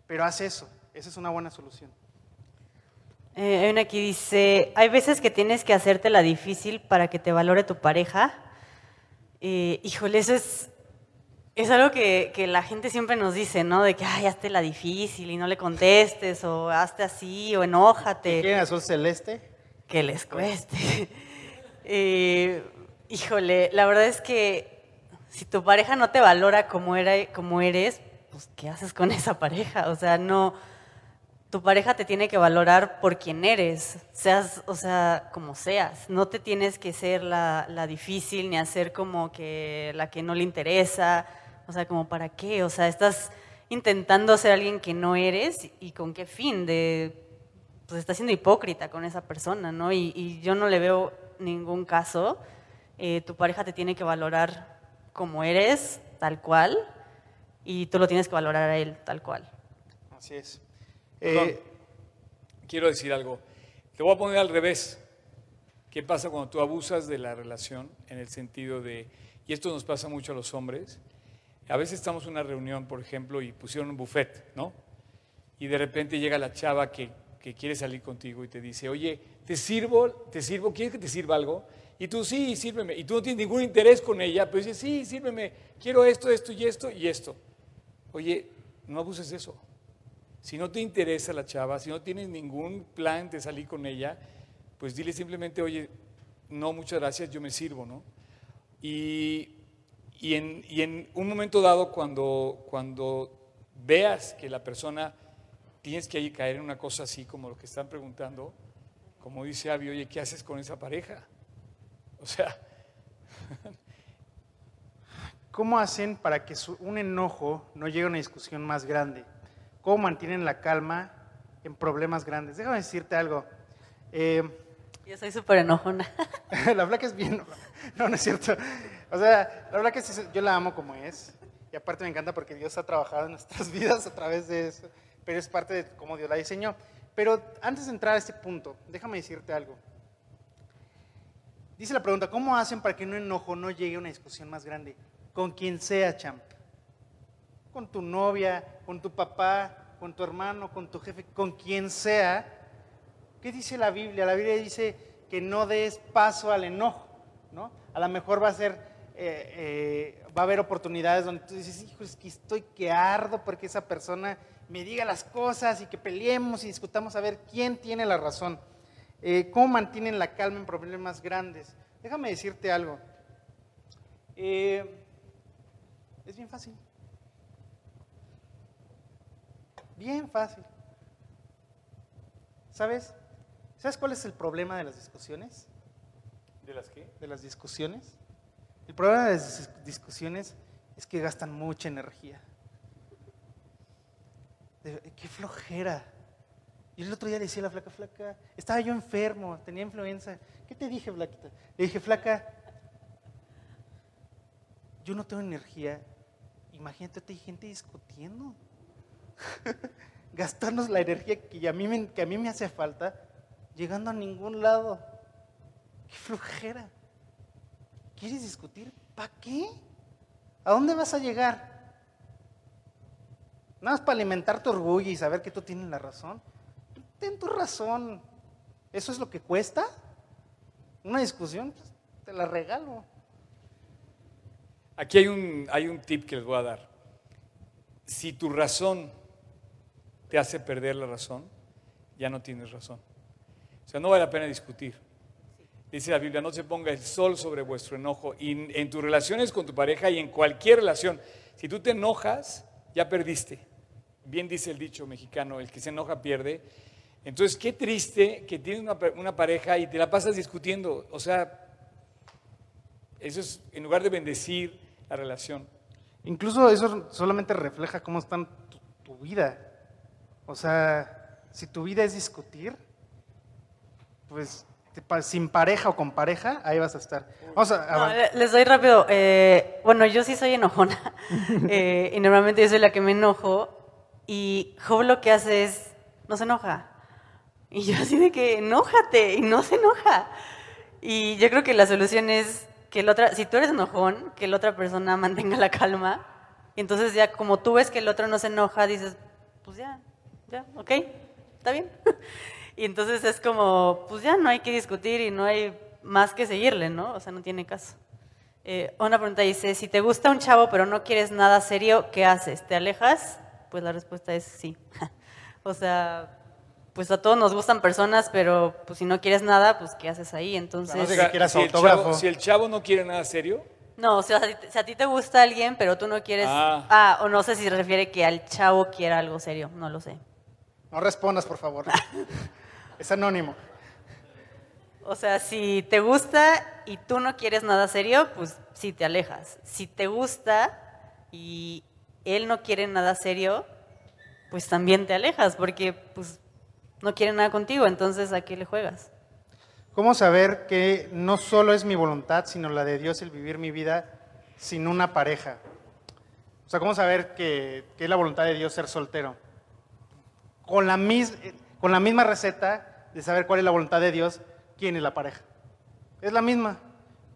pero haz eso. Esa es una buena solución. Eh, hay una aquí dice, hay veces que tienes que hacerte la difícil para que te valore tu pareja. Eh, híjole, eso es, es algo que, que la gente siempre nos dice, ¿no? De que, ay, hazte la difícil y no le contestes, o hazte así, o enójate. ¿Quieren azul celeste? que les cueste. Eh, híjole, la verdad es que si tu pareja no te valora como, era, como eres, pues ¿qué haces con esa pareja? O sea, no, tu pareja te tiene que valorar por quien eres, seas, o sea, como seas. No te tienes que ser la, difícil ni hacer como que la que no le interesa. O sea, como para qué? O sea, estás intentando ser alguien que no eres y con qué fin de pues está siendo hipócrita con esa persona, ¿no? Y, y yo no le veo ningún caso. Eh, tu pareja te tiene que valorar como eres, tal cual, y tú lo tienes que valorar a él, tal cual. Así es. Perdón. Eh, Quiero decir algo. Te voy a poner al revés. ¿Qué pasa cuando tú abusas de la relación en el sentido de, y esto nos pasa mucho a los hombres, a veces estamos en una reunión, por ejemplo, y pusieron un buffet, ¿no? Y de repente llega la chava que, que quiere salir contigo y te dice, oye, ¿te sirvo? ¿Te sirvo? ¿Quieres que te sirva algo? Y tú, sí, sírveme. Y tú no tienes ningún interés con ella, pero dices, sí, sírveme, quiero esto, esto y esto y esto. Oye, no abuses de eso. Si no te interesa la chava, si no tienes ningún plan de salir con ella, pues dile simplemente, oye, no, muchas gracias, yo me sirvo, ¿no? Y, y, en, y en, un momento dado, cuando, cuando veas que la persona tienes que caer en una cosa así como lo que están preguntando, como dice Avi, oye, ¿qué haces con esa pareja? O sea... ¿Cómo hacen para que un enojo no llegue a una discusión más grande? ¿Cómo mantienen la calma en problemas grandes? Déjame decirte algo. Eh, Yo soy súper enojona. la Black es bien. No, no es cierto. O sea, la Black es, yo la amo como es. Y aparte me encanta porque Dios ha trabajado en nuestras vidas a través de eso. Pero es parte de cómo Dios la diseñó. Pero antes de entrar a este punto, déjame decirte algo. Dice la pregunta, ¿cómo hacen para que un enojo no llegue a una discusión más grande? Con quien sea, champ. Con tu novia, con tu papá, con tu hermano, con tu jefe, con quien sea. ¿Qué dice la Biblia? La Biblia dice que no des paso al enojo, ¿no? A lo mejor va a ser, eh, eh, va a haber oportunidades donde tú dices, hijo, es que estoy que ardo porque esa persona me diga las cosas y que peleemos y discutamos a ver quién tiene la razón. Eh, ¿Cómo mantienen la calma en problemas grandes? Déjame decirte algo. Eh, es bien fácil. Bien fácil. ¿Sabes? ¿Sabes cuál es el problema de las discusiones? ¿De las qué? De las discusiones. El problema de las discusiones es que gastan mucha energía. De, qué flojera. Y el otro día le decía a la flaca, flaca, estaba yo enfermo, tenía influenza. ¿Qué te dije, flaquita? Le dije, flaca, yo no tengo energía. Imagínate, hay gente discutiendo. Gastarnos la energía que a, mí me, que a mí me hace falta, llegando a ningún lado. ¡Qué flojera! ¿Quieres discutir? ¿Para qué? ¿A dónde vas a llegar? Nada más para alimentar tu orgullo y saber que tú tienes la razón. Ten tu razón. ¿Eso es lo que cuesta? Una discusión, pues, te la regalo. Aquí hay un, hay un tip que les voy a dar. Si tu razón te hace perder la razón, ya no tienes razón. O sea, no vale la pena discutir. Dice la Biblia, no se ponga el sol sobre vuestro enojo. Y en tus relaciones con tu pareja y en cualquier relación, si tú te enojas, ya perdiste. Bien dice el dicho mexicano, el que se enoja pierde. Entonces, qué triste que tienes una, una pareja y te la pasas discutiendo. O sea, eso es en lugar de bendecir la relación. Incluso eso solamente refleja cómo está tu, tu vida. O sea, si tu vida es discutir, pues sin pareja o con pareja, ahí vas a estar. Vamos a, no, les doy rápido. Eh, bueno, yo sí soy enojona. eh, y normalmente yo soy la que me enojo. Y Job lo que hace es, no se enoja. Y yo así de que, enójate. Y no se enoja. Y yo creo que la solución es que la otra, si tú eres enojón, que la otra persona mantenga la calma. Y entonces ya como tú ves que el otro no se enoja, dices, pues ya, ya, ok, está bien. Y entonces es como, pues ya no hay que discutir y no hay más que seguirle, ¿no? O sea, no tiene caso. Eh, una pregunta dice, si te gusta un chavo pero no quieres nada serio, ¿qué haces? ¿Te alejas? Pues la respuesta es sí. o sea, pues a todos nos gustan personas, pero pues si no quieres nada, pues ¿qué haces ahí? Entonces... No sé si, el chavo, si el chavo no quiere nada serio, no, o sea, si a ti te gusta alguien, pero tú no quieres... Ah. ah, o no sé si se refiere que al chavo quiera algo serio, no lo sé. No respondas, por favor. es anónimo. O sea, si te gusta y tú no quieres nada serio, pues sí te alejas. Si te gusta y él no quiere nada serio, pues también te alejas, porque pues no quiere nada contigo, entonces ¿a qué le juegas? ¿Cómo saber que no solo es mi voluntad, sino la de Dios el vivir mi vida sin una pareja? O sea, ¿cómo saber que, es la voluntad de Dios ser soltero? Con la, mis, con la misma receta de saber cuál es la voluntad de Dios, quién es la pareja. Es la misma.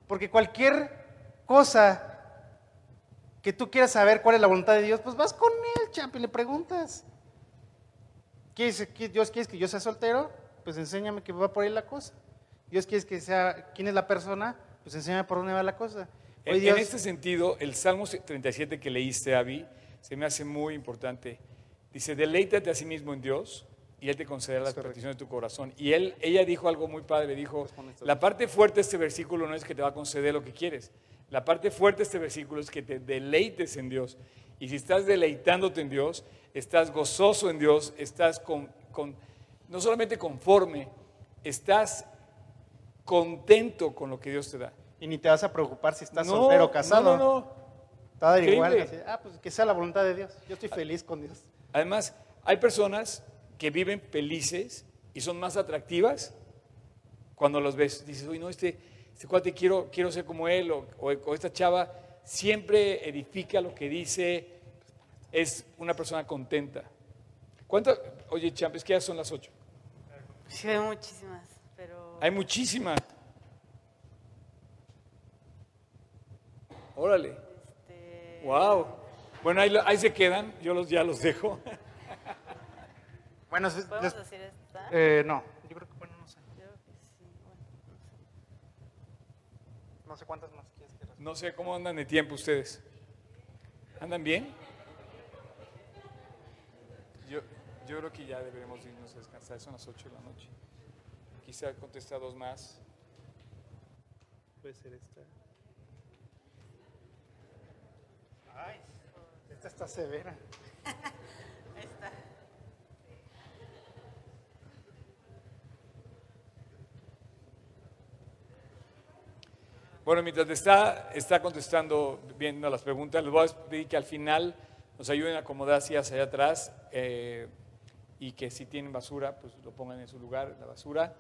Porque cualquier cosa que tú quieras saber cuál es la voluntad de Dios, pues vas con él, champ, y le preguntas. ¿Quieres que Dios quiere que yo sea soltero? Pues enséñame que va por ahí la cosa. Dios quiere que sea, ¿quién es la persona? Pues enséñame por dónde va la cosa. En, en este sentido, el Salmo 37 que leíste, Abby, se me hace muy importante. Dice, deleítate a sí mismo en Dios y Él te concederá las peticiones de tu corazón. Y él, ella dijo algo muy padre, dijo, la parte fuerte de este versículo no es que te va a conceder lo que quieres. La parte fuerte de este versículo es que te deleites en Dios. Y si estás deleitándote en Dios, estás gozoso en Dios, estás con, no solamente conforme, estás contento con lo que Dios te da. Y ni te vas a preocupar si estás soltero o casado. No, no, no. Está igual. ah, pues que sea la voluntad de Dios. Yo estoy feliz con Dios. Además, hay personas que viven felices y son más atractivas cuando los ves. Dices, uy, no, este, este cuate quiero, quiero ser como él o, o, esta chava siempre edifica lo que dice, es una persona contenta. ¿Cuántas? Oye, Champ, es que ya son las ocho. Sí, hay muchísimas, pero... Hay muchísimas. Órale. Este... Wow. Bueno, ahí, ahí, se quedan, yo los, ya los dejo. bueno, ¿Podemos decir esta? Eh, no, yo creo que, bueno, no sé. Yo creo que sí, bueno, no sé. No sé cuántas más quieres que No sé cómo andan de tiempo ustedes. ¿Andan bien? Yo, yo creo que ya deberemos irnos a descansar, son las 8 de la noche. Quizá contestar dos más. Puede ser esta. Ay, esta está severa. esta. Bueno, mientras está, está contestando, viendo las preguntas, les voy a pedir que al final nos ayuden a acomodar hacia allá atrás eh, y que si tienen basura, pues lo pongan en su lugar, la basura.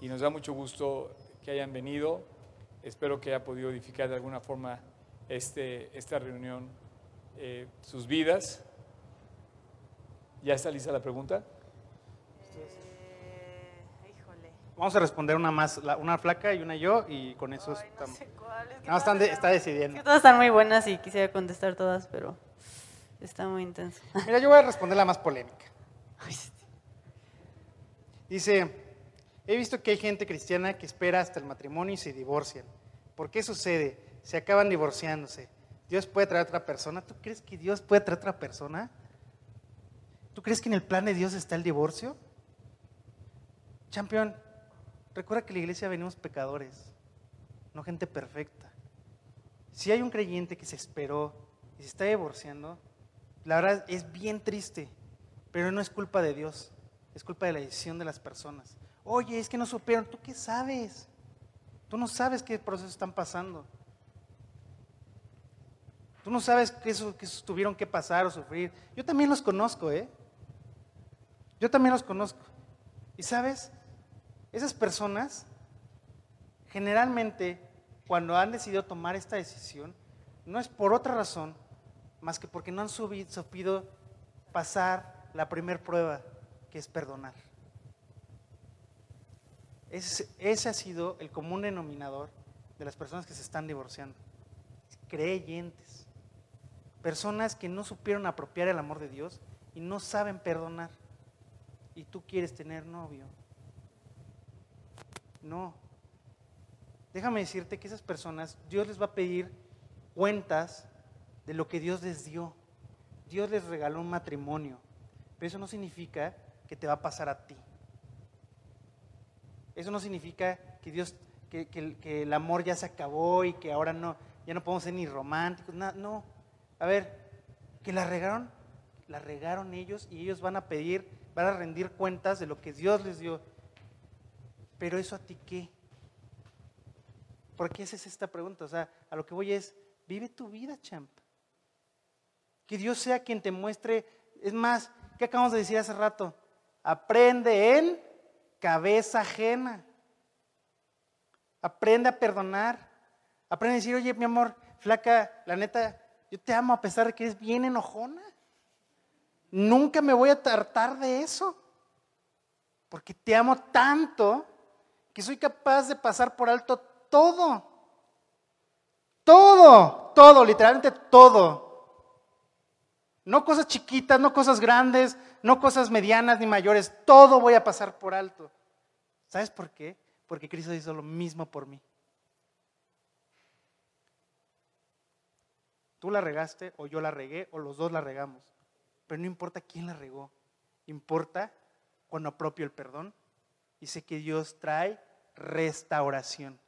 Y nos da mucho gusto que hayan venido. Espero que haya podido edificar de alguna forma este, esta reunión, eh, sus vidas. ¿Ya está lista la pregunta? Eh, híjole. Vamos a responder una más, una flaca y una yo, y con eso Ay, no estamos. sé cuál, es que No, están de- está decidiendo. Es que todas están muy buenas y quisiera contestar todas, pero está muy intenso. Mira, yo voy a responder la más polémica. Dice, he visto que hay gente cristiana que espera hasta el matrimonio y se divorcian. ¿Por qué sucede? Se acaban divorciándose. ¿Dios puede traer a otra persona? ¿Tú crees que Dios puede traer a otra persona? ¿Tú crees que en el plan de Dios está el divorcio? Campeón, recuerda que la iglesia venimos pecadores, no gente perfecta. Si hay un creyente que se esperó y se está divorciando, la verdad es bien triste, pero no es culpa de Dios, es culpa de la decisión de las personas. Oye, es que no supieron, ¿tú qué sabes? Tú no sabes qué procesos están pasando. Tú no sabes que eso, que esos tuvieron que pasar o sufrir. Yo también los conozco, ¿eh? Yo también los conozco. Y sabes, esas personas, generalmente, cuando han decidido tomar esta decisión, no es por otra razón más que porque no han sabido pasar la primer prueba, que es perdonar. Ese, ese ha sido el común denominador de las personas que se están divorciando. Creyentes. Personas que no supieron apropiar el amor de Dios y no saben perdonar. Y tú quieres tener novio. No. Déjame decirte que esas personas, Dios les va a pedir cuentas de lo que Dios les dio. Dios les regaló un matrimonio, pero eso no significa que te va a pasar a ti. Eso no significa que Dios, que, que el- amor ya se acabó y que ahora no, ya no podemos ser ni románticos. na- no. A ver, que la regaron, la regaron ellos y ellos van a pedir, van a rendir cuentas de lo que Dios les dio. Pero eso a ti qué? ¿Por qué haces esta pregunta? O sea, a lo que voy es, vive tu vida, champ. Que Dios sea quien te muestre. Es más, ¿qué acabamos de decir hace rato? Aprende en cabeza ajena. Aprende a perdonar. Aprende a decir, oye, mi amor, flaca, la neta, yo te amo a pesar de que eres bien enojona. Nunca me voy a tartar de eso. Porque te amo tanto que soy capaz de pasar por alto todo. Todo, todo, literalmente todo. No cosas chiquitas, no cosas grandes, no cosas medianas ni mayores. Todo voy a pasar por alto. ¿Sabes por qué? Porque Cristo hizo lo mismo por mí. Tú la regaste o yo la regué o los dos la regamos. Pero no importa quién la regó. Importa cuando apropio el perdón sé que Dios trae restauración.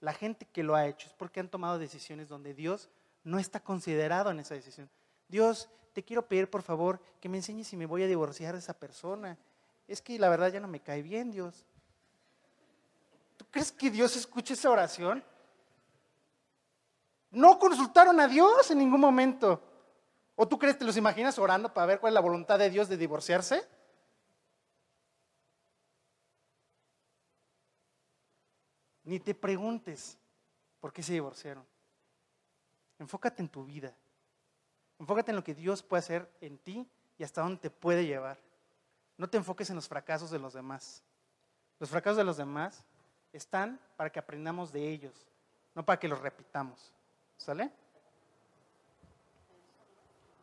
La gente que lo ha hecho es porque han tomado decisiones donde Dios no está considerado en esa decisión. Dios, te quiero pedir por favor que me enseñes si me voy a divorciar de esa persona. Es que la verdad ya no me cae bien, Dios. ¿Tú crees que Dios escucha esa oración? No consultaron a Dios en ningún momento. ¿O tú crees, te los imaginas orando para ver cuál es la voluntad de Dios de divorciarse? Ni te preguntes por qué se divorciaron. Enfócate en tu vida. Enfócate en lo que Dios puede hacer en ti y hasta dónde te puede llevar. No te enfoques en los fracasos de los demás. Los fracasos de los demás están para que aprendamos de ellos, no para que los repitamos. ¿Sale?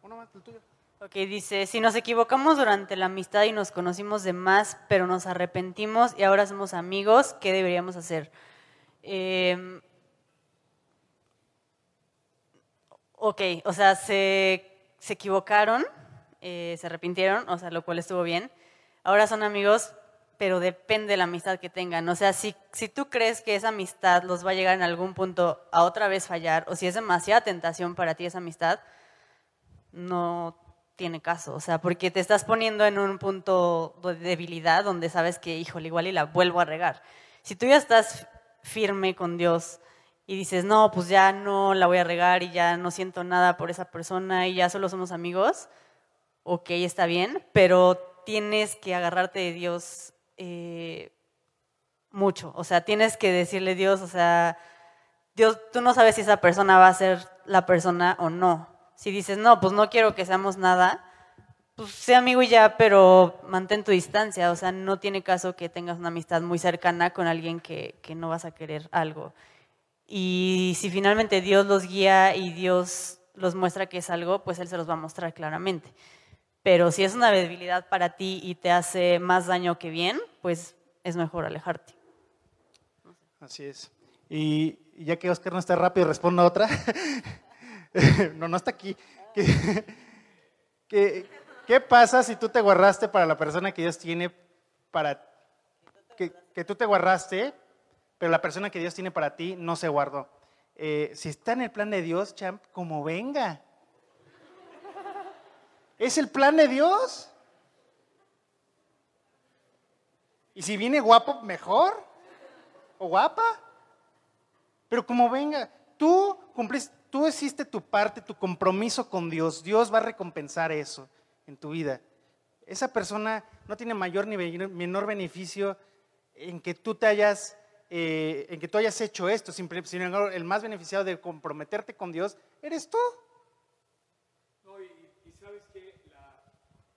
Uno más, el tuyo. Ok, dice, si nos equivocamos durante la amistad y nos conocimos de más, pero nos arrepentimos y ahora somos amigos, ¿qué deberíamos hacer? Em, ok, o sea, se, equivocaron, eh, se arrepintieron, o sea, lo cual estuvo bien. Ahora son amigos, pero depende de la amistad que tengan. O sea, si, si tú crees que esa amistad los va a llegar en algún punto a otra vez fallar, o si es demasiada tentación para ti esa amistad, no tiene caso. O sea, porque te estás poniendo en un punto de debilidad donde sabes que, híjole, igual y la vuelvo a regar. Si tú ya estás firme con Dios y dices, no, pues ya no la voy a regar y ya no siento nada por esa persona y ya solo somos amigos, ok, está bien, pero tienes que agarrarte de Dios eh, mucho. O sea, tienes que decirle Dios, o sea, Dios, tú no sabes si esa persona va a ser la persona o no. Si dices, no, pues no quiero que seamos nada, pues sé amigo y ya, pero mantén tu distancia. O sea, no tiene caso que tengas una amistad muy cercana con alguien que, no vas a querer algo. Y si finalmente Dios los guía y Dios los muestra que es algo, pues Él se los va a mostrar claramente. Pero si es una debilidad para ti y te hace más daño que bien, pues es mejor alejarte. Así es. Y ya que Oscar no está rápido, respondo a otra. no, no está aquí. que ¿Qué pasa si tú te guardaste para la persona que Dios tiene para... Que, que tú te guardaste, pero la persona que Dios tiene para ti no se guardó? Eh, si está en el plan de Dios, champ, como venga. Es el plan de Dios. Y si viene guapo, mejor. O guapa. Pero como venga, tú cumpliste, tú hiciste tu parte, tu compromiso con Dios. Dios va a recompensar eso en tu vida. Esa persona no tiene mayor ni menor beneficio en que tú te hayas, eh, en que tú hayas hecho esto. Sin embargo, el más beneficiado de comprometerte con Dios eres tú. No, y, sabes que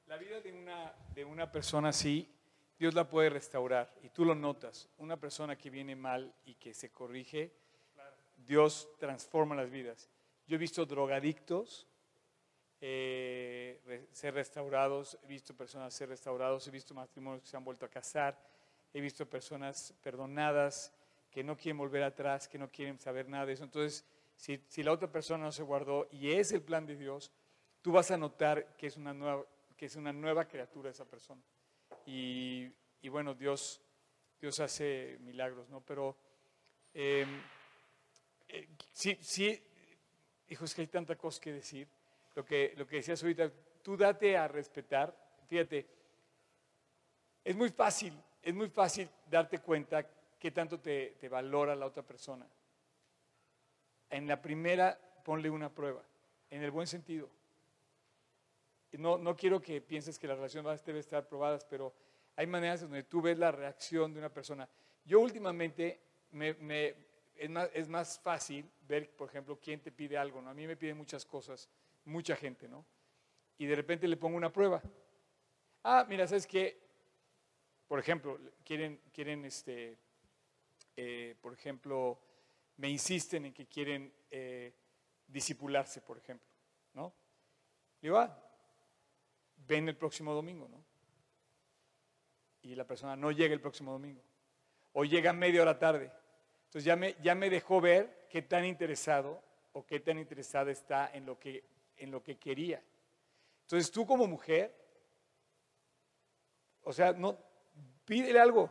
la, vida de una, de una persona así, Dios la puede restaurar y tú lo notas. Una persona que viene mal y que se corrige, Dios transforma las vidas. Yo he visto drogadictos eh, ser restaurados, he visto personas ser restaurados, he visto matrimonios que se han vuelto a casar, he visto personas perdonadas que no quieren volver atrás, que no quieren saber nada de eso. Entonces, si, si la otra persona no se guardó y es el plan de Dios, tú vas a notar que es una nueva, que es una nueva criatura esa persona. Y, y bueno, Dios, Dios hace milagros, ¿no? Pero em, eh, sí, sí, hijos, que hay tanta cosa que decir lo que, lo que decías ahorita, tú date a respetar. Fíjate, es muy fácil, es muy fácil darte cuenta qué tanto te, te valora la otra persona. En la primera, ponle una prueba, en el buen sentido. No, no quiero que pienses que las relaciones deben estar probadas, pero hay maneras donde tú ves la reacción de una persona. Yo últimamente me, me, es, más, es, más, fácil ver, por ejemplo, quién te pide algo. ¿no? A mí me piden muchas cosas mucha gente, ¿no? Y de repente le pongo una prueba. Ah, mira, ¿sabes qué? Por ejemplo, quieren, quieren este, eh, por ejemplo, me insisten en que quieren eh, disipularse, por ejemplo, ¿no? Le digo, ah, ven el próximo domingo, ¿no? Y la persona no llega el próximo domingo. O llega media hora tarde. Entonces ya me, ya me dejó ver qué tan interesado o qué tan interesada está en lo que, en lo que quería. Entonces tú como mujer, o sea, no, pídele algo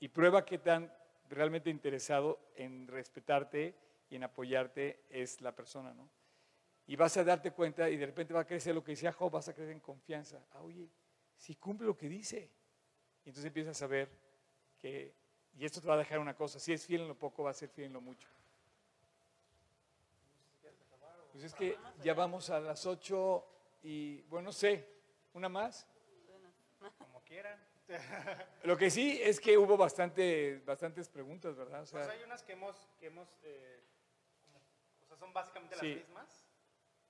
y prueba qué tan realmente interesado en respetarte y en apoyarte es la persona, ¿no? Y vas a darte cuenta y de repente va a crecer lo que decía Job, vas a crecer en confianza. Ah, oye, si cumple lo que dice. Y entonces empiezas a ver que, y esto te va a dejar una cosa, si es fiel en lo poco, va a ser fiel en lo mucho. Pues es que ya vamos a las 8 y, bueno, no sé, ¿una más? Como quieran. Lo que sí es que hubo bastante, bastantes preguntas, ¿verdad? O sea, Pues hay unas que hemos, que hemos eh, o sea, son básicamente Sí. las mismas.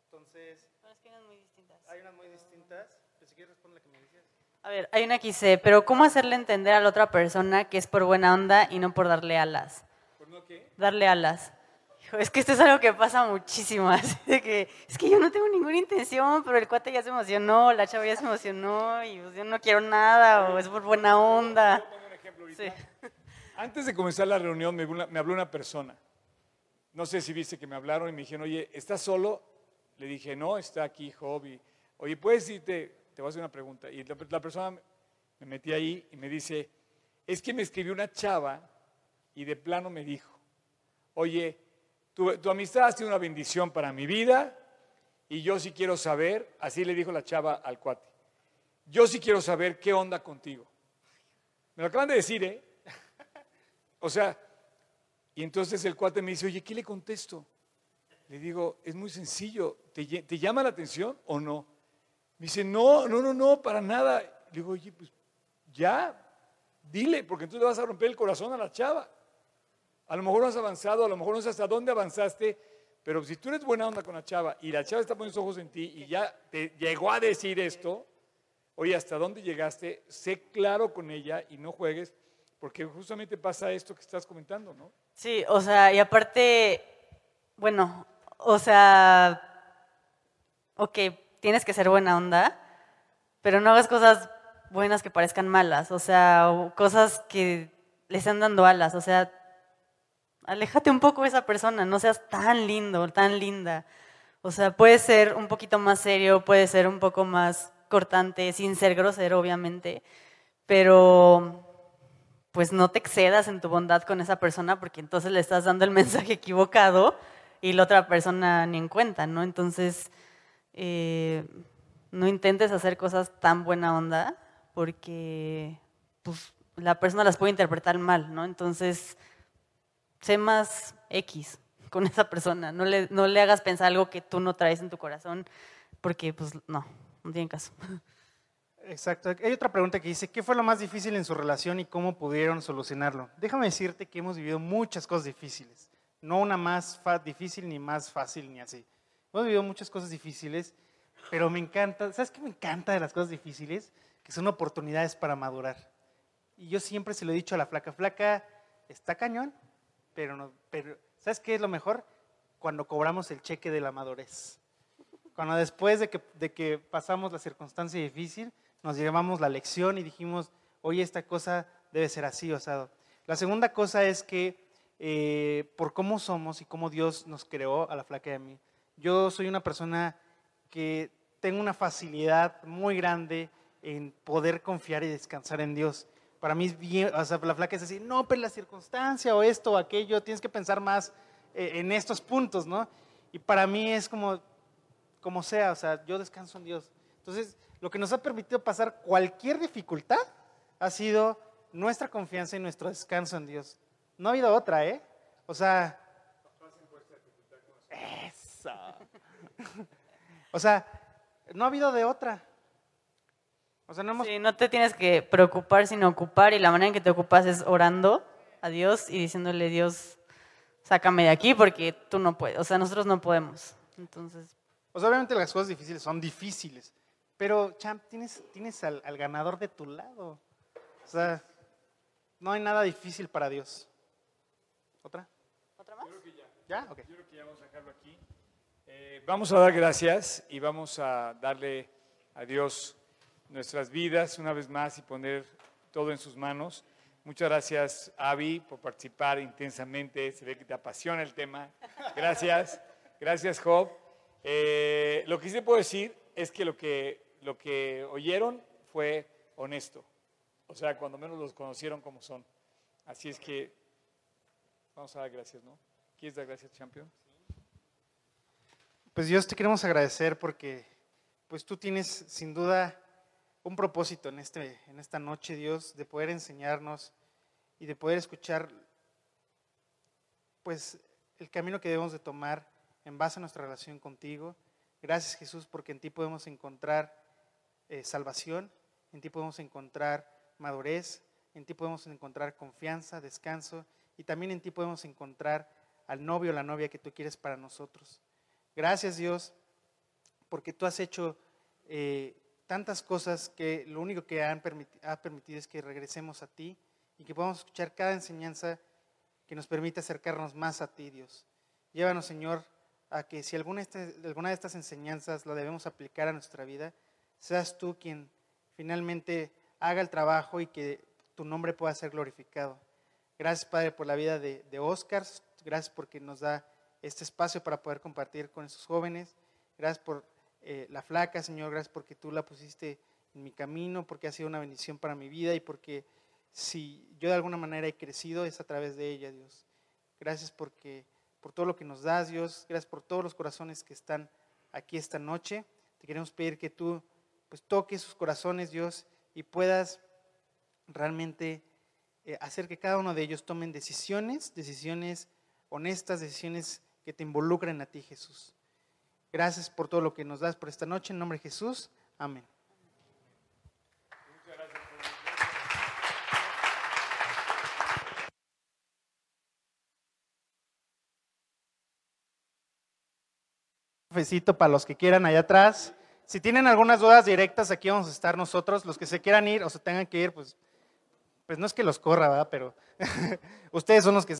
Entonces, Pero es que eran muy distintas. hay unas muy distintas. Pero si quieres responder la que me decías. A ver, hay una que dice, pero ¿cómo hacerle entender a la otra persona que es por buena onda y no por darle alas? ¿por no qué? Darle alas. Es que esto es algo que pasa muchísimo, así de que es que yo no tengo ninguna intención, pero el cuate ya se emocionó, la chava ya se emocionó y pues, yo no quiero nada o es por buena onda. Sí. Antes de comenzar la reunión me habló, una, me habló una persona. No sé si viste que me hablaron y me dijeron, oye, ¿estás solo? Le dije, no, está aquí Hobby. Oye, ¿puedes irte? Te voy a hacer una pregunta. Y la, la persona me metí ahí y me dice, es que me escribió una chava y de plano me dijo, oye, tu, amistad ha sido una bendición para mi vida y yo sí quiero saber, así le dijo la chava al cuate, yo sí quiero saber qué onda contigo. Me lo acaban de decir, ¿eh? O sea, y entonces el cuate me dice, oye, ¿qué le contesto? Le digo, es muy sencillo, ¿te, lle- te llama la atención o no? Me dice, no, no, no, no, para nada. Le digo, oye, pues ya, dile, porque entonces le vas a romper el corazón a la chava. A lo mejor no has avanzado, a lo mejor no sé hasta dónde avanzaste, pero si tú eres buena onda con la chava y la chava está poniendo sus ojos en ti y ya te llegó a decir esto, oye, ¿hasta dónde llegaste? Sé claro con ella y no juegues, porque justamente pasa esto que estás comentando, ¿no? Sí, o sea, y aparte, bueno, o sea, ok, tienes que ser buena onda, pero no hagas cosas buenas que parezcan malas, o sea, cosas que le están dando alas, o sea, aléjate un poco de esa persona, no seas tan lindo, tan linda. O sea, puede ser un poquito más serio, puede ser un poco más cortante, sin ser grosero, obviamente, pero pues no te excedas en tu bondad con esa persona porque entonces le estás dando el mensaje equivocado y la otra persona ni en cuenta, ¿no? Entonces, eh, no intentes hacer cosas tan buena onda porque pues, la persona las puede interpretar mal, ¿no? Entonces, sé más X con esa persona, no le, no le hagas pensar algo que tú no traes en tu corazón porque, pues, no, no tiene caso. Exacto. Hay otra pregunta que dice, ¿qué fue lo más difícil en su relación y cómo pudieron solucionarlo? Déjame decirte que hemos vivido muchas cosas difíciles. No una más difícil ni más fácil ni así. Hemos vivido muchas cosas difíciles, pero me encanta, ¿sabes qué me encanta de las cosas difíciles? Que son oportunidades para madurar. Y yo siempre se lo he dicho a la flaca, flaca, está cañón, pero, no, pero ¿sabes qué es lo mejor? Cuando cobramos el cheque de la madurez. Cuando después de que, de que pasamos la circunstancia difícil, nos llevamos la lección y dijimos, oye, esta cosa debe ser así, osado. La segunda cosa es que eh, por cómo somos y cómo Dios nos creó a la flaca a mí, yo soy una persona que tengo una facilidad muy grande en poder confiar y descansar en Dios. Para mí es o sea, la flaca es decir, no, pero la circunstancia o esto o aquello, tienes que pensar más eh, en estos puntos, ¿no? Y para mí es como, como sea, o sea, yo descanso en Dios. Entonces, lo que nos ha permitido pasar cualquier dificultad ha sido nuestra confianza y nuestro descanso en Dios. No ha habido otra, ¿eh? O sea... Eso. O sea, no ha habido de otra. O sea, no hemos... Sí, no te tienes que preocupar, sino ocupar, y la manera en que te ocupas es orando a Dios y diciéndole, Dios, sácame de aquí porque tú no puedes, o sea, nosotros no podemos. Entonces, O sea, obviamente las cosas difíciles son difíciles, pero, champ, tienes, tienes al, al ganador de tu lado. O sea, no hay nada difícil para Dios. ¿Otra? ¿Ya? Ok. Yo creo que ya vamos a dejarlo aquí. Eh, vamos a dar gracias y vamos a darle a Dios nuestras vidas una vez más y poner todo en sus manos. Muchas gracias, Avi, por participar intensamente. Se ve que te apasiona el tema. Gracias. Gracias, Job. Eh, lo que sí puedo decir es que lo, que lo que oyeron fue honesto. O sea, cuando menos los conocieron como son. Así es que vamos a dar gracias, ¿no? ¿Quieres dar gracias, Champion? Pues Dios te queremos agradecer porque pues tú tienes sin duda un propósito en, este, en esta noche, Dios, de poder enseñarnos y de poder escuchar pues el camino que debemos de tomar en base a nuestra relación contigo. Gracias Jesús porque en ti podemos encontrar eh, salvación, en ti podemos encontrar madurez, en ti podemos encontrar confianza, descanso y también en ti podemos encontrar al novio o la novia que tú quieres para nosotros. Gracias Dios porque tú has hecho eh, tantas cosas que lo único que han ha permitido es que regresemos a ti y que podamos escuchar cada enseñanza que nos permite acercarnos más a ti, Dios. Llévanos, Señor, a que si alguna, alguna de estas enseñanzas la debemos aplicar a nuestra vida, seas tú quien finalmente haga el trabajo y que tu nombre pueda ser glorificado. Gracias, Padre, por la vida de, de Oscar. Gracias porque nos da este espacio para poder compartir con esos jóvenes. Gracias por eh, la flaca, Señor, gracias porque tú la pusiste en mi camino, porque ha sido una bendición para mi vida y porque si yo de alguna manera he crecido es a través de ella, Dios. Gracias porque por todo lo que nos das, Dios. Gracias por todos los corazones que están aquí esta noche. Te queremos pedir que tú pues toques sus corazones, Dios, y puedas realmente eh, hacer que cada uno de ellos tomen decisiones, decisiones honestas, decisiones que te involucren a ti, Jesús. Gracias por todo lo que nos das por esta noche. En nombre de Jesús. Amén. Cafecito para los que quieran allá atrás. Si tienen algunas dudas directas, aquí vamos a estar nosotros. Los que se quieran ir o se tengan que ir, pues, pues no es que los corra, ¿verdad? Pero ustedes son los que se